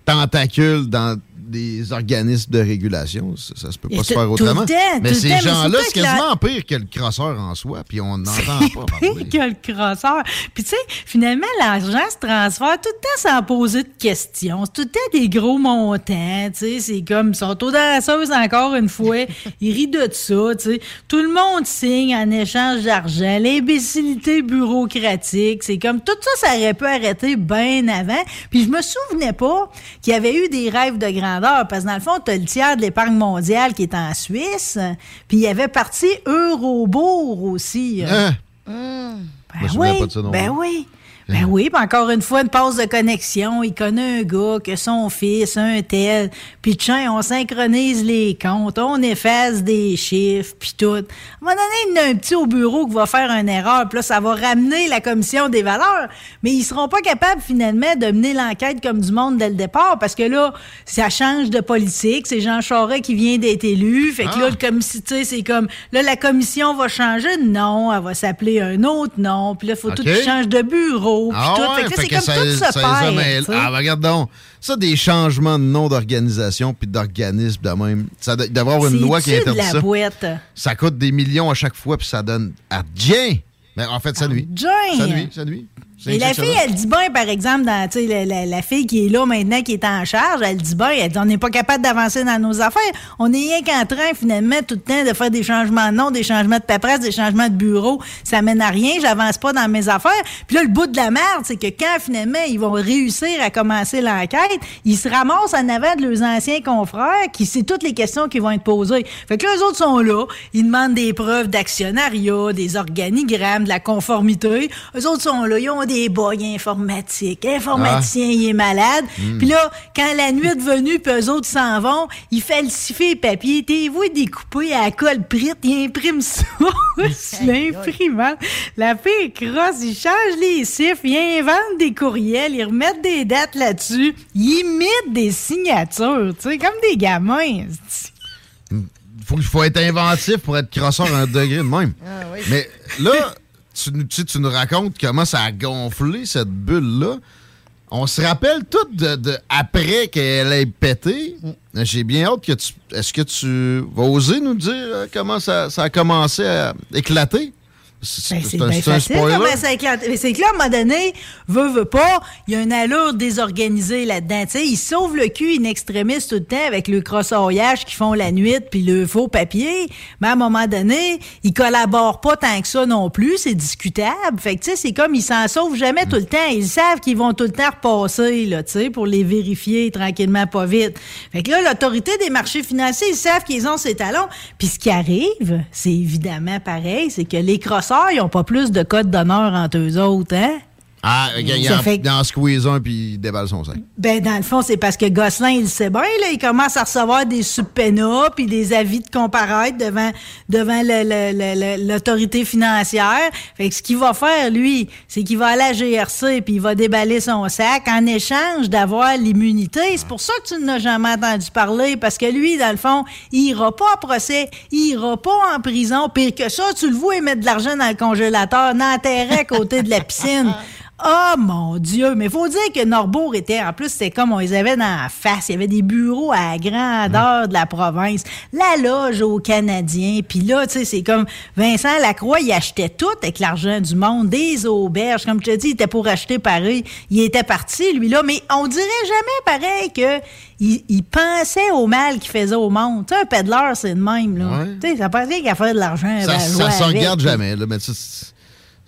tentacules dans des organismes de régulation. Ça, ça se peut pas se faire autrement. mais ces gens-là, c'est quasiment pire que le crosseur en soi, puis on n'entend pas parler. que le crosseur. Puis tu sais, finalement, l'argent se transfère tout le temps sans poser de questions. C'est tout le temps des gros montants, tu sais. C'est comme, ils sont aux danseuses encore une fois. <laughs> Ils rient de ça, tu sais. Tout le monde signe en échange d'argent. L'imbécilité bureaucratique. C'est comme, tout ça, ça aurait pu arrêter bien avant. Puis je me souvenais pas qu'il y avait eu des rêves de grandeur. Parce que dans le fond, t'as le tiers de l'épargne mondiale qui est en Suisse. Puis il y avait parti Eurobourg aussi. Hein? Ben Je me souviens oui, pas de ça non ben oui. Ben oui, puis encore une fois, une passe de connexion. Il connaît un gars que son fils, un tel. Puis tiens, on synchronise les comptes, on efface des chiffres, puis tout. À un moment donné, il y en a un petit au bureau qui va faire une erreur, puis là, ça va ramener la commission des valeurs. Mais ils seront pas capables, finalement, de mener l'enquête comme du monde dès le départ, parce que là, ça change de politique. C'est Jean Charest qui vient d'être élu. Fait que là, le commissi- tu sais, c'est comme, là, la commission va changer de nom, elle va s'appeler un autre nom, puis là, il faut tout OK. qu'il change de bureau, Ah tout. ouais, Fait que fait comme ça- tout se ça les a perd. mêlés. tu sais. Ah, ben, regarde donc. Ça, des changements de nom d'organisation puis d'organisme de même. Ça doit avoir une loi qui C'est-tu de interdit la ça. boîte? Ça coûte des millions à chaque fois puis ça donne à rien. Mais en fait, ça nuit. Ça nuit, ça nuit. Et la fille, elle dit bien, par exemple, dans, tu sais, la, la- la fille qui est là maintenant, qui est en charge, elle dit bien, elle dit, on n'est pas capable d'avancer dans nos affaires. On est rien qu'en train, finalement, tout le temps, de faire des changements de nom, des changements de paperasse, des changements de bureau. Ça mène à rien, j'avance pas dans mes affaires. Puis là, le bout de la merde, c'est que quand, finalement, ils vont réussir à commencer l'enquête, ils se ramassent en avant de leurs anciens confrères, qui c'est toutes les questions qui vont être posées. Fait que là, eux autres sont là, ils demandent des preuves d'actionnariat, des organigrammes, de la conformité. Eux autres sont là, ils ont des bugs informatiques. L'informaticien, Ah. il est malade. Hmm. Puis là, quand la nuit est venue, puis eux autres s'en vont, ils falsifient les papiers. T'es vous découpé à la colle prite, ils impriment ça <laughs> sur l'imprimante. La fille crosse, ils changent les chiffres, ils inventent des courriels, ils remettent des dates là-dessus, ils imitent des signatures, tu sais, comme des gamins. faut, faut être inventif pour être crosseur à un degré de même. Ah Mais là, tu, nous- tu sais, tu nous racontes comment ça a gonflé, cette bulle-là. On se rappelle tout de, de- après qu'elle ait pété. J'ai bien hâte que tu. Est-ce que tu vas oser nous dire euh, comment ça, ça a commencé à éclater? C'est Ben, bien facile C'est que là, à un moment donné, veut, veut pas, il y a une allure désorganisée là-dedans. Tu sais, ils sauvent le cul in extremis tout le temps avec le crossoyage qu'ils font la nuit puis le faux papier. Mais à un moment donné, ils collaborent pas tant que ça non plus. C'est discutable. Fait que, tu sais, c'est comme ils s'en sauvent jamais tout le temps. Ils savent qu'ils vont tout le temps repasser, là, tu sais, pour les vérifier tranquillement, pas vite. Fait que là, l'autorité des marchés financiers, ils savent qu'ils ont ces talons. Puis ce qui arrive, c'est évidemment pareil, c'est que les ils ont pas plus de code d'honneur entre eux autres, hein? Ah, il, il, en, fait- en squeeze un puis il déballe son sac. Ben, dans le fond, c'est parce que Gosselin, il le sait bien, là. Il commence à recevoir des subpénats puis des avis de comparaître devant, devant l'autorité financière. Fait que ce qu'il va faire, lui, c'est qu'il va aller à GRC puis il va déballer son sac en échange d'avoir l'immunité. C'est pour ça que tu n'as jamais entendu parler parce que lui, dans le fond, il ira pas en procès, il ira pas en prison. Pire que ça, tu le vois, il met de l'argent dans le congélateur, dans terrain à côté de la piscine. <laughs> Oh mon Dieu! Mais faut dire que Norbourg était, en plus, c'était comme on les avait dans la face. Il y avait des bureaux à la grandeur de la province, la loge aux Canadiens. Puis là, tu sais, c'est comme Vincent Lacroix, il achetait tout avec l'argent du monde, des auberges. Comme je te dis, il était pour acheter Paris. Il était parti, lui-là. Mais on dirait jamais pareil que il, il pensait au mal qu'il faisait au monde. Tu sais, un pédaleur, c'est le même, là. Tu sais, ça passe rien qu'à faire de l'argent. Ça, ben, ça se regarde jamais, là, mais ça,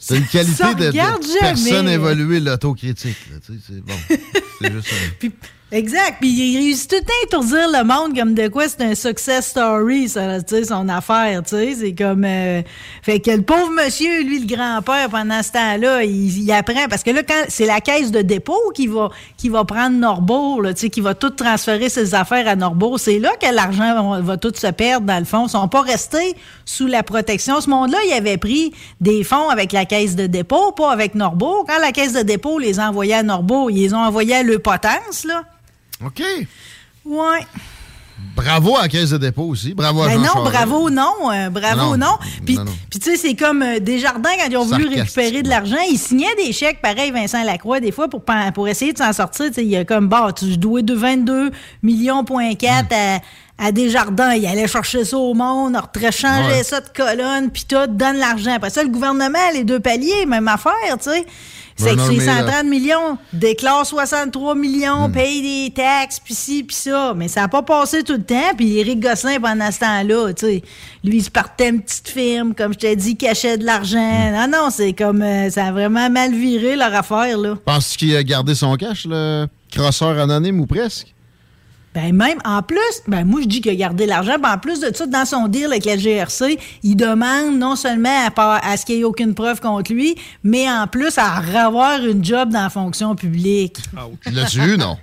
c'est une qualité de, de personne évoluée, l'autocritique. là, tu sais, C'est bon. <laughs> C'est juste ça. Exact. Puis il réussit tout le temps à étourdir le monde comme de quoi c'est un success story, ça, son affaire, tu sais. C'est comme... euh, Fait que le pauvre monsieur, lui, le grand-père, pendant ce temps-là, il, apprend... Parce que là, quand c'est la caisse de dépôt qui va, qui va prendre Norbourg, tu sais, qui va tout transférer ses affaires à Norbourg, c'est là que l'argent va, va tout se perdre, dans le fond. Ils sont pas restés sous la protection. Ce monde-là, il avait pris des fonds avec la caisse de dépôt, pas avec Norbourg. Quand la caisse de dépôt les a envoyés à Norbourg, ils les ont envoyés à Le Potence, là. OK. Ouais. Bravo à la Caisse de dépôt aussi. Bravo à Ben Jean non, Charest. bravo, non. euh, bravo, Non. non. Puis, Non, non. puis tu sais, c'est comme euh, Desjardins, quand ils ont voulu récupérer de l'argent, ils signaient des chèques, pareil, Vincent Lacroix, des fois, pour, pour essayer de s'en sortir. Tu sais, il y a comme, bah, tu dois de 22 millions, point 4 à, à Desjardins. Il allait chercher ça au monde, on changer Ouais. ça de colonne, puis tout, donne l'argent. Après ça, le gouvernement, les deux paliers, même affaire, tu sais. C'est c'est Miller. 130 millions, déclare 63 millions, paye des taxes, puis ci, puis ça. Mais ça n'a pas passé tout le temps. Puis Éric Gosselin, pendant ce temps-là, tu sais, lui, il se partait une petite firme, comme je t'ai dit, cachait de l'argent. Non, non, c'est comme... euh, ça a vraiment mal viré, leur affaire, là. Penses-tu qu'il a gardé son cash, le crosseur anonyme ou presque? Ben même, en plus, ben moi je dis qu'il a gardé l'argent, ben en plus de ça, dans son deal avec la GRC, il demande non seulement à, à ce qu'il n'y ait aucune preuve contre lui, mais en plus à revoir une job dans la fonction publique. L'as-tu eu, non?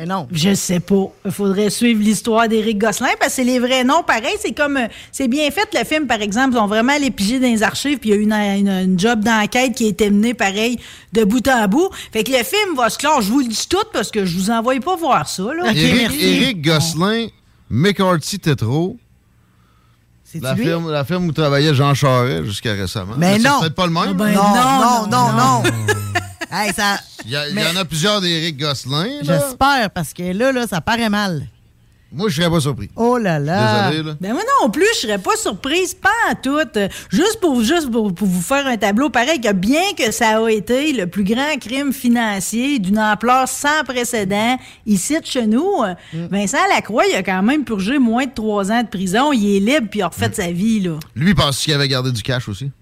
Ben non. Je sais pas. Il faudrait suivre l'histoire d'Éric Gosselin parce que c'est les vrais noms. Pareil, c'est comme. euh, C'est bien fait, le film, par exemple. Ils ont vraiment allé piger dans les archives, puis il y a eu une, une- une job d'enquête qui a été menée, pareil, de bout en bout. Fait que le film va se clore. Je vous le dis tout parce que je vous envoie pas voir ça, là. Éric, Éric Gosselin, McCarthy Tetro. La firme, la firme où travaillait Jean Charest jusqu'à récemment. Mais c'est non. peut-être pas le même. Ben non, non, non, non. Hey, ça... Il y, a- en a plusieurs d'Éric Gosselin. J'espère, parce que là, là, ça paraît mal. Moi, je serais pas surpris. Oh là là. Désolé, là. Ben moi non plus, je serais pas surprise, pas en tout. Juste pour juste pour, pour vous faire un tableau pareil, que bien que ça a été le plus grand crime financier d'une ampleur sans précédent ici de chez nous, euh, Vincent Lacroix, il a quand même purgé moins de trois ans de prison. Il est libre puis il a refait sa vie là. Lui, pense qu'il avait gardé du cash aussi?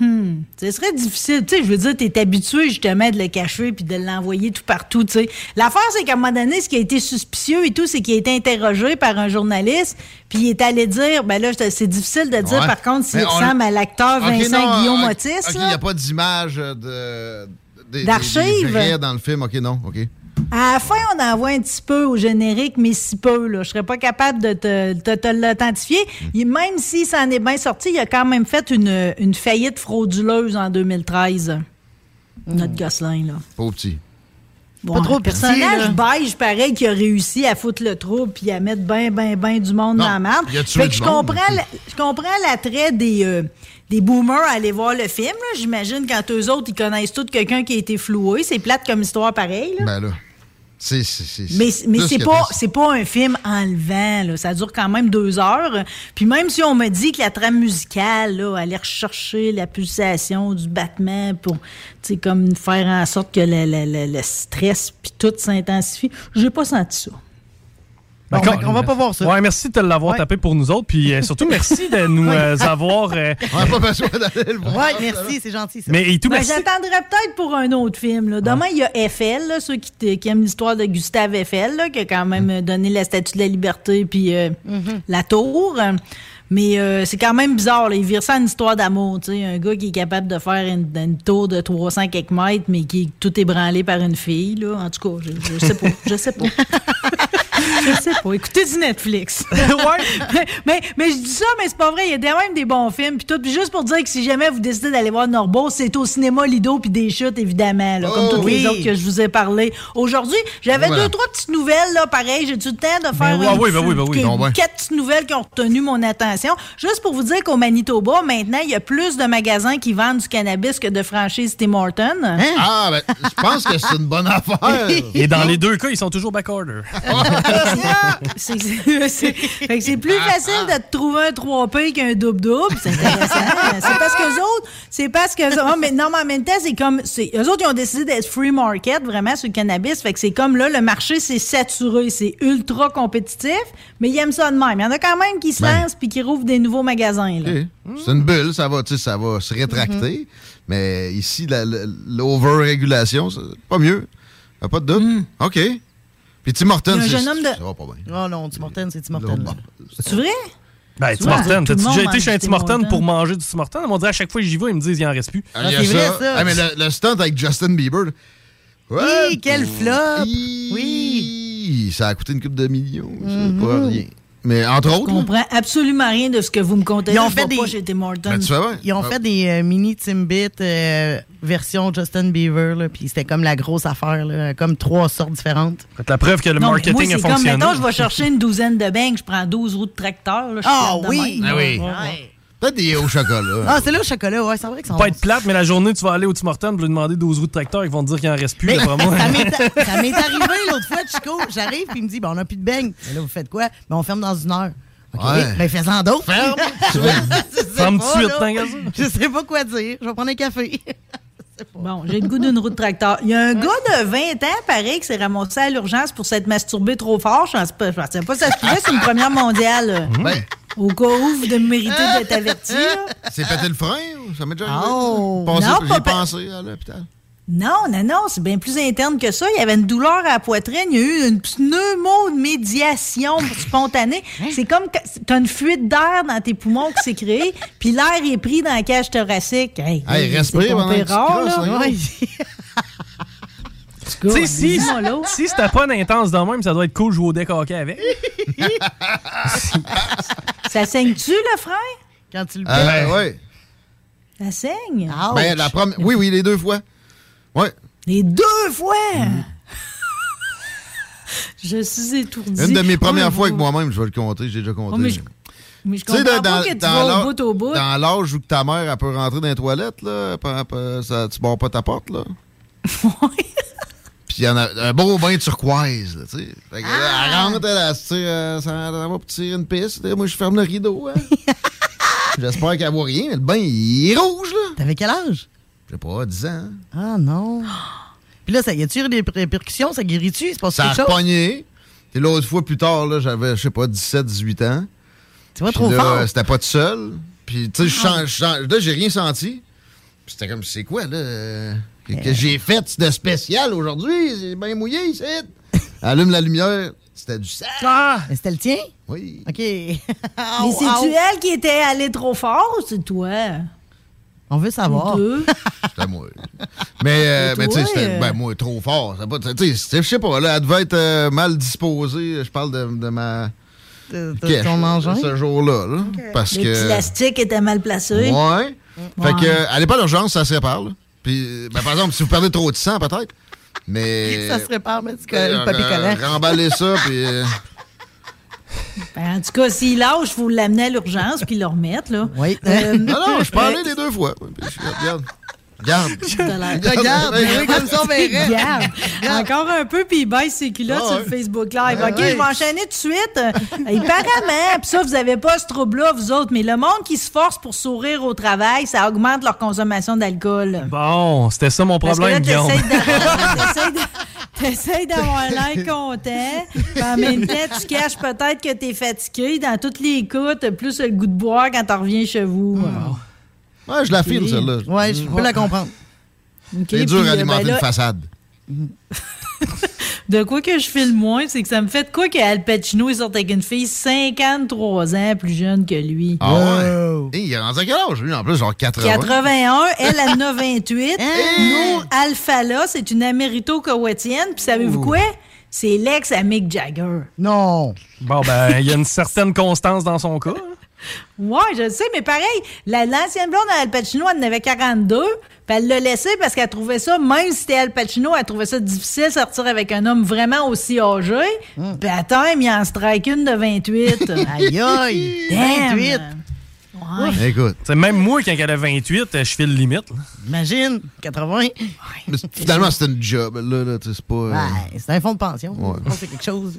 Hmm, ce serait difficile. Tu sais, je veux dire, t'es habitué justement de le cacher puis de l'envoyer tout partout, tu sais. L'affaire, c'est qu'à un moment donné, ce qui a été suspicieux et tout, c'est qu'il a été interrogé par un journaliste puis il est allé dire, ben là, c'est difficile de dire Ouais. par contre s'il on- ressemble à l'acteur Vincent non, Guillaume ok, Otis, il n'y a pas d'image de, des- des- D'archives? dans le film. OK, non, OK. À la fin, on en voit un petit peu au générique, mais si peu. Là. Je serais pas capable de te, de te l'authentifier. Il- Même si ça en est bien sorti, il a quand même fait une, une faillite frauduleuse en 2013. Notre Gosselin, là. Pauvre petit. Bon, Pas trop un personnage beige, pareil, qui a réussi à foutre le trouble puis à mettre ben, ben, ben du monde Non, dans la merde. il a tué Fait que je comprends, la- je comprends l'attrait des, euh, des boomers à aller voir le film. là. J'imagine quand eux autres, ils connaissent tous quelqu'un qui a été floué. C'est plate comme histoire pareil. là. Ben là. Mais, mais c'est pas c'est pas un film enlevant, là. Ça dure quand même deux heures. Puis même si on me dit que la trame musicale, là, aller rechercher la pulsation du battement pour, tu sais, comme faire en sorte que le, le- le- le stress puis tout s'intensifie, j'ai pas senti ça. Bon, D'accord. fait qu'on va pas voir ça. Ouais, merci de l'avoir tapé pour nous autres. Puis euh, surtout, merci de nous euh, avoir. euh, <laughs> On n'a pas besoin d'aller le voir. Ouais, merci, c'est gentil. Ça. Mais et tout, Ben, merci. J'attendrais peut-être pour un autre film. Là. Demain, il y a Eiffel, là, ceux qui, aiment l'histoire de Gustave Eiffel, là, qui a quand même euh, donné la Statue de la Liberté puis euh, la tour. Mais euh, c'est quand même bizarre. Là. Il vire ça en histoire d'amour. tu sais. Un gars qui est capable de faire une, une tour de 300 quelques mètres, mais qui est tout ébranlé par une fille. Là. En tout cas, je, je sais pas. Je sais pas. <laughs> je sais pas. Écoutez du Netflix. <laughs> ouais. mais, mais je dis ça, mais c'est pas vrai. Il y a quand même des bons films. Puis tout. Puis juste pour dire que si jamais vous décidez d'aller voir Norbeau, c'est au cinéma Lido puis des chutes, évidemment. là, comme Oh, toutes les oui. autres que je vous ai parlé aujourd'hui. J'avais Voilà. deux, trois petites nouvelles, là, pareil. J'ai-tu le temps de faire oui, un ah oui, ben oui, ben oui. ouais. quatre petites nouvelles qui ont retenu mon attention? Juste pour vous dire qu'au Manitoba, maintenant, il y a plus de magasins qui vendent du cannabis que de franchises Tim Hortons. Ah, ben, je pense que c'est une bonne <laughs> affaire. Et dans les deux cas, ils sont toujours backorder. <laughs> C'est c'est- c'est- fait que c'est plus facile de te trouver un 3P qu'un double-double. C'est intéressant. c'est parce que autres, c'est parce que oh, mais non, mais en même temps, c'est comme c'est eux autres ils ont décidé d'être free market vraiment sur le cannabis. Fait que c'est comme là, le marché c'est saturé, c'est ultra compétitif, mais ils aiment ça de même. Il y en a quand même qui se Ben. lancent puis qui rouvrent des nouveaux magasins. Là. C'est une bulle, ça va, ça va se rétracter. Mais ici, la- la- l'over-régulation, c'est pas mieux. Pas de doute? OK. Puis Tim Hortons, Il c'est- jeune homme de- ça va pas bien. Oh non, Tim Hortons, c'est Tim Hortons. C'est vrai? Ben, Tu Tim Hortons. T'as-tu déjà été chez un Tim Hortons pour manger du Tim Hortons? On dirait à chaque fois que j'y vais, ils me disent qu'il en reste plus. Ah, il y a c'est vrai, ça. Ah, mais le, le stunt avec Justin Bieber. Ouais, Oui, quel flop! Oui. Ça a coûté une coupe de millions. C'est pas rien. Mais entre Je autres. là, comprends absolument rien de ce que vous me contez. Ils ont Je fait vais des- pas chez Tim Hortons. ben, tu fais bien. Ils ont Ah. fait des euh, mini Timbit euh, version Justin Bieber, puis c'était comme la grosse affaire, là, comme trois sortes différentes. C'est la preuve que le Non, marketing moi, a c'est comme, fonctionné. mettons, je vais chercher une douzaine de bangs, je prends 12 roues de tracteur. Là, je Ah de oui! Ah oui. Ouais. Peut-être des au chocolat. <laughs> Ah, c'est là au chocolat, ouais, c'est vrai que ça pas être plate, mais la journée, tu vas aller au Tim Hortons pour lui demander 12 roues de tracteur, ils vont te dire qu'il en reste plus, Mais d'après moi. ça m'est <laughs> ça m'est arrivé l'autre fois, Chico. J'arrive, puis il me dit, ben, on n'a plus de beignes. Mais là, vous faites quoi? Ben, on ferme dans une heure. OK, Ouais. ben, fais-en d'autres. Ferme. <laughs> Je sais Ferme pas, tout de suite, ça. Je sais pas quoi dire. Je vais prendre un café. Bon, j'ai le goût d'une roue de tracteur. Il y a un gars de 20 ans, pareil, qui s'est ramassé à l'urgence pour s'être masturbé trop fort. Je je pensais pas que ça se pouvait, c'est une première mondiale. Ben, Au cas où vous de méritez d'être averti. c'est pété le frein ou ça m'est déjà arrivé? Oh. Pensé- Non, J'ai pas pa- pensé à l'hôpital. Non, non, non, c'est bien plus interne que ça. Il y avait une douleur à la poitrine. Il y a eu une pneumomédiation spontanée. C'est comme que t'as une fuite d'air dans tes poumons qui s'est créée, puis l'air est pris dans la cage thoracique. Hey, Hey, respire pendant tu rare, là. hein? <laughs> Tu si, là. si c'était pas intense de même, ça doit être cool de jouer au deck hockey avec. <laughs> <laughs> Ça saigne-tu, le frein? Quand tu le Ah, pètes. ben, ouais. Ça saigne. Ben, la première. Oui, oui, les deux fois. Ouais. Les deux fois! <laughs> Je suis étourdie. Une de mes premières fois avec moi-même, je vais le compter, j'ai déjà compté. Oh, mais je, mais comprends dans, pas que tu vas au l'âge- bout au bout. dans l'âge où ta mère elle peut rentrer dans les toilettes, là, ça, tu barres pas ta porte, là. <laughs> Puis il y en a un beau bain turquoise, là, tu sais. Fait que là, elle Ah! rentre, elle, elle ça, elle va pour tirer une piste. Moi, je ferme le rideau, hein. <laughs> J'espère qu'elle voit rien, mais le bain, il est rouge, là. T'avais quel âge? Je sais pas, 10 ans. Ah, non. Puis là, ça y a-tu des répercussions? Ça guérit-tu? C'est pas Ça a quelque chose? repogné. Et l'autre fois, plus tard, là, j'avais, je sais pas, 17, 18 ans. Tu Puis trop là, fort. C'était pas tout seul. Puis, tu sais, je Ah. Là, j'ai rien senti. Puis c'était comme, c'est quoi, là? Euh, Que, que j'ai fait de spécial aujourd'hui? C'est bien mouillé, ici. <laughs> Allume la lumière. C'était du sang. Ah! Mais C'était le tien? Oui. OK. <laughs> Mais c'est-tu elle qui était allée trop fort ou c'est toi? On veut savoir. Les deux? <laughs> C'était moi. Mais, euh, mais tu sais, c'était, euh? ben, moi, trop fort. C'est pas- Tu sais, je sais pas, là, elle devait être euh, mal disposée. Je parle de, de ma. De- de cache, ton engin? Ce jour-là, là. Parce Le que. petit élastique était mal placé. Ouais. Fait que, euh, allez pas l'urgence, ça se répare, là. Puis, euh, ben, par exemple, si vous perdez trop de sang, peut-être. Mais. Ça se répare, mais du euh, le papier euh, collant. Remballer ça, puis. euh, Ben, en tout cas, s'il lâche, il faut l'amener à l'urgence puis le remettre. Là. Oui. Euh, non, non, je parlais les deux fois. Puis, je- regarde. Regarde. Regarde, <laughs> oui, comme ça, on verrait. Regarde. Encore un peu, puis il baisse ses culottes Ah sur le Facebook Live. Ouais, OK, ouais. je vais enchaîner tout de suite. Euh, Apparemment, puis ça, vous avez pas ce trouble-là, vous autres, mais le monde qui se force pour sourire au travail, ça augmente leur consommation d'alcool. Bon, c'était ça mon Parce que là, problème, Guillaume. t'essayes d'avoir- <laughs> l'air content, puis en même temps, tu caches peut-être que t'es fatigué. Dans toutes les cas, t'as plus le goût de boire quand t'en reviens chez vous. Ouais, je la file, celle-là. Ouais, je peux la comprendre. C'est dur à euh, alimenter ben là, une façade. <laughs> De quoi que je file moins, c'est que ça me fait de quoi que Al Pacino est sorti avec une fille 53 ans plus jeune que lui. Ah ouais? Hey, il est rendu à quel âge, lui? En plus, genre 80. 81, elle a <laughs> 28. Hein? Nous, Alphala, c'est une amérito-cowetienne. Puis savez-vous quoi? C'est l'ex à Mick Jagger. Non. Bon, ben, il y a une certaine constance dans son cas. Ouais, je le sais, mais pareil, la- l'ancienne blonde à Al Pacino, elle en avait 42, puis elle l'a laissé parce qu'elle trouvait ça, même si c'était Al Pacino, elle trouvait ça difficile de sortir avec un homme vraiment aussi âgé. Puis attends, il en strike une de 28. <laughs> Aïe, aïe. Damn. 28. Ouais. Écoute. C'est même moi, quand elle a 28, je file limite. là. Imagine, 80. Mais Finalement, c'est une job. Là, là, tu sais, c'est pas. euh, Ouais, c'est un fonds de pension. Ouais. On fait quelque chose.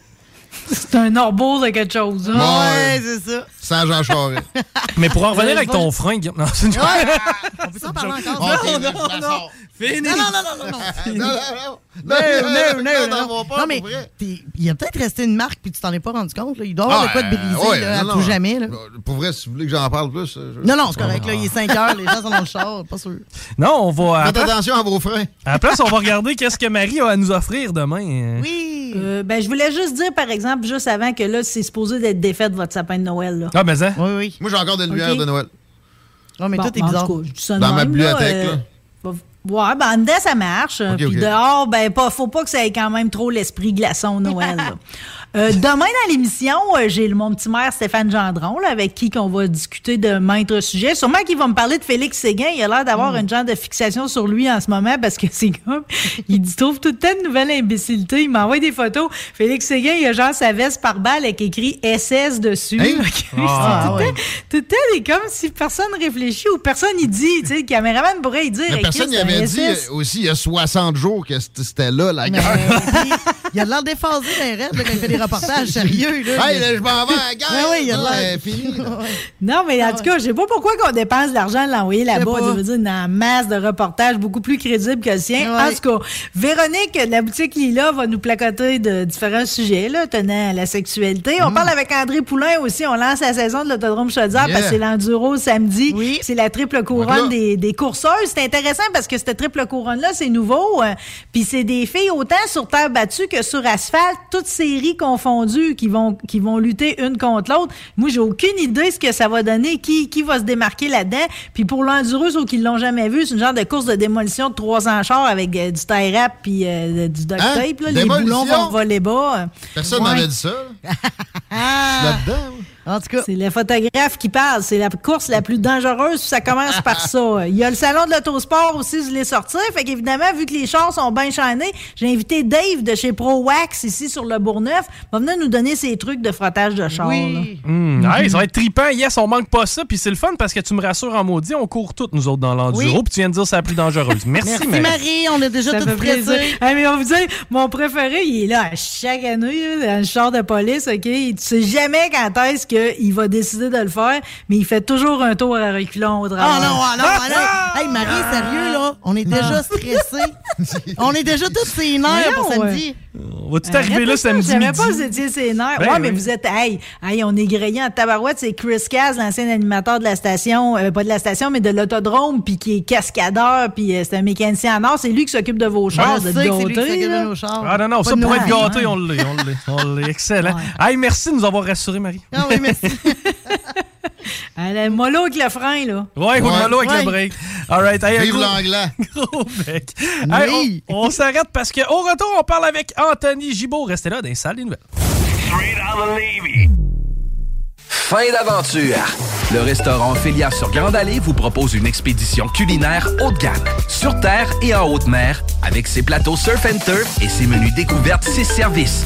C'est un orbeau de quelque chose. hein? Ouais, c'est ça. Sans Jean Charest. <laughs> Mais pour en revenir avec ton frein, Guillaume- non, c'est une On peut s'en parler encore? Ok, non, non, non. Fini. Non, non, non, non, non, non. <laughs> Non, non, non. Non, non, non, non, non, non, non, mais il y a peut-être resté une marque puis tu t'en es pas rendu compte. Là. Il doit y avoir de quoi de Ah, là, à non, tout non. jamais. Là. Pour vrai, si vous voulez que j'en parle plus. euh, je- Non, non, c'est correct. Là, il est 5 heures, les gens sont dans le char, pas sûr. Non, on va. Faites attention à vos freins. à la place, on va regarder qu'est-ce que Marie a à nous offrir demain. Oui. Euh, ben, je voulais juste dire, par exemple, juste avant que là, c'est supposé d'être défait de votre sapin de Noël. Là. Ah, mais ça. Oui, oui. Moi, j'ai encore des lumières de Noël. Oh, mais Bon, tout est bizarre. cas, Dans ma bibliothèque, euh, là. Ouais, ben en dedans, ça marche. Puis dehors, ben, pas, faut pas que ça ait quand même trop l'esprit glaçon Noël. <laughs> Euh, demain, dans l'émission, euh, j'ai mon petit maire Stéphane Gendron, là, avec qui qu'on va discuter de maintes sujets. Sûrement qu'il va me parler de Félix Séguin. Il a l'air d'avoir une genre de fixation sur lui en ce moment parce que <laughs> c'est comme... Il trouve tout le temps de nouvelles imbécilités. Il m'envoie des photos. Félix Séguin, il a genre sa veste par balle avec écrit SS dessus. Hein? <laughs> Ah, tout, le temps, est comme si personne réfléchit ou personne y dit. Tu sais, le caméraman pourrait y dire. Mais personne n'y avait dit SS. euh, aussi il y a 60 jours que c'était là, la Mais, guerre. il a de l'air déphasé d'un raid là, il reportages sérieux. Là, Hey, là, je m'en vais à la guerre. Ouais, ouais, il a là, l'air- c'est fini. là. <laughs> Non, mais en tout cas, je sais pas pourquoi qu'on dépense de l'argent de l'envoyer là-bas. Je veux dire, une masse de reportages beaucoup plus crédibles que le sien. Ouais. En tout cas, Véronique de la boutique Lila va nous placoter de différents sujets là, tenant à la sexualité. Mm. On parle avec André Poulain aussi. On lance la saison de l'autodrome Chaudière Yeah. parce que c'est l'enduro samedi. Oui. C'est la triple couronne des, des courseuses. C'est intéressant parce que cette triple couronne-là, c'est nouveau. euh, Puis c'est des filles autant sur terre battue que sur asphalte, toutes séries confondues qui vont, qui vont lutter une contre l'autre. Moi, j'ai aucune idée ce que ça va donner, qui, qui va se démarquer là-dedans. Puis pour l'enduro, ceux qui l'ont jamais vu, c'est une genre de course de démolition de 300 chars avec euh, du tie wrap puis euh, du duct Hein? tape. là. Les boulons vont voler bas. Personne Ouais. m'avait dit ça. là. Là-dedans. En tout cas, C'est le photographe qui parle. C'est la course la plus dangereuse. Ça commence par ça. Il y a le salon de l'autosport aussi, je l'ai sorti. Fait qu'évidemment, vu que les chars sont bien chaînés, j'ai invité Dave de chez Pro Wax ici sur le Bourgneuf. Il va venir nous donner ses trucs de frottage de char. là. oui. Hum, hey, ça va être trippant. Yes, on manque pas ça. Puis c'est le fun parce que tu me rassures en maudit. On court toutes, nous autres, dans l'enduro. Oui. Puis tu viens de dire que c'est la plus dangereuse. <laughs> Merci, Merci Marie. Marie, on est déjà Ça tout fait plaisir. pressés. Hey, mais on vous dit, mon préféré, il est là à chaque année, là, dans le char de police, OK? Tu sais jamais quand est-ce qu'il va décider de le faire, mais il fait toujours un tour à reculons au Oh drame. non, ah non, ah non. <laughs> Hey, Marie, sérieux, là, on est déjà on est déjà tous ses nerfs pour samedi. On va tout arriver là samedi Je savais pas que vous étiez ses nerfs. Ben ouais, oui. mais vous êtes. Hey, hey, on est grillé en tabarouette. C'est Chris Caz, l'ancien animateur de la station, euh, pas de la station, mais de l'autodrome, puis qui est cascadeur, puis euh, c'est un mécanicien en or. C'est lui qui s'occupe de vos chars, Je de sais que c'est lui qui gâter, s'occupe là. de nos chars. Ah non, non, Pas ça de pour être gâté, on l'est, on l'est, on l'est. Excellent. Hey, merci de nous avoir rassurés, Marie. Ah oui, merci. <laughs> <laughs> Elle a mollo avec le frein, là. Ouais, Ouais. mollo avec Ouais. le break. All right. Hey, un Vive gros- l'anglais. <laughs> Gros bec. Hey, Oui. on on s'arrête parce qu'au retour, on parle avec Anthony Gibault. Restez là dans les salles des nouvelles. Fin d'aventure. Le restaurant Ophélia sur Grande Allée vous propose une expédition culinaire haut de gamme, sur terre et en haute mer, avec ses plateaux surf and turf et ses menus découvertes, ses services.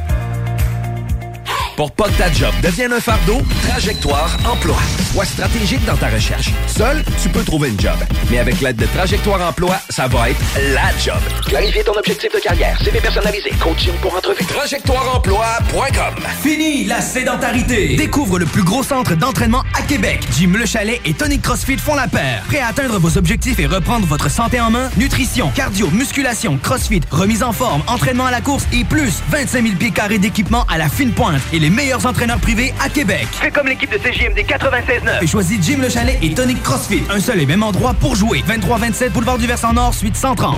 Pour pas que ta job devienne un fardeau, Trajectoire Emploi. Sois stratégique dans ta recherche. Seul, tu peux trouver une job. Mais avec l'aide de Trajectoire Emploi, ça va être la job. Clarifier ton objectif de carrière, CV personnalisé, coaching pour entrevue. TrajectoireEmploi.com Fini la sédentarité. Découvre le plus gros centre d'entraînement à Québec. Jim Le Chalet et Tonic CrossFit font la paire. Prêt à atteindre vos objectifs et reprendre votre santé en main? Nutrition, cardio, musculation, CrossFit, remise en forme, entraînement à la course et plus 25 000 pieds carrés d'équipement à la fine pointe et les meilleurs entraîneurs privés à Québec. Fais comme l'équipe de CJMD 96.9 et choisis Jim Le Chalet et Tonic CrossFit. Un seul et même endroit pour jouer. 23-27 Boulevard du Versant Nord, suite 130.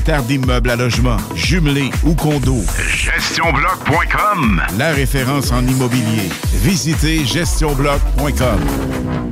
d'immeubles à logement, jumelés ou condos, GestionBloc.com La référence en immobilier. Visitez GestionBloc.com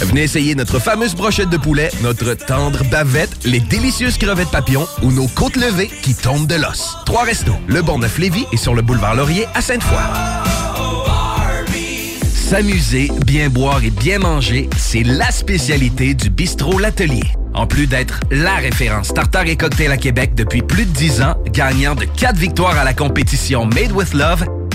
Venez essayer notre fameuse brochette de poulet, notre tendre bavette, les délicieuses crevettes papillons ou nos côtes levées qui tombent de l'os. Trois restos, le Bonneuf Lévis et sur le boulevard Laurier à Sainte-Foy. S'amuser, bien boire et bien manger, c'est la spécialité du bistrot L'Atelier. En plus d'être la référence tartare et cocktail à Québec depuis plus de 10 ans, gagnant de 4 victoires à la compétition Made with Love,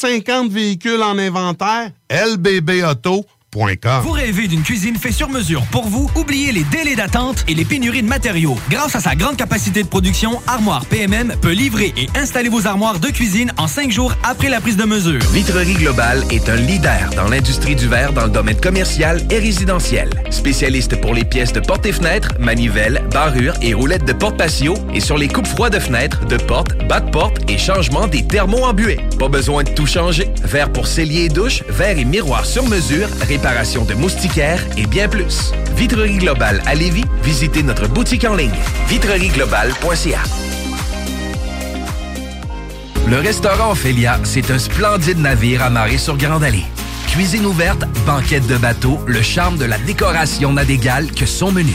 150 véhicules en inventaire? LBB Vous rêvez d'une cuisine faite sur mesure pour vous? Oubliez les délais d'attente et les pénuries de matériaux. Grâce à sa grande capacité de production, Armoire PMM peut livrer et installer vos armoires de cuisine en cinq jours après la prise de mesure. Vitrerie Globale est un leader dans l'industrie du verre dans le domaine commercial et résidentiel. Spécialiste pour les pièces de portes et fenêtres, manivelles, barrures et roulettes de porte patio et sur les coupes froides de fenêtres, de portes, bas de porte et changement des thermos embués. Pas besoin de tout changer. Verre pour cellier et douche, verre et miroir sur mesure, de moustiquaires et bien plus. Vitrerie Globale à Lévis, visitez notre boutique en ligne vitrerieglobale.ca. Le restaurant Ophélia, c'est un splendide navire amarré sur Grande Allée. Cuisine ouverte, banquette de bateau, le charme de la décoration n'a d'égal que son menu.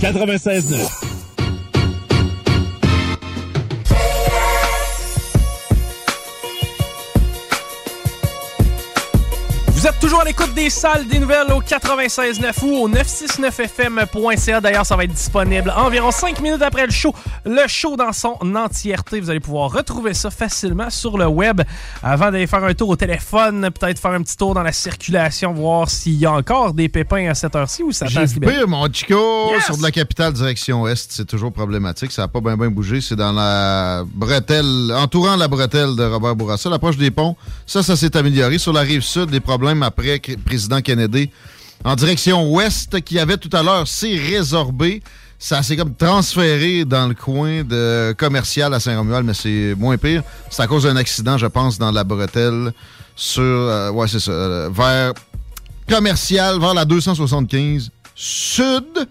96.9. êtes toujours à l'écoute des salles des nouvelles au 96.9 ou au 969fm.ca. D'ailleurs, ça va être disponible environ 5 minutes après le show. Le show dans son entièreté. Vous allez pouvoir retrouver ça facilement sur le web. Avant d'aller faire un tour au téléphone, peut-être faire un petit tour dans la circulation, voir s'il y a encore des pépins à cette heure-ci ou ça passe pire, mon Chico, sur de la capitale direction Est. C'est toujours problématique. Ça n'a pas bien bien bougé. C'est dans la bretelle, entourant la bretelle de Robert Bourassa, l'approche des ponts. Ça, ça s'est amélioré. Sur la rive sud, des problèmes après que- président Kennedy en direction ouest qui avait tout à l'heure s'est résorbé. Ça s'est comme transféré dans le coin de commercial à Saint-Romuald, mais c'est moins pire. C'est à cause d'un accident, je pense, dans la bretelle sur. euh, ouais, c'est ça. euh, vers commercial, vers la 275 sud.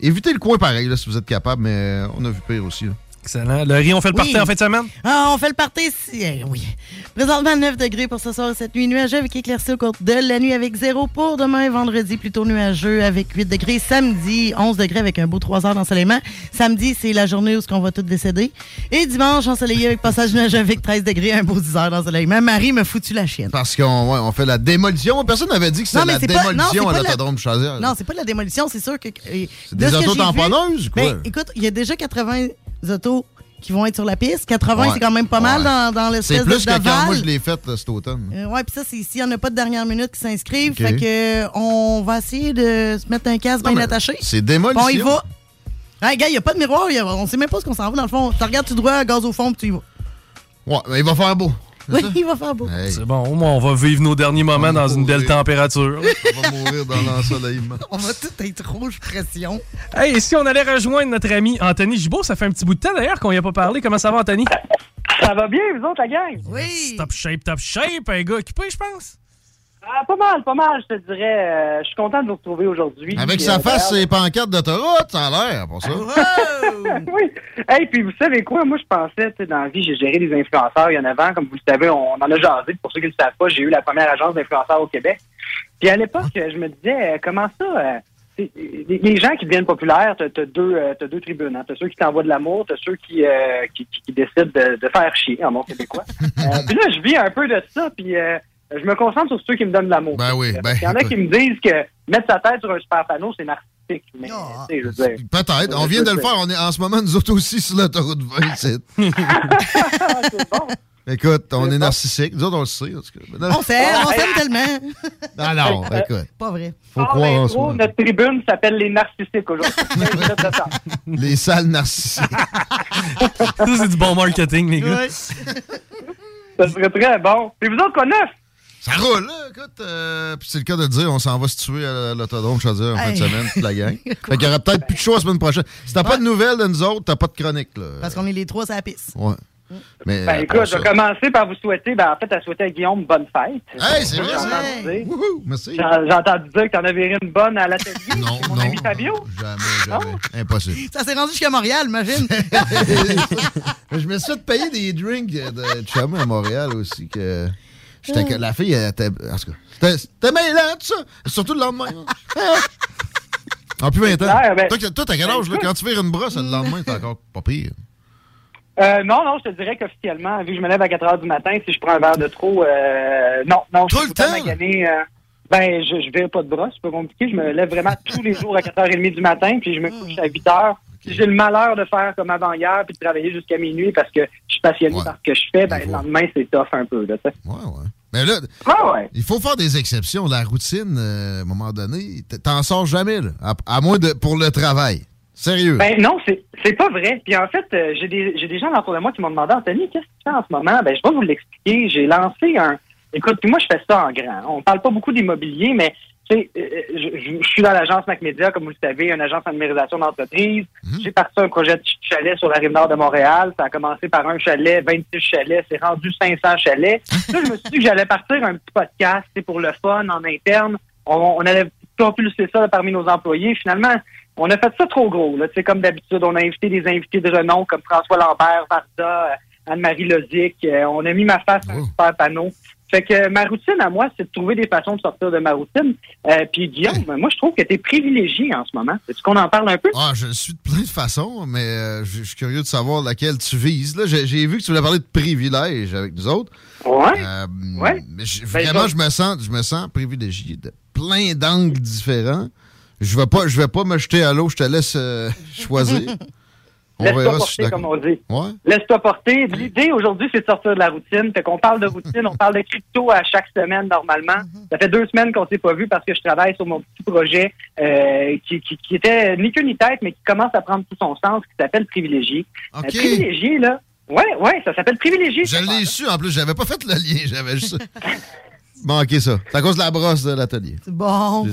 Évitez le coin pareil, là, si vous êtes capable, mais on a vu pire aussi. là. Excellent. Le riz, on fait le party en fin de semaine? Ah, on fait le party ici. Eh oui. Présentement, 9 degrés pour ce soir et cette nuit. Nuageux avec éclaircie au cours de la nuit avec 0 pour demain et vendredi. Plutôt nuageux avec 8 degrés. Samedi, 11 degrés avec un beau 3 heures d'ensoleillement. Samedi, c'est la journée où on va tous décéder. Et dimanche, ensoleillé avec passage nuageux avec 13 degrés, un beau 10 heures d'ensoleillement. Marie me foutu la chienne. Parce qu'on ouais, on fait la démolition. Personne n'avait dit que c'était la c'est pas- non, démolition à pas la- l'autodrome Chaudière. Non, c'est pas de la démolition, c'est sûr que. C'est des auto-tamponneuses, quoi? Ben, écoute, il y a déjà 80 autos qui vont être sur la piste. 80, Ouais. c'est quand même pas mal dans, dans l'espèce C'est de plus que quand moi je l'ai fait euh, cet automne. Euh, ouais, puis ça, c'est s'il n'y en a pas de dernière minute qui s'inscrivent. Fait que euh, on va essayer de se mettre un casque bien attaché. C'est démolition. Bon, il va. Hey, gars, il n'y a pas de miroir. a- on sait même pas ce qu'on s'en va dans le fond. Tu regardes tout droit, gaz au fond, puis tu y vas. Ouais, mais il va faire beau. Oui, il va faire beau. C'est bon, au moins on va vivre nos derniers moments dans une belle température. On va mourir dans l'ensoleillement. <laughs> On va tout être rouge pression. Hey, et si on allait rejoindre notre ami Anthony Gibault, ça fait un petit bout de temps d'ailleurs qu'on n'y a pas parlé. Comment ça va, Anthony? Ça va bien, vous autres, la gang? Oui. Top shape, top shape. Un gars occupé, je pense. Ah, pas mal, pas mal, je te dirais. Euh, je suis content de vous retrouver aujourd'hui. Avec Puis, sa euh, face, d'ailleurs- ses pancartes d'autoroute, ça a l'air, pour ça. <laughs> oui. Hey, puis vous savez quoi? Moi, je pensais, tu sais, dans la vie, j'ai géré des influenceurs il y en avant. Comme vous le savez, on, en a jasé. Pour ceux qui ne le savent pas, j'ai eu la première agence d'influenceurs au Québec. Puis à l'époque, je me disais, euh, comment ça? euh, les les gens qui deviennent populaires, t'as as deux, t'as deux tribunes. Hein. T'as ceux qui t'envoient de l'amour, t'as ceux qui, euh, qui, qui- qui décident de, de faire chier en bon québécois. <laughs> Euh, puis là, je vis un peu de ça, puis euh, je me concentre sur ceux qui me donnent de l'amour. Ben oui, ben, Il y en a qui me disent que mettre sa tête sur un super panneau, c'est narcissique. Mais, tu sais, je veux dire, Peut-être. On vient de le faire. On est en ce moment, nous autres aussi, sur l'autoroute 20. <laughs> c'est- Écoute, on est narcissique. Nous autres, on le sait. en tout cas. Mais non. On s'aime, on s'aime tellement. Ah non, <laughs> écoute. Pas vrai. Faut Hors croire en soi. Notre tribune s'appelle les narcissiques aujourd'hui. <laughs> Les salles narcissiques. Ça, c'est du bon marketing, les gars. Ça serait très bon. Et vous autres, quoi neuf? Ça roule, là. Écoute, euh, puis c'est le cas de dire, on s'en va se tuer à l'autodrome Chaudière en fin de semaine, toute la gang. <laughs> fait qu'il y aura peut-être plus de choix la semaine prochaine. Si t'as pas de nouvelles de nous autres, t'as pas de chronique, là. Parce qu'on est les trois à la piste. Ouais. Mais, Ben euh, écoute, je vais commencer par vous souhaiter, ben en fait, à souhaiter à Guillaume bonne fête. Hey, c'est vrai, J'ai ça. entendu dire. Merci. J'ai entendu dire que t'en avais une bonne à l'atelier. Non, mon non. ami Fabio. Jamais, jamais. Impossible. Ça s'est rendu jusqu'à Montréal, imagine. <laughs> je me suis fait payer des drinks de chum à Montréal aussi. que j'étais que La fille, elle était. En tout cas, c'était- c'était mêlant, tout ça. Surtout le lendemain. là. En plus 20 ans. clair, ben- toi, t'as quel âge, là? Quand tu fais une brosse, le lendemain, t'es encore pas pire. Euh, non, non, je te dirais qu'officiellement, vu que je me lève à 4 heures du matin, si je prends un verre de trop, euh, non, non, je suis tout le temps? magané. euh, ben, je, je vais pas de brosse, c'est pas compliqué. Je me lève vraiment tous les jours à 4h30 du matin, puis je me couche à 8 heures. Si j'ai le malheur de faire comme avant hier, puis de travailler jusqu'à minuit parce que je suis passionné par ce que je fais, ben, le lendemain, c'est tough un peu, là. Ouais, ouais. Mais là, Ah ouais. il faut faire des exceptions. La routine, euh, à un moment donné, t'en sors jamais, là, à, à moins de pour le travail. Sérieux. Ben non, c'est pas vrai. Puis en fait, euh, j'ai des des gens autour de moi qui m'ont demandé Anthony, qu'est-ce que tu fais en ce moment? Ben je vais vous l'expliquer. J'ai lancé un. Écoute, puis moi je fais ça en grand. On parle pas beaucoup d'immobilier, mais je, je- je suis dans l'agence MacMedia, comme vous le savez, une agence en numérisation d'entreprise. J'ai parti un projet de chalet sur la rive nord de Montréal. Ça a commencé par un chalet, 26 chalets, c'est rendu 500 chalets. Là, je me suis dit que j'allais partir un petit podcast, c'est pour le fun, en interne. On, on allait propulser ça parmi nos employés. Finalement, on a fait ça trop gros. Là. Comme d'habitude, on a invité des invités de renom comme François Lambert, Varda, euh, Anne-Marie Lozic. Euh, on a mis ma face sur un super panneau. Fait que ma routine à moi, c'est de trouver des façons de sortir de ma routine. Euh, puis Guillaume, moi je trouve que tu es privilégié en ce moment. Est-ce qu'on en parle un peu? Ah, je suis de plein de façons, mais euh, je suis curieux de savoir laquelle tu vises. Là, j'ai vu que tu voulais parler de privilèges avec nous autres. Ouais. Euh, Ouais. Mais Ben, vraiment, je- me sens, je me sens privilégié de plein d'angles différents. Je vais pas, je vais pas me jeter à l'eau. Je te laisse <laughs> choisir. <laughs> Laisse-toi porter, comme on dit. Ouais. Laisse-toi porter. L'idée aujourd'hui, c'est de sortir de la routine. Fait qu'on parle de routine, on parle de crypto à chaque semaine normalement. Ça fait deux semaines qu'on s'est pas vu parce que je travaille sur mon petit projet euh, qui, qui, qui était ni queue ni tête, mais qui commence à prendre tout son sens, qui s'appelle Privilégié. Euh, OK. privilégié, là. Ouais, ouais, ça s'appelle Privilégié. Je l'ai su en plus. J'avais pas fait le lien. J'avais juste manqué ça. C'est à cause de la brosse de l'atelier. C'est bon.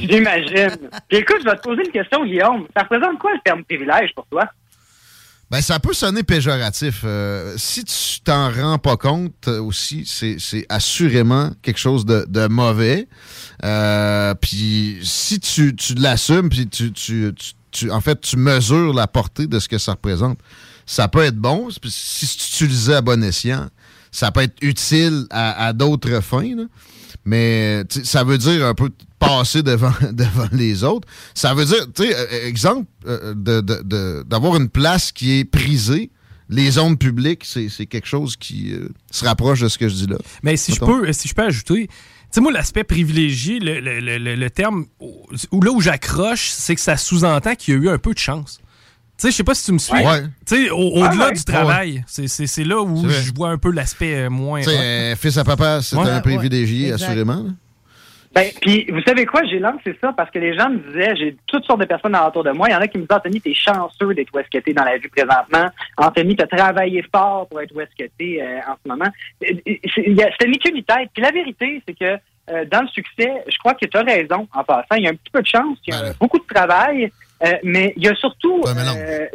J'imagine. Puis écoute, je vais te poser une question, Guillaume. Ça représente quoi le terme privilège pour toi? Ben, ça peut sonner péjoratif. Euh, si tu t'en rends pas compte euh, aussi, c'est assurément quelque chose de, de mauvais. Euh, puis si tu, tu l'assumes, puis tu, tu, tu, en fait, tu mesures la portée de ce que ça représente, ça peut être bon. Si tu utilisais à bon escient, ça peut être utile à, d'autres fins. Mais ça veut dire un peu passer devant, <laughs> devant les autres. Ça veut dire, tu sais, euh, exemple, euh, de- de- de- d'avoir une place qui est prisée. Les zones publiques, c'est quelque chose qui euh, se rapproche de ce que je dis là. Mais si je peux, si je peux ajouter, tu sais, moi, l'aspect privilégié, le, le- le- le- le terme où, là où j'accroche, c'est que ça sous-entend qu'il y a eu un peu de chance. Tu sais, je sais pas si tu me suis. Ouais. Tu sais, au- au-delà Ah ouais. du travail, c'est- c'est c'est là où je vois un peu l'aspect euh, moins. Tu sais, hot. euh, fils à papa, c'est Ouais. un privilégié, assurément. Ben, puis vous savez quoi, j'ai lancé ça parce que les gens me disaient, j'ai toutes sortes de personnes autour de moi. Il y en a qui me disent, Anthony, t'es chanceux d'être où est-ce que t'es dans la vie présentement. Anthony, t'as travaillé fort pour être où est-ce que t'es euh, en ce moment. Euh, C'était ni queue ni tête. Puis la vérité, c'est que euh, dans le succès, je crois que tu as raison en passant. Il y a un petit peu de chance, il y a beaucoup de travail, euh, mais il y a surtout... euh,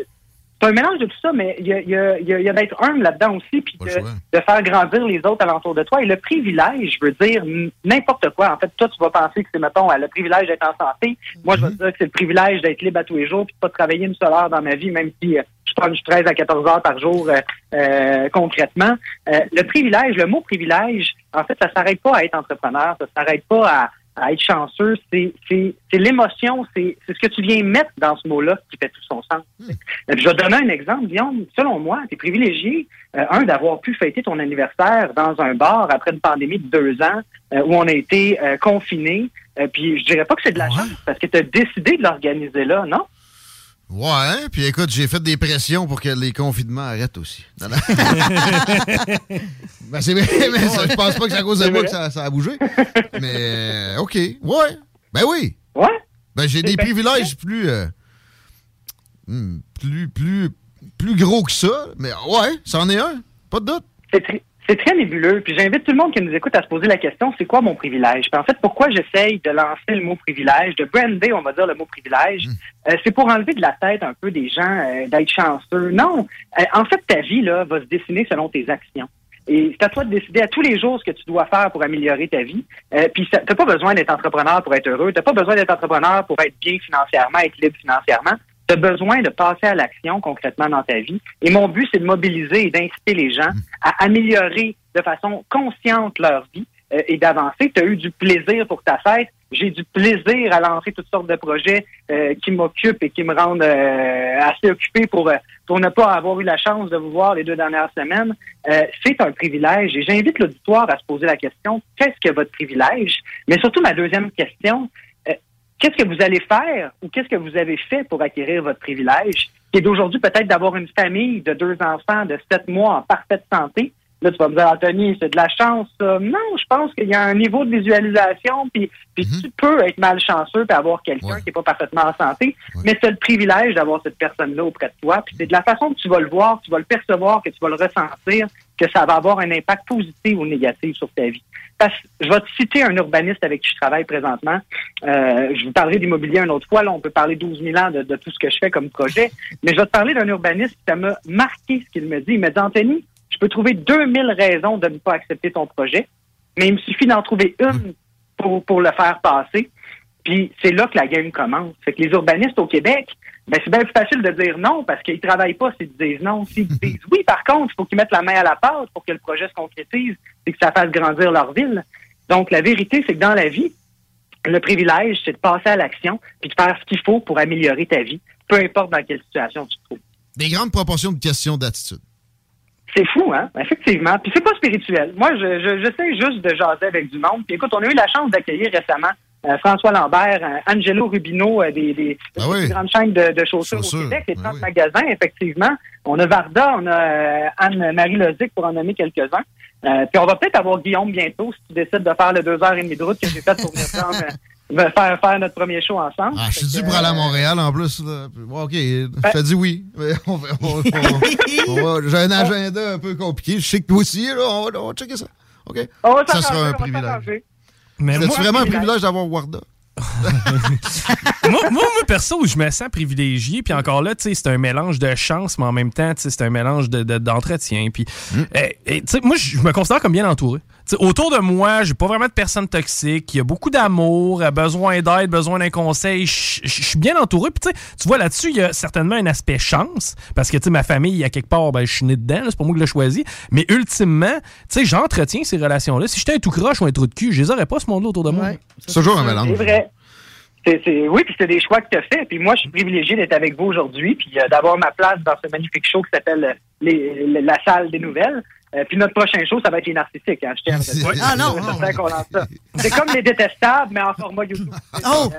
c'est un mélange de tout ça, mais il y a, y a- y a- il y a d'être humble là-dedans aussi, puis de, de faire grandir les autres alentour de toi. Et le privilège veut dire n- n'importe quoi. En fait, toi, tu vas penser que c'est, mettons, euh, le privilège d'être en santé. Moi, je vais te dire que c'est le privilège d'être libre à tous les jours, puis de pas travailler une seule heure dans ma vie, même si euh, je prends 13 à 14 heures par jour euh, euh, concrètement. Euh, le privilège, le mot privilège, en fait, ça s'arrête pas à être entrepreneur, ça s'arrête pas à à être chanceux, c'est l'émotion, c'est ce que tu viens mettre dans ce mot-là qui fait tout son sens. Euh, Je vais te donner un exemple, Guillaume. Selon moi, tu es privilégié, euh, un, d'avoir pu fêter ton anniversaire dans un bar après une pandémie de deux ans euh, où on a été euh, confinés. Puis je dirais pas que c'est de la chance parce que tu as décidé de l'organiser là, non? Ouais, puis écoute, j'ai fait des pressions pour que les confinements arrêtent aussi. Non, non. <laughs> Ben, c'est vrai, mais ça, je pense pas que c'est à cause de moi que ça, ça a bougé. Mais, euh, OK. Ouais. Ben oui. Ouais. Ben, j'ai des privilèges plus, euh, hmm, plus, plus, plus gros que ça. Mais ouais, c'en est un. Pas de doute. C'est très, c'est très nébuleux. Puis j'invite tout le monde qui nous écoute à se poser la question, c'est quoi mon privilège? Puis en fait, pourquoi j'essaye de lancer le mot privilège, de brander, on va dire, le mot privilège? Euh, c'est pour enlever de la tête un peu des gens euh, d'être chanceux. Non. Euh, en fait, ta vie, là, va se dessiner selon tes actions. Et c'est à toi de décider à tous les jours ce que tu dois faire pour améliorer ta vie. Euh, puis t'as pas besoin d'être entrepreneur pour être heureux. T'as pas besoin d'être entrepreneur pour être bien financièrement, être libre financièrement. Tu as besoin de passer à l'action concrètement dans ta vie. Et mon but, c'est de mobiliser et d'inciter les gens à améliorer de façon consciente leur vie euh, et d'avancer. Tu as eu du plaisir pour ta fête. J'ai du plaisir à lancer toutes sortes de projets euh, qui m'occupent et qui me rendent euh, assez occupé pour, euh, pour ne pas avoir eu la chance de vous voir les deux dernières semaines. Euh, c'est un privilège et j'invite l'auditoire à se poser la question, qu'est-ce que votre privilège? Mais surtout, ma deuxième question, qu'est-ce que vous allez faire ou qu'est-ce que vous avez fait pour acquérir votre privilège, qui est d'aujourd'hui peut-être d'avoir une famille de deux enfants de sept mois en parfaite santé, Là, tu vas me dire, Anthony, c'est de la chance, ça. Non, je pense qu'il y a un niveau de visualisation, puis, puis Mhm. tu peux être malchanceux et avoir quelqu'un qui n'est pas parfaitement en santé, mais tu as le privilège d'avoir cette personne-là auprès de toi. Puis c'est de la façon que tu vas le voir, tu vas le percevoir, que tu vas le ressentir, que ça va avoir un impact positif ou négatif sur ta vie. Parce je vais te citer un urbaniste avec qui je travaille présentement. Euh, je vous parlerai d'immobilier une autre fois. Là, on peut parler 12 000 ans de, tout ce que je fais comme projet. Mais je vais te parler d'un urbaniste qui m'a marqué ce qu'il me dit. Il me dit, Anthony, je peux trouver 2000 raisons de ne pas accepter ton projet, mais il me suffit d'en trouver une pour, pour le faire passer. Puis c'est là que la game commence. C'est que les urbanistes au Québec, ben c'est bien plus facile de dire non parce qu'ils travaillent pas s'ils disent non. S'ils <laughs> disent oui, par contre, il faut qu'ils mettent la main à la pâte pour que le projet se concrétise et que ça fasse grandir leur ville. Donc la vérité, c'est que dans la vie, le privilège, c'est de passer à l'action puis de faire ce qu'il faut pour améliorer ta vie, peu importe dans quelle situation tu te trouves. Des grandes proportions de questions d'attitude. C'est fou, hein? Effectivement. Puis c'est pas spirituel. Moi, je, je, j'essaie juste de jaser avec du monde. Puis écoute, on a eu la chance d'accueillir récemment euh, François Lambert, euh, Angelo Rubino, euh, des, des, des plus grandes chaînes de, de chaussures au Québec, les 30 magasins, effectivement. On a Varda, on a euh, Anne-Marie Lozic, pour en nommer quelques-uns. Euh, puis on va peut-être avoir Guillaume bientôt, si tu décides de faire le deux heures et demie de route que j'ai fait pour venir prendre, faire, faire notre premier show ensemble. Ah, je suis dû pour aller à Montréal en plus. Là. Bon, OK, je te dis oui. <laughs> J'ai un agenda un peu compliqué. Je sais que toi aussi, là, on, va, on va checker ça. OK? On va ça sera un privilège. C'est vraiment un privilège d'avoir Warda. <laughs> moi, moi, moi, perso, je me sens privilégié. Puis encore là, c'est un mélange de chance, mais en même temps, c'est un mélange de- de- d'entretien. puis, euh, et, tu sais, moi, je me considère comme bien entouré. Autour de moi, j'ai pas vraiment de personnes toxiques. Il y a beaucoup d'amour, euh, besoin d'aide, besoin d'un conseil. Je suis bien entouré. Puis, tu vois, là-dessus, il y a certainement un aspect chance. Parce que, tu ma famille, à quelque part, ben, je suis né dedans. C'est pas moi qui l'ai choisi. Mais ultimement, tu sais, j'entretiens ces relations-là. Si j'étais un tout croche ou un trou de cul, je les aurais pas, ce monde-là autour de moi. C'est toujours un mélange. C'est vrai. Oui, puis c'est des choix que tu as fait. Puis moi, je suis privilégié d'être avec vous aujourd'hui, puis euh, d'avoir ma place dans ce magnifique show qui s'appelle euh, La salle des nouvelles. Euh, puis notre prochain show, ça va être les narcissiques. Hein, je tiens à. Ah, non, C'est non. certain qu'on lance ça. C'est comme les détestables, mais en format YouTube. Oh!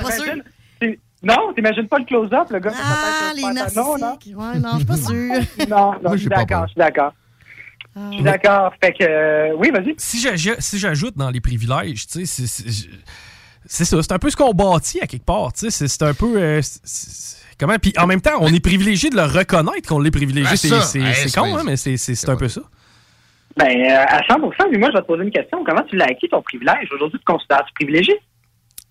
Imagine- tu- Non, t'imagines pas le close-up, le gars Ah, les pantalon, non? narcissiques. Ouais, non, je suis pas sûre. Non, non, Moi, je suis d'accord, je suis d'accord. Je suis d'accord. Fait que, euh, oui, vas-y. si j'aj- si j'ajoute dans les privilèges, tu sais, c'est- c'est c'est ça, c'est un peu ce qu'on bâtit à quelque part, tu sais, c'est- c'est un peu euh, c'est- c'est- comment? Puis en même temps, on est privilégié de le reconnaître qu'on l'est privilégié, Ben, c'est ça, c'est- hey, con hein, mais c'est un peu ça. Ben, euh, à 100 mais moi, je vais te poser une question. Comment tu l'as acquis, ton privilège? Aujourd'hui, tu te considères-tu privilégié?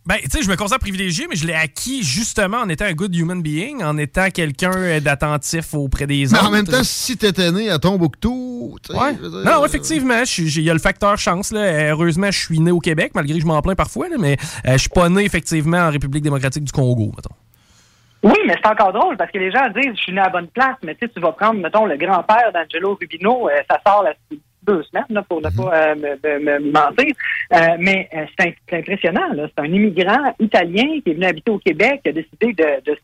Ben, tu sais, je me considère privilégié, mais je l'ai acquis justement en étant un good human being, en étant quelqu'un euh, d'attentif auprès des Mais autres. en même temps, si t'étais né à Tombouctou, tu sais, Ouais. dire, Non, effectivement, suis- j'ai- il y a le facteur chance. Là. Heureusement, je suis né au Québec, malgré que je m'en plains parfois, là, mais euh, je suis pas né effectivement en République démocratique du Congo, mettons. Oui, mais c'est encore drôle parce que les gens disent je suis né à la bonne place, mais tu sais, tu vas prendre, mettons, le grand-père d'Angelo Rubino, euh, ça sort la deux semaines, là, pour ne pas euh, me, me- me mentir. Euh, mais euh, c'est impressionnant. là. C'est un immigrant italien qui est venu habiter au Québec, qui a décidé de, de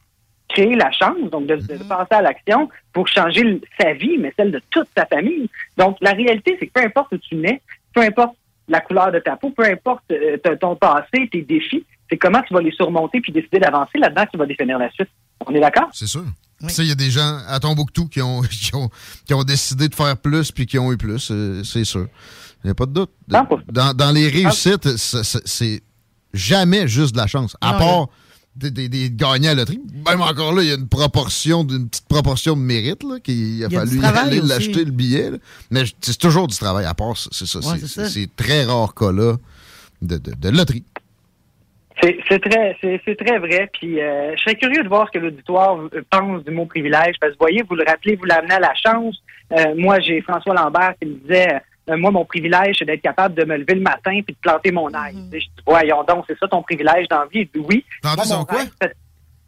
créer la chance, donc de, de passer à l'action pour changer sa vie, mais celle de toute sa famille. Donc, la réalité, c'est que peu importe où tu nais, peu importe la couleur de ta peau, peu importe euh, ton passé, tes défis, c'est comment tu vas les surmonter puis décider d'avancer là-dedans qui va définir la suite? On est d'accord? C'est sûr. Tu sais, il y a des gens à Tombouctou qui ont, <laughs> qui ont, qui ont décidé de faire plus puis qui ont eu plus, euh, c'est sûr. Il n'y a pas de doute. Dans, dans les réussites, c'est- jamais juste de la chance. À Non, part des, des, des gagnants à la loterie. Même encore là, il y a une proportion, d'une petite proportion de mérite là, qu'il a fallu aller l'acheter le billet. là. Mais c'est toujours du travail. À part, c'est ça. Ouais, c'est- c'est ça. c'est c'est très rare cas là de, de, de loterie. C'est très, c'est très vrai. Puis euh, je serais curieux de voir ce que l'auditoire pense du mot privilège. Parce que vous voyez, vous le rappelez, vous l'amenez à la chance. Euh, moi, j'ai François Lambert qui me disait, euh, moi, mon privilège, c'est d'être capable de me lever le matin puis de planter mon ail. Tu sais, Je dis, voyons donc, c'est ça ton privilège dans la vie? Oui. Planter son quoi? rêve,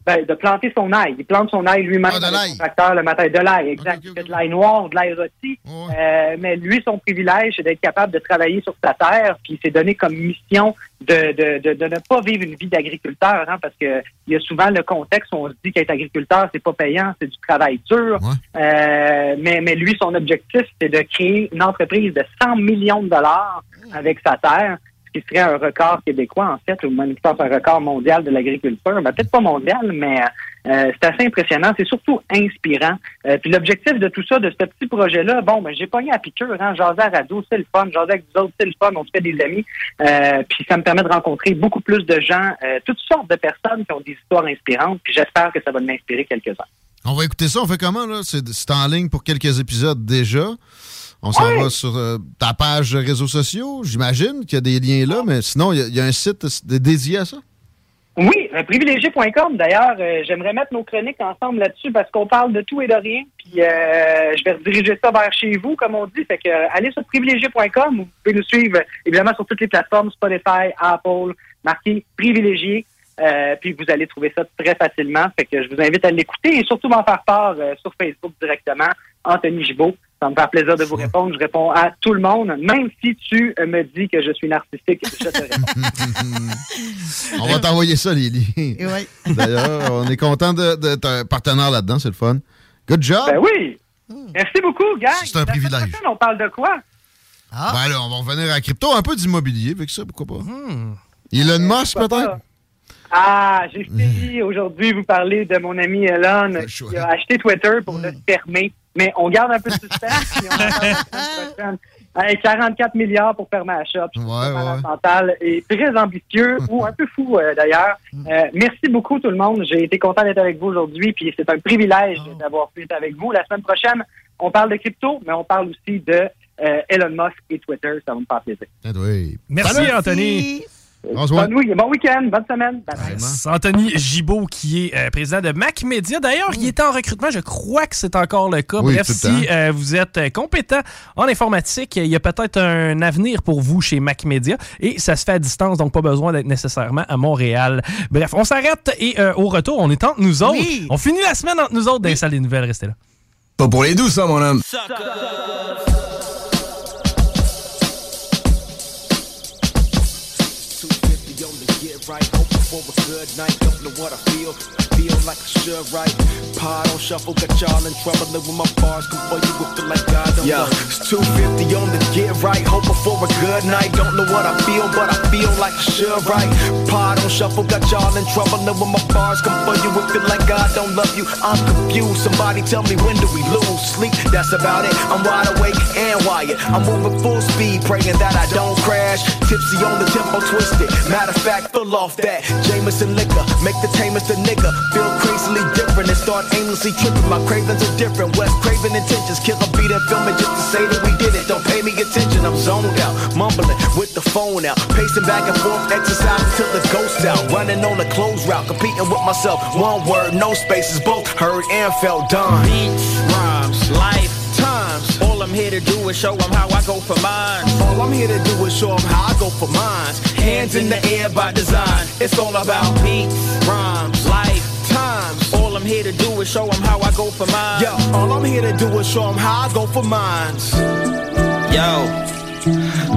ben, de planter son ail. Il plante son ail lui-même Ah, de avec l'ail. son tracteur le matin. De l'ail, exact. Il fait de l'ail noir, de l'ail rôti. Euh, mais lui, son privilège, c'est d'être capable de travailler sur sa terre. Puis il s'est donné comme mission de, de, de, de ne pas vivre une vie d'agriculteur. Hein, parce que il y a souvent le contexte où on se dit qu'être agriculteur, c'est pas payant, c'est du travail dur. Euh, mais, mais lui, son objectif, c'est de créer une entreprise de 100 millions de dollars avec sa terre. Qui serait un record québécois, en fait, ou même pense un record mondial de l'agriculture. Ben, peut-être pas mondial, mais euh, c'est assez impressionnant. C'est surtout inspirant. Euh, puis l'objectif de tout ça, de ce petit projet-là, bon, ben, j'ai pogné à piqûre, hein, jaser à radio, c'est le fun, jaser avec vous autres, c'est le fun, on se fait des amis. Euh, puis ça me permet de rencontrer beaucoup plus de gens, toutes sortes de personnes qui ont des histoires inspirantes. Puis j'espère que ça va m'inspirer quelques-uns. On va écouter ça. On fait comment, là? C'est en ligne pour quelques épisodes déjà. On s'en va sur euh, ta page réseaux sociaux. J'imagine qu'il y a des liens là, mais sinon, il y a- il y, a un site dédié à ça? Oui, euh, privilégié.com. D'ailleurs, euh, j'aimerais mettre nos chroniques ensemble là-dessus parce qu'on parle de tout et de rien. Puis euh, je vais rediriger ça vers chez vous, comme on dit. Fait que allez sur privilégié.com. Vous pouvez nous suivre évidemment sur toutes les plateformes Spotify, Apple, marqué privilégié. Euh, puis vous allez trouver ça très facilement. Fait que je vous invite à l'écouter et surtout m'en faire part euh, sur Facebook directement. Anthony Gibault. Ça me fait plaisir de vous répondre. Je réponds à tout le monde. Même si tu euh, me dis que je suis narcissique, je te réponds. <laughs> On va t'envoyer ça, Lily. D'ailleurs, on est content de- d'être un partenaire là-dedans. C'est le fun. Good job. Ben oui. Merci beaucoup, gang. C'est un privilège. on parle de quoi? Ben là, on va revenir à la crypto. Un peu d'immobilier avec ça, pourquoi pas. Elon Musk, peut-être? Ah, j'ai fini aujourd'hui vous parler de mon ami Elon qui a acheté Twitter pour le fermer. Mais on garde un peu de suspense puis on en parle la semaine <laughs> prochaine. Hey, 44 milliards pour fermer la shop. Ça malade mental et très ambitieux ou un peu fou euh, d'ailleurs. Euh, merci beaucoup tout le monde. J'ai été content d'être avec vous aujourd'hui puis c'est un privilège d'avoir pu être avec vous. La semaine prochaine, on parle de crypto, mais on parle aussi de euh, Elon Musk et Twitter. Ça va me faire plaisir. Merci, Salut. Anthony. Bonne week- bon week-end, bonne semaine. Bye Anthony Gibault qui est euh, président de Mac Media. D'ailleurs, il est en recrutement. Je crois que c'est encore le cas. Oui, Bref, si euh, vous êtes euh, compétent en informatique, il y a peut-être un avenir pour vous chez Mac Media. Et ça se fait à distance, donc pas besoin d'être nécessairement à Montréal. Bref, on s'arrête et euh, au retour, on est entre nous autres. On finit la semaine entre nous autres dans les salles des nouvelles. Restez là. Pas pour les douces, ça, mon homme. Good night. Don't know what I feel. Feel like I should right. Pod on shuffle, got y'all in trouble. Live with my bars. Come for you with the like God don't Yeah, love. It's 250 on the get right. Hoping for a good night. Don't know what I feel, but I feel like I should right. Pod on shuffle, got y'all in trouble. Live with my bars. Come for you with it like God don't love you. I'm confused. Somebody tell me when do we lose sleep? That's about it. I'm wide awake and wired. I'm moving full speed, praying that I don't crash. Tipsy on the tempo, twisted. Matter of fact, full off that Jameson liquor. Make the tamest a nigga feel crazily different and start aimlessly tripping. My cravings are different. West craving intentions. Kill a beat and film it just to say that we did it. Don't pay me attention. I'm zoned out, mumbling with the phone out, pacing back and forth, exercise until the ghost out. Running on a closed route, competing with myself. One word, no spaces. Both heard and felt done. Beats, rhymes, lifetimes. All I'm here to do is show them how I go for mine. All I'm here to do is show 'em how I go for mine. Hands in the air by design. It's all about beats, rhymes, life. Times. All I'm here to do is show them how I go for mine. Yo, all I'm here to do is show 'em how I go for mines. Yo.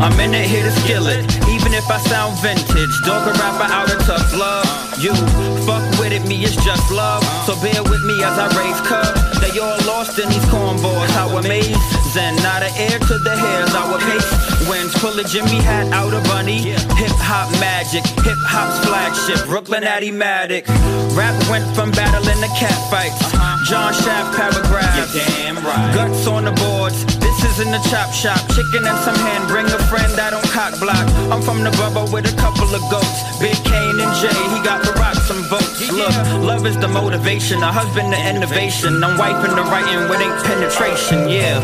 I'm in it here to skill it, even if I sound vintage. Dog a rapper out of tough love. You fuck with it, me it's just love. So bear with me as I raise cubs. They all lost in these cornballs. How amazing, not an heir to the hairs. Our pace winds pull a Jimmy hat out of bunny. Hip hop magic, hip hop's flagship. Brooklyn Addimatic. Rap went from battling to cat fights. John Shaft paragraphs. damn right. Guts on the boards. This isn't a chop shop. Chicken and some hand. Bring a friend. I don't cock block. I'm from the bubble with a couple of goats. Big Kane and Jay. He got the rock some votes. Look, love is the motivation. A husband the innovation. I'm wiping the writing with ain't penetration. Yeah.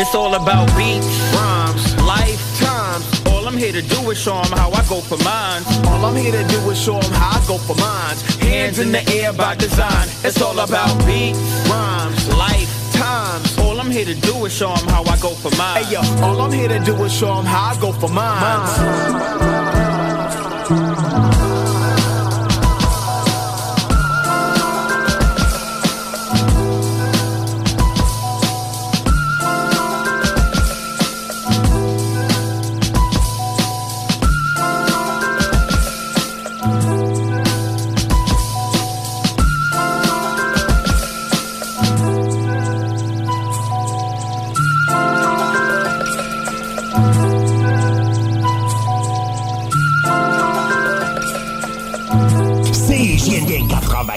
It's all about beats, rhymes, lifetimes. All I'm here to do is show 'em how I go for mine. All I'm here to do is show 'em how I go for mines. Hands in the air by design. It's all about beats, rhymes, lifetimes. All I'm here to do is show 'em how I go for mine. Hey yo, all I'm here to do is show 'em how I go for mines.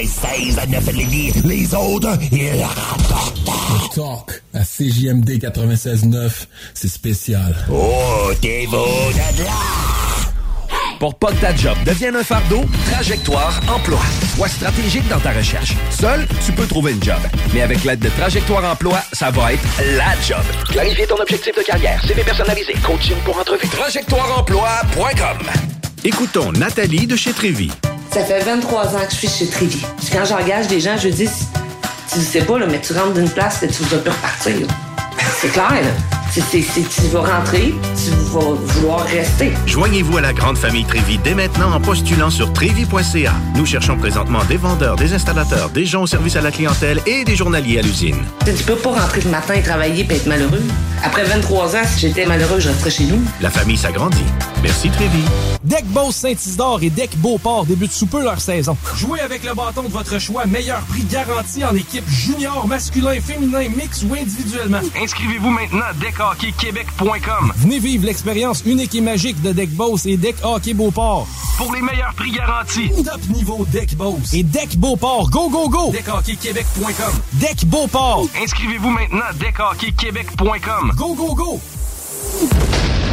16 à 9 Lévis. Les autres, ils rapportent. Le talk à CJMD 96.9, c'est spécial. Oh, t'es beau de là! Pour pas que ta job devienne un fardeau, Trajectoire Emploi. Sois stratégique dans ta recherche. Seul, tu peux trouver une job. Mais avec l'aide de Trajectoire Emploi, ça va être la job. Clarifier ton objectif de carrière, CV personnalisé, coaching pour entrevue. TrajectoireEmploi.com Écoutons Nathalie de chez Trévy. Ça fait 23 ans que je suis chez. Puis Quand j'engage des gens, je dis, tu sais pas, là, mais tu rentres d'une place et tu vas plus repartir. C'est clair, là. C'est- tu vas rentrer, tu vas vouloir rester. Joignez-vous à la grande famille Trévi dès maintenant en postulant sur trévi.ca. Nous cherchons présentement des vendeurs, des installateurs, des gens au service à la clientèle et des journaliers à l'usine. Tu peux pas rentrer le matin et travailler et être malheureux. Après 23 ans, si j'étais malheureux, je resterais chez nous. La famille s'agrandit. Merci Trévi. Deck Boss Saint-Isidore et Deck Beauport débutent sous peu leur saison. Jouez avec le bâton de votre choix, meilleur prix garanti en équipe junior, masculin, féminin, mix ou individuellement. Inscrivez-vous maintenant à deckhockeyquebec.com. Venez vivre l'expérience unique et magique de Deck Boss et Deck Hockey Beauport. Pour les meilleurs prix garantis. Top niveau Deck Boss et Deck Beauport. Go, go, go! Deckhockeyquebec.com. Deck Beauport. Inscrivez-vous maintenant à deckhockeyquebec.com. Go, go, go!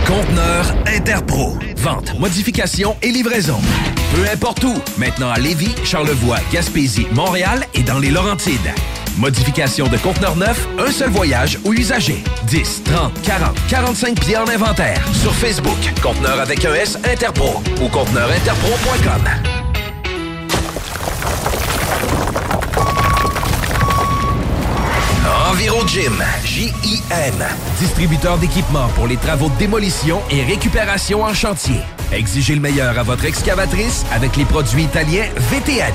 Conteneur Interpro. Vente, modification et livraison. Peu importe où. Maintenant à Lévis, Charlevoix, Gaspésie, Montréal et dans les Laurentides. Modification de conteneur neuf, un seul voyage ou usager. 10, 30, 40, 45 pieds en inventaire. Sur Facebook, conteneur avec un S Interpro ou conteneurinterpro.com. EnviroGym, J-I-M. Distributeur d'équipements pour les travaux de démolition et récupération en chantier. Exigez le meilleur à votre excavatrice avec les produits italiens VTN.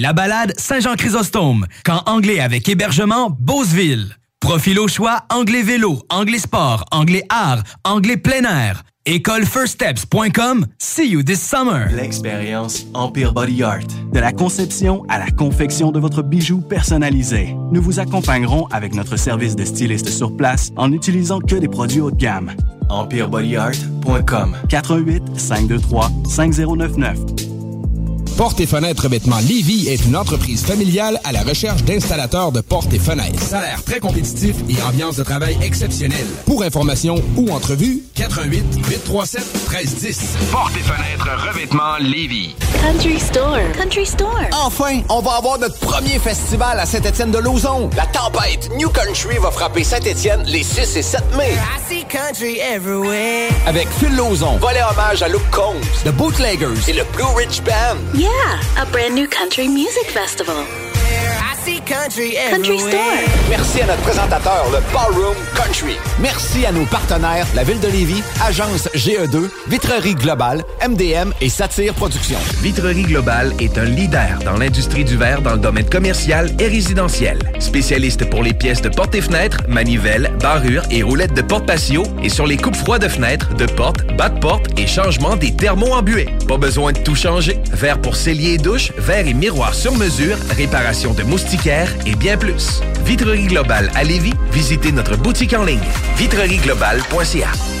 la balade, Saint-Jean-Chrysostome. Camp anglais avec hébergement, Beauceville. Profil au choix, anglais vélo, anglais sport, anglais art, anglais plein air. Écolefirststeps.com. See you this summer. L'expérience Empire Body Art. De la conception à la confection de votre bijou personnalisé. Nous vous accompagnerons avec notre service de styliste sur place en n'utilisant que des produits haut de gamme. EmpireBodyArt.com 418 523 5099 Portes et fenêtres revêtement Lévis est une entreprise familiale à la recherche d'installateurs de portes et fenêtres. Salaire très compétitif et ambiance de travail exceptionnelle. Pour information ou entrevue, 418 837 1310. Portes et fenêtres revêtement Lévis. Country Store. Country Store. Enfin, on va avoir notre premier festival à Saint-Étienne-de-Lauzon. La tempête New Country va frapper Saint-Étienne les 6 et 7 mai. Everywhere. Avec Phil Lauzon, volet hommage à Luke Combs, The Bootleggers et le Blue Ridge Band. Yeah, a brand new country music festival. Country Country everywhere. Merci à notre présentateur, le Ballroom Country. Merci à nos partenaires, la Ville de Lévis, Agence GE2, Vitrerie Globale, MDM et Satire Productions. Vitrerie Globale est un leader dans l'industrie du verre dans le domaine commercial et résidentiel. Spécialiste pour les pièces de portes et fenêtres, manivelles, barrures et roulettes de porte patio et sur les coupes froides de fenêtres, de portes, bas de porte et changement des thermos embués. Pas besoin de tout changer. Verre pour cellier et douche, verre et miroir sur mesure, réparation de moustiquaires et bien plus. Vitrerie Globale à Lévis, visitez notre boutique en ligne vitrerieglobale.ca.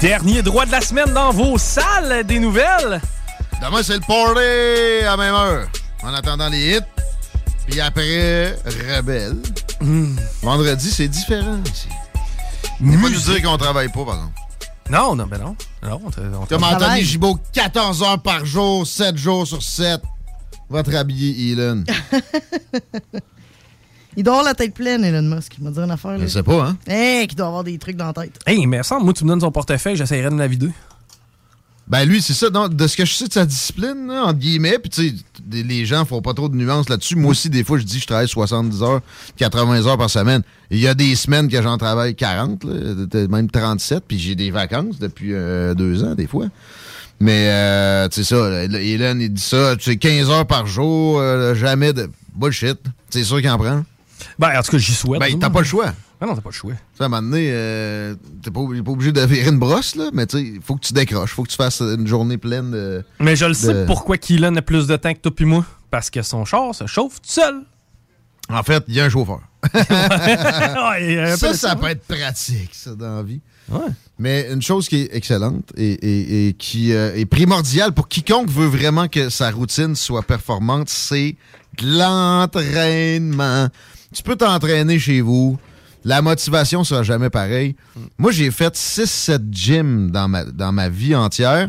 Dernier droit de la semaine dans vos salles des nouvelles. Demain, c'est le party à même heure. En attendant les hits. Puis après, Rebelle. Vendredi, c'est différent ici. Il pas nous dire qu'on travaille pas, par exemple. Non, non, ben non. non on on Comme. Anthony Gibault, 14 heures par jour, 7 jours sur 7. Va te rhabiller, Elon. <laughs> Il doit avoir la tête pleine, Elon Musk. Il m'a dit une affaire. Je sais pas, hein? Hey, qu'il doit avoir des trucs dans la tête. Hey, mais ça, moi, tu me donnes son portefeuille, j'essaierai de la vider. Ben lui, c'est ça. non, de ce que je sais de sa discipline, là, entre guillemets, puis tu sais, les gens font pas trop de nuances là-dessus. Moi aussi, des fois, je dis que je travaille 70 heures, 80 heures par semaine. Il y a des semaines que j'en travaille 40, là, de- même 37, puis j'ai des vacances depuis euh, deux ans, des fois. Mais, euh, tu sais ça, là, Elon, il dit ça, tu sais, 15 heures par jour, euh, jamais de bullshit. C'est sûr qu'il en prend. Ben, en tout cas, j'y souhaite. Ben, t'as pas le choix. Ben non, t'as pas le choix. Tu sais, à un moment donné, euh, t'es pas, obli- pas obligé de virer une brosse, là, mais tu sais, il faut que tu décroches, faut que tu fasses une journée pleine de. Mais je le sais pourquoi Kylan a plus de temps que toi puis moi. Parce que son char se chauffe tout seul. En fait, il y a un chauffeur. <laughs> Ouais, ça, ça ça, peut être pratique, ça, dans la vie. Mais une chose qui est excellente et, et- et qui euh, est primordiale pour quiconque veut vraiment que sa routine soit performante, c'est de l'entraînement. Tu peux t'entraîner chez vous. La motivation sera jamais pareille. Moi, j'ai fait 6-7 gyms dans ma, dans ma vie entière.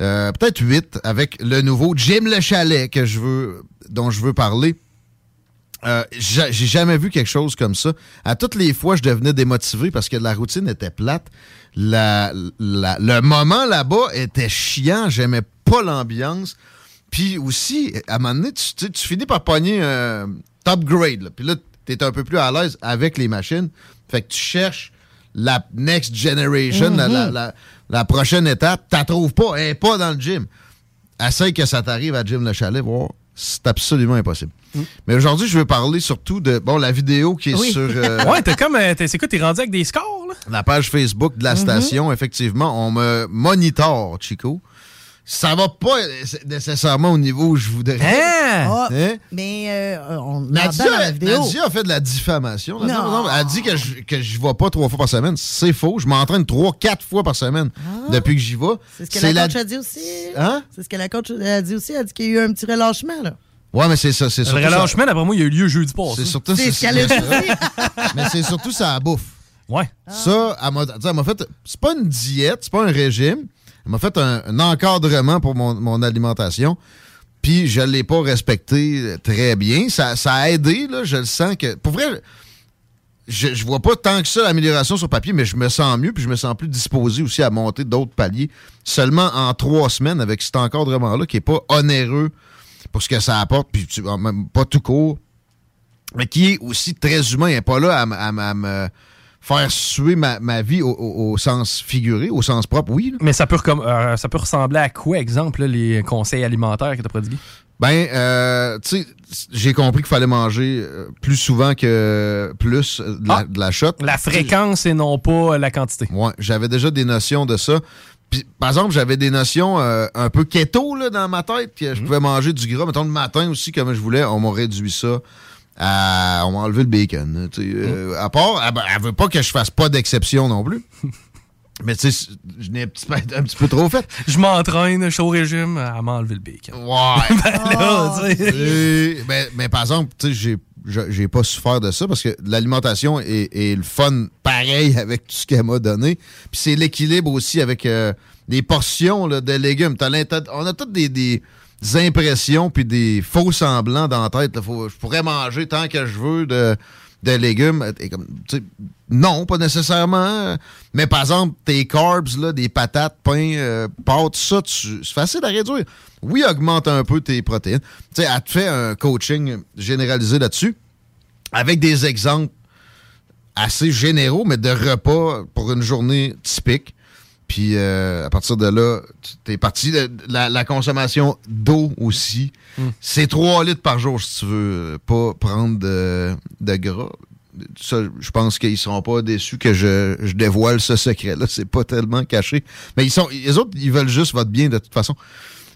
Euh, Peut-être 8 avec le nouveau Jim Le Chalet que je veux, dont je veux parler. Euh, j'a- j'ai jamais vu quelque chose comme ça. À toutes les fois, je devenais démotivé parce que la routine était plate. La, le moment là-bas était chiant. J'aimais pas l'ambiance. Puis aussi, à un moment donné, tu, finis par pogner un top grade. là. Puis là, tu es un peu plus à l'aise avec les machines. Fait que tu cherches la next generation, la, la- la- la prochaine étape. Tu la trouves pas. Elle n'est pas dans le gym. Essaye que ça t'arrive à Jim Le Chalet, voir. C'est absolument impossible. Mais aujourd'hui, je veux parler surtout de bon la vidéo qui est Oui. sur euh, <laughs> ouais, t'es comme. euh, t'es- C'est quoi, t'es rendu avec des scores, là? la page Facebook de la Mhm. station. Effectivement, on me monitore, Chico. Ça va pas nécessairement au niveau où je voudrais. Ah, Hein? Mais euh, on Nadia, dans la vidéo. Nadia a fait de la diffamation. Nadia, Non. Elle dit que je, que je vais pas trois fois par semaine. C'est faux. Je m'entraîne trois, quatre fois par semaine depuis que j'y vais. Ah. C'est ce que la la- coach a dit aussi. Hein? C'est ce que la coach a dit aussi. Elle a dit qu'il y a eu un petit relâchement, là. Ouais, mais c'est ça. C'est Le relâchement, ça. d'après moi, il y a eu lieu jeudi passé. C'est surtout C'est ce qu'elle a c'est- dit. <laughs> Mais c'est surtout ça bouffe. Ouais. Ça, elle m'a tu sais, elle m'a fait. C'est pas une diète, c'est pas un régime. Elle m'a fait un, encadrement pour mon, mon alimentation. Puis je l'ai pas respecté très bien. Ça, ça a aidé, là. Je le sens que. Pour vrai, je, je vois pas tant que ça l'amélioration sur papier, mais je me sens mieux, puis je me sens plus disposé aussi à monter d'autres paliers. Seulement en trois semaines avec cet encadrement-là qui est pas onéreux pour ce que ça apporte, puis tu- même pas tout court mais qui est aussi très humain. N'est pas là à me faire suer ma, ma vie au, au- au sens figuré, au sens propre, oui. là. Mais ça peut, euh, ça peut ressembler à quoi, exemple, là, les conseils alimentaires que t'as prodigués? Ben, euh, tu sais, j'ai compris qu'il fallait manger euh, plus souvent que plus de la, Ah! de la shot. La fréquence et non pas la quantité. Ouais, j'avais déjà des notions de ça. Puis, par exemple, j'avais des notions euh, un peu keto là, dans ma tête, que je pouvais manger du gras. Mettons, le matin aussi, comme je voulais, on m'a réduit ça à- on m'a enlevé le bacon. euh, à part, elle, elle veut pas que je fasse pas d'exception non plus. <laughs> Mais tu sais, je n'ai un petit, peu, un petit peu trop fait. Je m'entraîne, je suis au régime, à m'enlever le bacon. Ouais. <laughs> ben là, mais par exemple, tu sais, j'ai pas souffert de ça parce que l'alimentation est, est le fun pareil avec tout ce qu'elle m'a donné. Puis c'est l'équilibre aussi avec euh, des portions là, de légumes. On a toutes des, des impressions puis des faux semblants dans la tête. je pourrais manger tant que je veux de, légumes. Non, pas nécessairement. Mais par exemple, tes carbs, là, des patates, pain, euh, pâtes, ça, c'est facile à réduire. Oui, augmente un peu tes protéines. Tu sais, fait un coaching généralisé là-dessus avec des exemples assez généraux, mais de repas pour une journée typique. Puis euh, à partir de là, tu es parti. de- La, la consommation d'eau aussi. C'est 3 litres par jour si tu veux pas prendre de, de gras. Ça, je pense qu'ils seront pas déçus que je, je dévoile ce secret-là. <laughs> C'est pas tellement caché. Mais ils sont. Les autres, ils veulent juste votre bien de toute façon.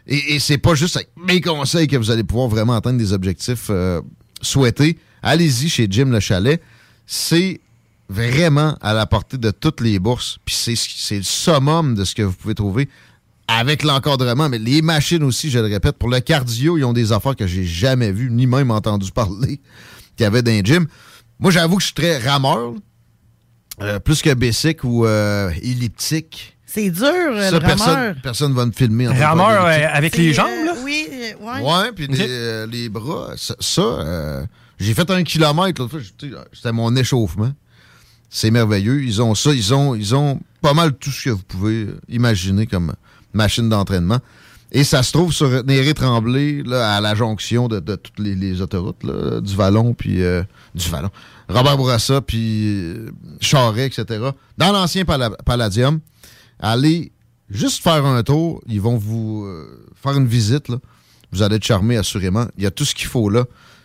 Et, et c'est pas juste avec mes conseils que vous allez pouvoir vraiment atteindre des objectifs euh, souhaités. Allez-y chez Jim Le Chalet. C'est vraiment à la portée de toutes les bourses. Puis c'est c'est le summum de ce que vous pouvez trouver avec l'encadrement. Mais les machines aussi, je le répète, pour le cardio, ils ont des affaires que j'ai jamais vues, ni même entendu parler <laughs> qu'il y avait dans les gym. Moi, j'avoue que je suis très rameur. Euh, plus que basic ou euh, elliptique. C'est dur, euh, Ça, le personne, rameur. personne va me filmer. en Rameur, euh, avec les C'est, jambes, euh, là? Oui, euh, ouais. Ouais, puis les, euh, les bras, ça, ça, euh, j'ai fait un kilomètre l'autre fois, c'était mon échauffement. C'est merveilleux. Ils ont ça, ils ont, ils ont pas mal tout ce que vous pouvez euh, imaginer comme machine d'entraînement. Et ça se trouve sur Néré Tremblay, là, à la jonction de, toutes les, autoroutes, là, du Vallon, puis euh, du Vallon. Robert Bourassa, puis euh, Charret, etc. Dans l'ancien Palladium, allez juste faire un tour. Ils vont vous euh, faire une visite. Là. Vous allez être charmé, assurément. Il y a tout ce qu'il faut là.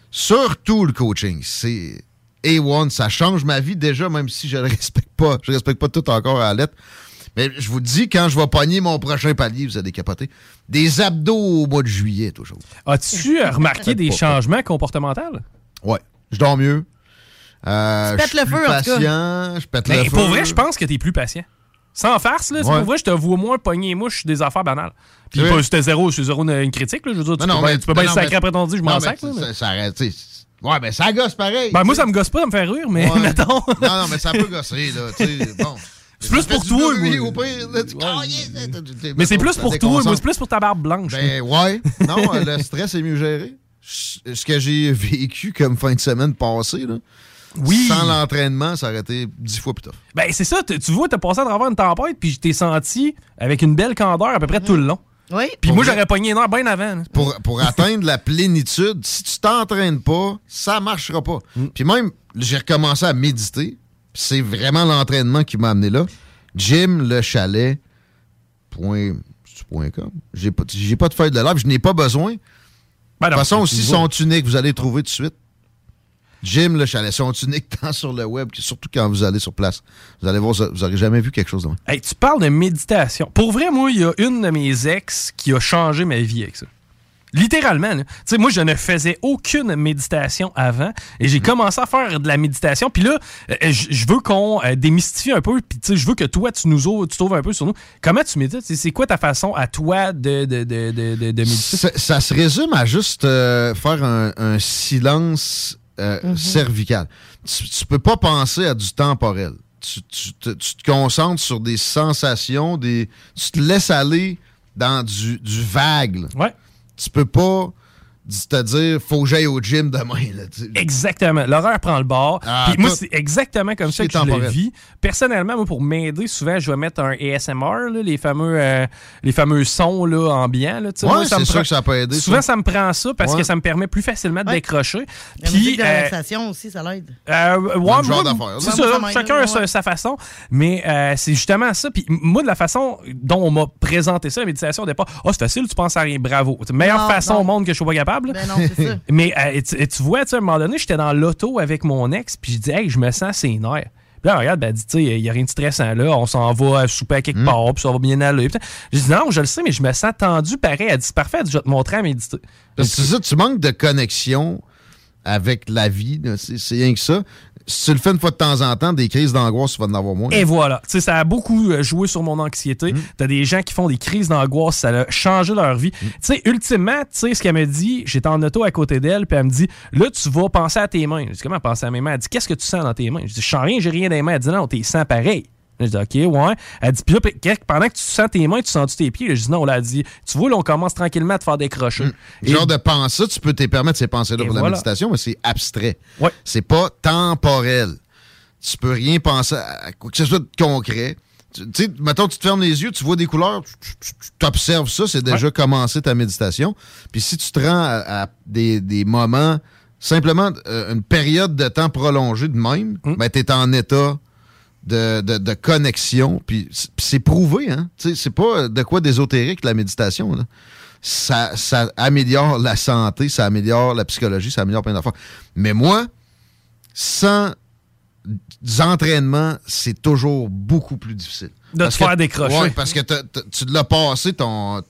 Surtout le coaching. C'est A1. Ça change ma vie déjà, même si je ne <laughs> respecte pas. Je respecte pas tout encore à la lettre. Mais je vous dis, quand je vais pogner mon prochain palier, vous allez capoter. Des abdos au mois de juillet, toujours. As-tu <laughs> remarqué des changements comportementaux? Ouais. Je dors mieux. Euh, Tu pètes je suis le feu, plus en tout cas. patient, Je pète le feu. pour vrai, je pense que t'es plus patient. Sans farce, là. Ouais. Pour vrai, je te vois moins pogner les mouches des affaires banales. Puis Oui. pas- c'était zéro, c'est zéro une, une critique, là. Je veux dire, tu Non, peux, non, bien- mais- tu peux bien non, le mais- sacrer après ton dit, je non, m'en mais sac, là. ça- mais- ça- ça arrête, tu sais. Ouais, ben ça gosse pareil. Ben, moi, ça me gosse pas de me faire rire, mais Ouais. <laughs> mettons. Non, non, mais ça peut gosser, là. Bon. <laughs> C'est plus pour toi, bruit, moi. au pire, là, tu- Oh, yeah, t'es- t'es- Mais c'est plus pour toi, moi, c'est plus pour ta barbe blanche. Ben ouais. <laughs> Non, le stress est mieux géré. Ce que j'ai vécu comme fin de semaine passée, là, Oui. sans l'entraînement, ça aurait été dix fois plus tough. Ben, c'est ça, tu vois, t'as passé à travers une tempête, puis je t'ai senti avec une belle candeur à peu près tout le long. Oui. Puis Pour moi, j'aurais pogné une heure bien avant. là. Pour, pour atteindre la plénitude, si tu t'entraînes pas, ça marchera pas. Mm. Puis même, j'ai recommencé à méditer. puis C'est vraiment l'entraînement qui m'a amené là. Jim le chalet. Point, c'est point com. J'ai pas, j'ai pas de feuille de live, je n'ai pas besoin. Ben de non, toute façon, tu aussi, vois. sont uniques, vous allez trouver tout de suite. Jim le chalet, sont uniques tant sur le web, que surtout quand vous allez sur place. Vous allez voir, vous n'aurez jamais vu quelque chose de même. Hey, tu parles de méditation. Pour vrai, moi, il y a une de mes ex qui a changé ma vie avec ça. Littéralement. Tu sais, moi, je ne faisais aucune méditation avant et j'ai commencé à faire de la méditation. Puis là, euh, je je veux qu'on euh, démystifie un peu. Puis tu sais, je veux que toi, tu nous ouvres, tu t'ouvres un peu sur nous. Comment tu médites? C'est- quoi ta façon à toi de, de, de, de, de- de méditer? Ça, ça se résume à juste euh, faire un, un silence euh, cervical. Tu, tu peux pas penser à du temporel. Tu, tu te, tu te concentres sur des sensations, des, tu te laisses aller dans du, du vague. là. Ouais. Tu peux pas te dire, faut que j'aille au gym demain. Là, Exactement. L'horreur prend le bord. Ah, Puis moi, c'est exactement comme ça que je le vis. Personnellement, moi, pour m'aider, souvent, je vais mettre un ASMR, là, les, fameux, euh, les fameux sons là, ambiants. Là. Ouais, Moi, me prend- que ça peut aider, Souvent, ça. ça me prend ça parce Ouais. que ça me permet plus facilement de Ouais. décrocher. La Puis, de euh, relaxation aussi, ça l'aide. euh, ouais. C'est Ouais, ça, ça chacun ouais. a sa, sa façon. Mais euh, c'est justement ça. Puis moi, de la façon dont on m'a présenté ça, la méditation au départ, oh, c'est facile, tu penses à rien, bravo. C'est la meilleure façon au monde que je sois pas capable. Ben non, c'est ça. <laughs> Mais euh, tu, tu vois, tu sais, à un moment donné, j'étais dans l'auto avec mon ex, puis je dis, hey, je me sens ses nerfs. Puis là, regarde, ben, elle dit, tu sais, il n'y a rien de stressant là, on s'en va à souper à Hmm. quelque part, puis ça va bien aller. Je dis, non, je le sais, mais je me sens tendu pareil. Elle dit, c'est parfait, je vais te montrer à méditer. C'est ça, tu manques de connexion avec la vie. c'est rien que ça. Si tu le fais une fois de temps en temps, des crises d'angoisse, tu vas en avoir moins. Et voilà. Tu sais, ça a beaucoup euh, joué sur mon anxiété. Mm. T'as des gens qui font des crises d'angoisse, ça a changé leur vie. Tu sais, ultimement, tu sais, ce qu'elle me dit, j'étais en auto à côté d'elle, puis elle me dit, là, tu vas penser à tes mains. Je dis, comment penser à mes mains? Elle dit, qu'est-ce que tu sens dans tes mains? Je dis, je sens rien, j'ai rien dans les mains. Elle dit, non, t'es sens pareil. Je dis, OK, ouais. Elle dit, puis là, pendant que tu sens tes mains, tu sens-tu tes pieds? Je dis, non, là, elle dit, tu vois, là, on commence tranquillement à te faire décrocher. Et- Genre de pensée, tu peux te permettre ces pensées-là pour la méditation, mais c'est abstrait. C'est pas temporel. Tu peux rien penser à quoi que ce soit de concret. Tu sais, mettons, tu te fermes les yeux, tu vois des couleurs, tu- t'observes ça, c'est déjà commencé ta méditation. Puis si tu te rends à, à des, des moments, simplement euh, une période de temps prolongée de même, ben, tu es en état de, de- de connexion. Puis c'est prouvé, hein? C'est pas de quoi d'ésotérique la méditation. Là. Ça, ça améliore la santé, ça améliore la psychologie, ça améliore plein d'affaires. Mais moi, sans entraînements, c'est toujours beaucoup plus difficile. De te faire décrocher. ouais, parce que t'as- t'as- tu l'as passé ton,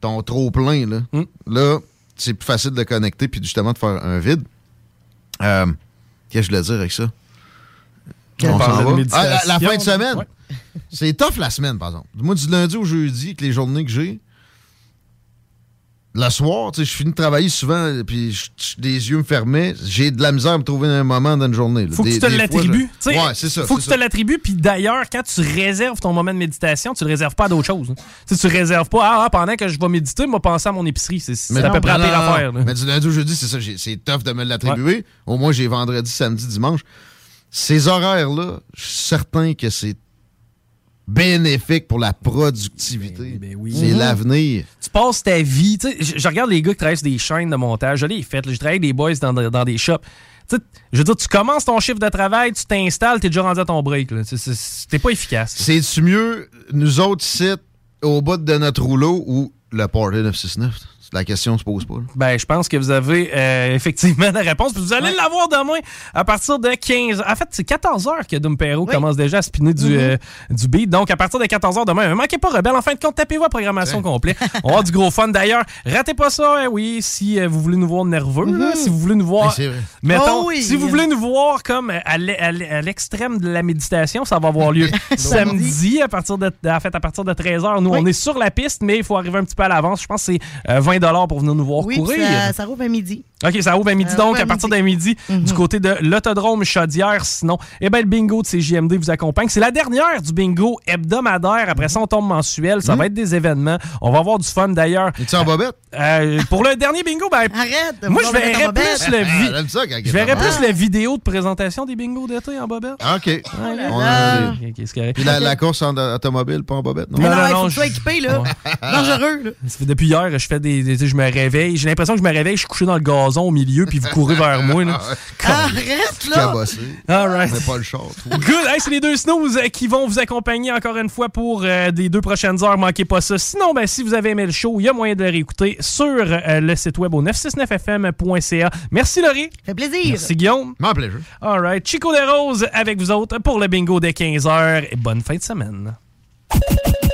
ton trop plein. Là, Hmm. là c'est plus facile de connecter puis justement de faire un vide. Euh, Qu'est-ce que je voulais dire avec ça? On s'en va. Ah, la, la fin de semaine. Ouais. C'est tough la semaine, par exemple. Moi, du lundi au jeudi, avec les journées que j'ai, le soir, tu sais, je finis de travailler souvent, puis je- je- les yeux me fermaient. J'ai de la misère à me trouver un moment dans une journée. là. Faut que tu te l'attribues. je- tu. Ouais, c'est ça. Faut que tu te l'attribues. Puis d'ailleurs, quand tu réserves ton moment de méditation, tu le réserves pas à d'autres choses. Tu sais, tu réserves pas, ah, ah, pendant que je vais méditer, moi, penser à mon épicerie. C'est à peu près la pire affaire. là. Mais du lundi au jeudi, c'est ça. C'est tough de me l'attribuer. Au moins, j'ai vendredi, samedi, dimanche. Ces horaires-là, je suis certain que c'est bénéfique pour la productivité. C'est Mhm. l'avenir. Tu passes ta vie. Je, je regarde les gars qui travaillent sur des chaînes de montage. Je l'ai fait. Je travaille avec des boys dans, dans des shops. Je veux dire, tu commences ton chiffre de travail, tu t'installes, t'es déjà rendu à ton break. T'es pas efficace. C'est-tu mieux, nous autres, ici, au bout de notre rouleau, ou le Party 969? la question se pose pas. Ben, je pense que vous avez euh, <laughs> effectivement la réponse. Vous allez l'avoir demain à partir de 15 En fait, c'est 14 h que Dom commence déjà à spinner du, mm-hmm. euh, du beat. Donc, à partir de 14 h demain, ne manquez pas Rebelle. En fin de compte, tapez-vous programmation ouais. complète. On aura du gros fun. D'ailleurs, ratez pas ça. Hein, oui, euh, mm-hmm. si vous voulez nous voir nerveux, si vous voulez nous voir. Mettons, oh oui. si vous voulez nous voir comme à l'extrême de la méditation, ça va avoir lieu <laughs> samedi à partir de, en fait, à partir de 13 h Nous, on est sur la piste, mais il faut arriver un petit peu à l'avance. Je pense que c'est 20 dollars pour venir nous voir oui, courir. Ça, ça rouvre à midi. OK, ça ouvre à midi, donc à partir midi. d'un midi, du côté de l'autodrome Chaudière. Sinon, eh ben, le bingo de CJMD vous accompagne. C'est la dernière du bingo hebdomadaire. Après ça, on tombe mensuel. Ça va être des événements. On va avoir du fun d'ailleurs. Es-tu en bobette? Euh, pour le dernier bingo, ben, Arrête! moi, je verrais plus le vi- Ah, il je verrais plus la vidéo de présentation des bingos d'été en bobette. OK. là On là. a- Ok, ok, c'est correct. Puis la, la course en automobile, pas en bobette, non? Mais non, non, il faut non, sois je- équipé, là. <laughs> Dangereux, là. Depuis hier, je fais des, des- je me réveille. J'ai l'impression que je me réveille, je suis couché dans le gazon au milieu, puis vous courez vers moi. Là. <laughs> Arrête, là! Cabossé. All right. On pas le char. toi. Good. Hey, c'est les deux snooze euh, qui vont vous accompagner encore une fois pour euh, les deux prochaines heures. Manquez pas ça. Sinon, ben, si vous avez aimé le show, il y a moyen de le réécouter sur euh, le site web au 969fm.ca. Merci Laurie. Fait plaisir. Merci Guillaume. Mon plaisir. All right. Chico des Roses avec vous autres pour le bingo des 15h. Et bonne fin de semaine.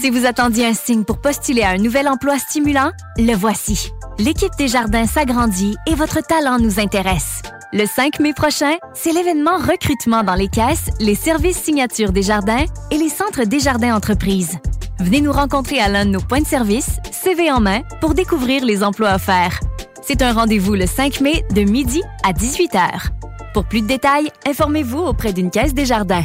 Si vous attendiez un signe pour postuler à un nouvel emploi stimulant, le voici. L'équipe des jardins s'agrandit et votre talent nous intéresse. Le 5 mai prochain, c'est l'événement recrutement dans les caisses, les services signature des jardins et les centres des jardins entreprises. Venez nous rencontrer à l'un de nos points de service, CV en main, pour découvrir les emplois offerts. C'est un rendez-vous le 5 mai de midi à 18h. Pour plus de détails, informez-vous auprès d'une caisse des jardins.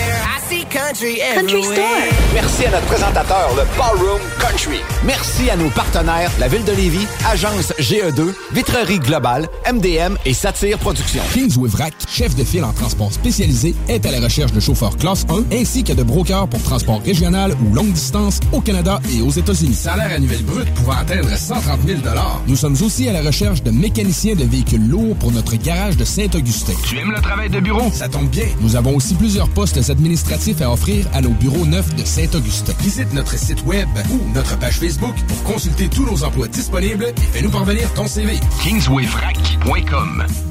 I see country Country. Store. Merci à notre présentateur, le Ballroom Country. Merci à nos partenaires, la Ville de Lévis, Agence GE2, Vitrerie Globale, MDM et Satire Productions. Kingsway Vrac, chef de file en transport spécialisé, est à la recherche de chauffeurs classe 1 ainsi que de brokers pour transport régional ou longue distance au Canada et aux États-Unis. Salaire annuel brut pouvant atteindre 130 000 Nous sommes aussi à la recherche de mécaniciens de véhicules lourds pour notre garage de Saint-Augustin. Tu aimes le travail de bureau? Ça tombe bien. Nous avons aussi plusieurs postes à offrir à nos bureaux neufs de Saint-Augustin. Visite notre site web ou notre page Facebook pour consulter tous nos emplois disponibles et fais-nous parvenir ton CV. KingswayFrac.com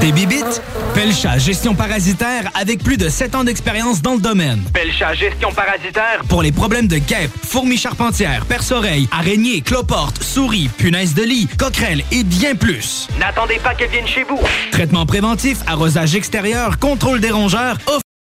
Des bibites? Pelcha Gestion Parasitaire avec plus de 7 ans d'expérience dans le domaine. Pelcha Gestion Parasitaire. Pour les problèmes de guêpes, fourmis charpentières, perce-oreilles, araignées, cloportes, souris, punaises de lit, coquerelles et bien plus. N'attendez pas qu'elles viennent chez vous. Traitement préventif, arrosage extérieur, contrôle des rongeurs,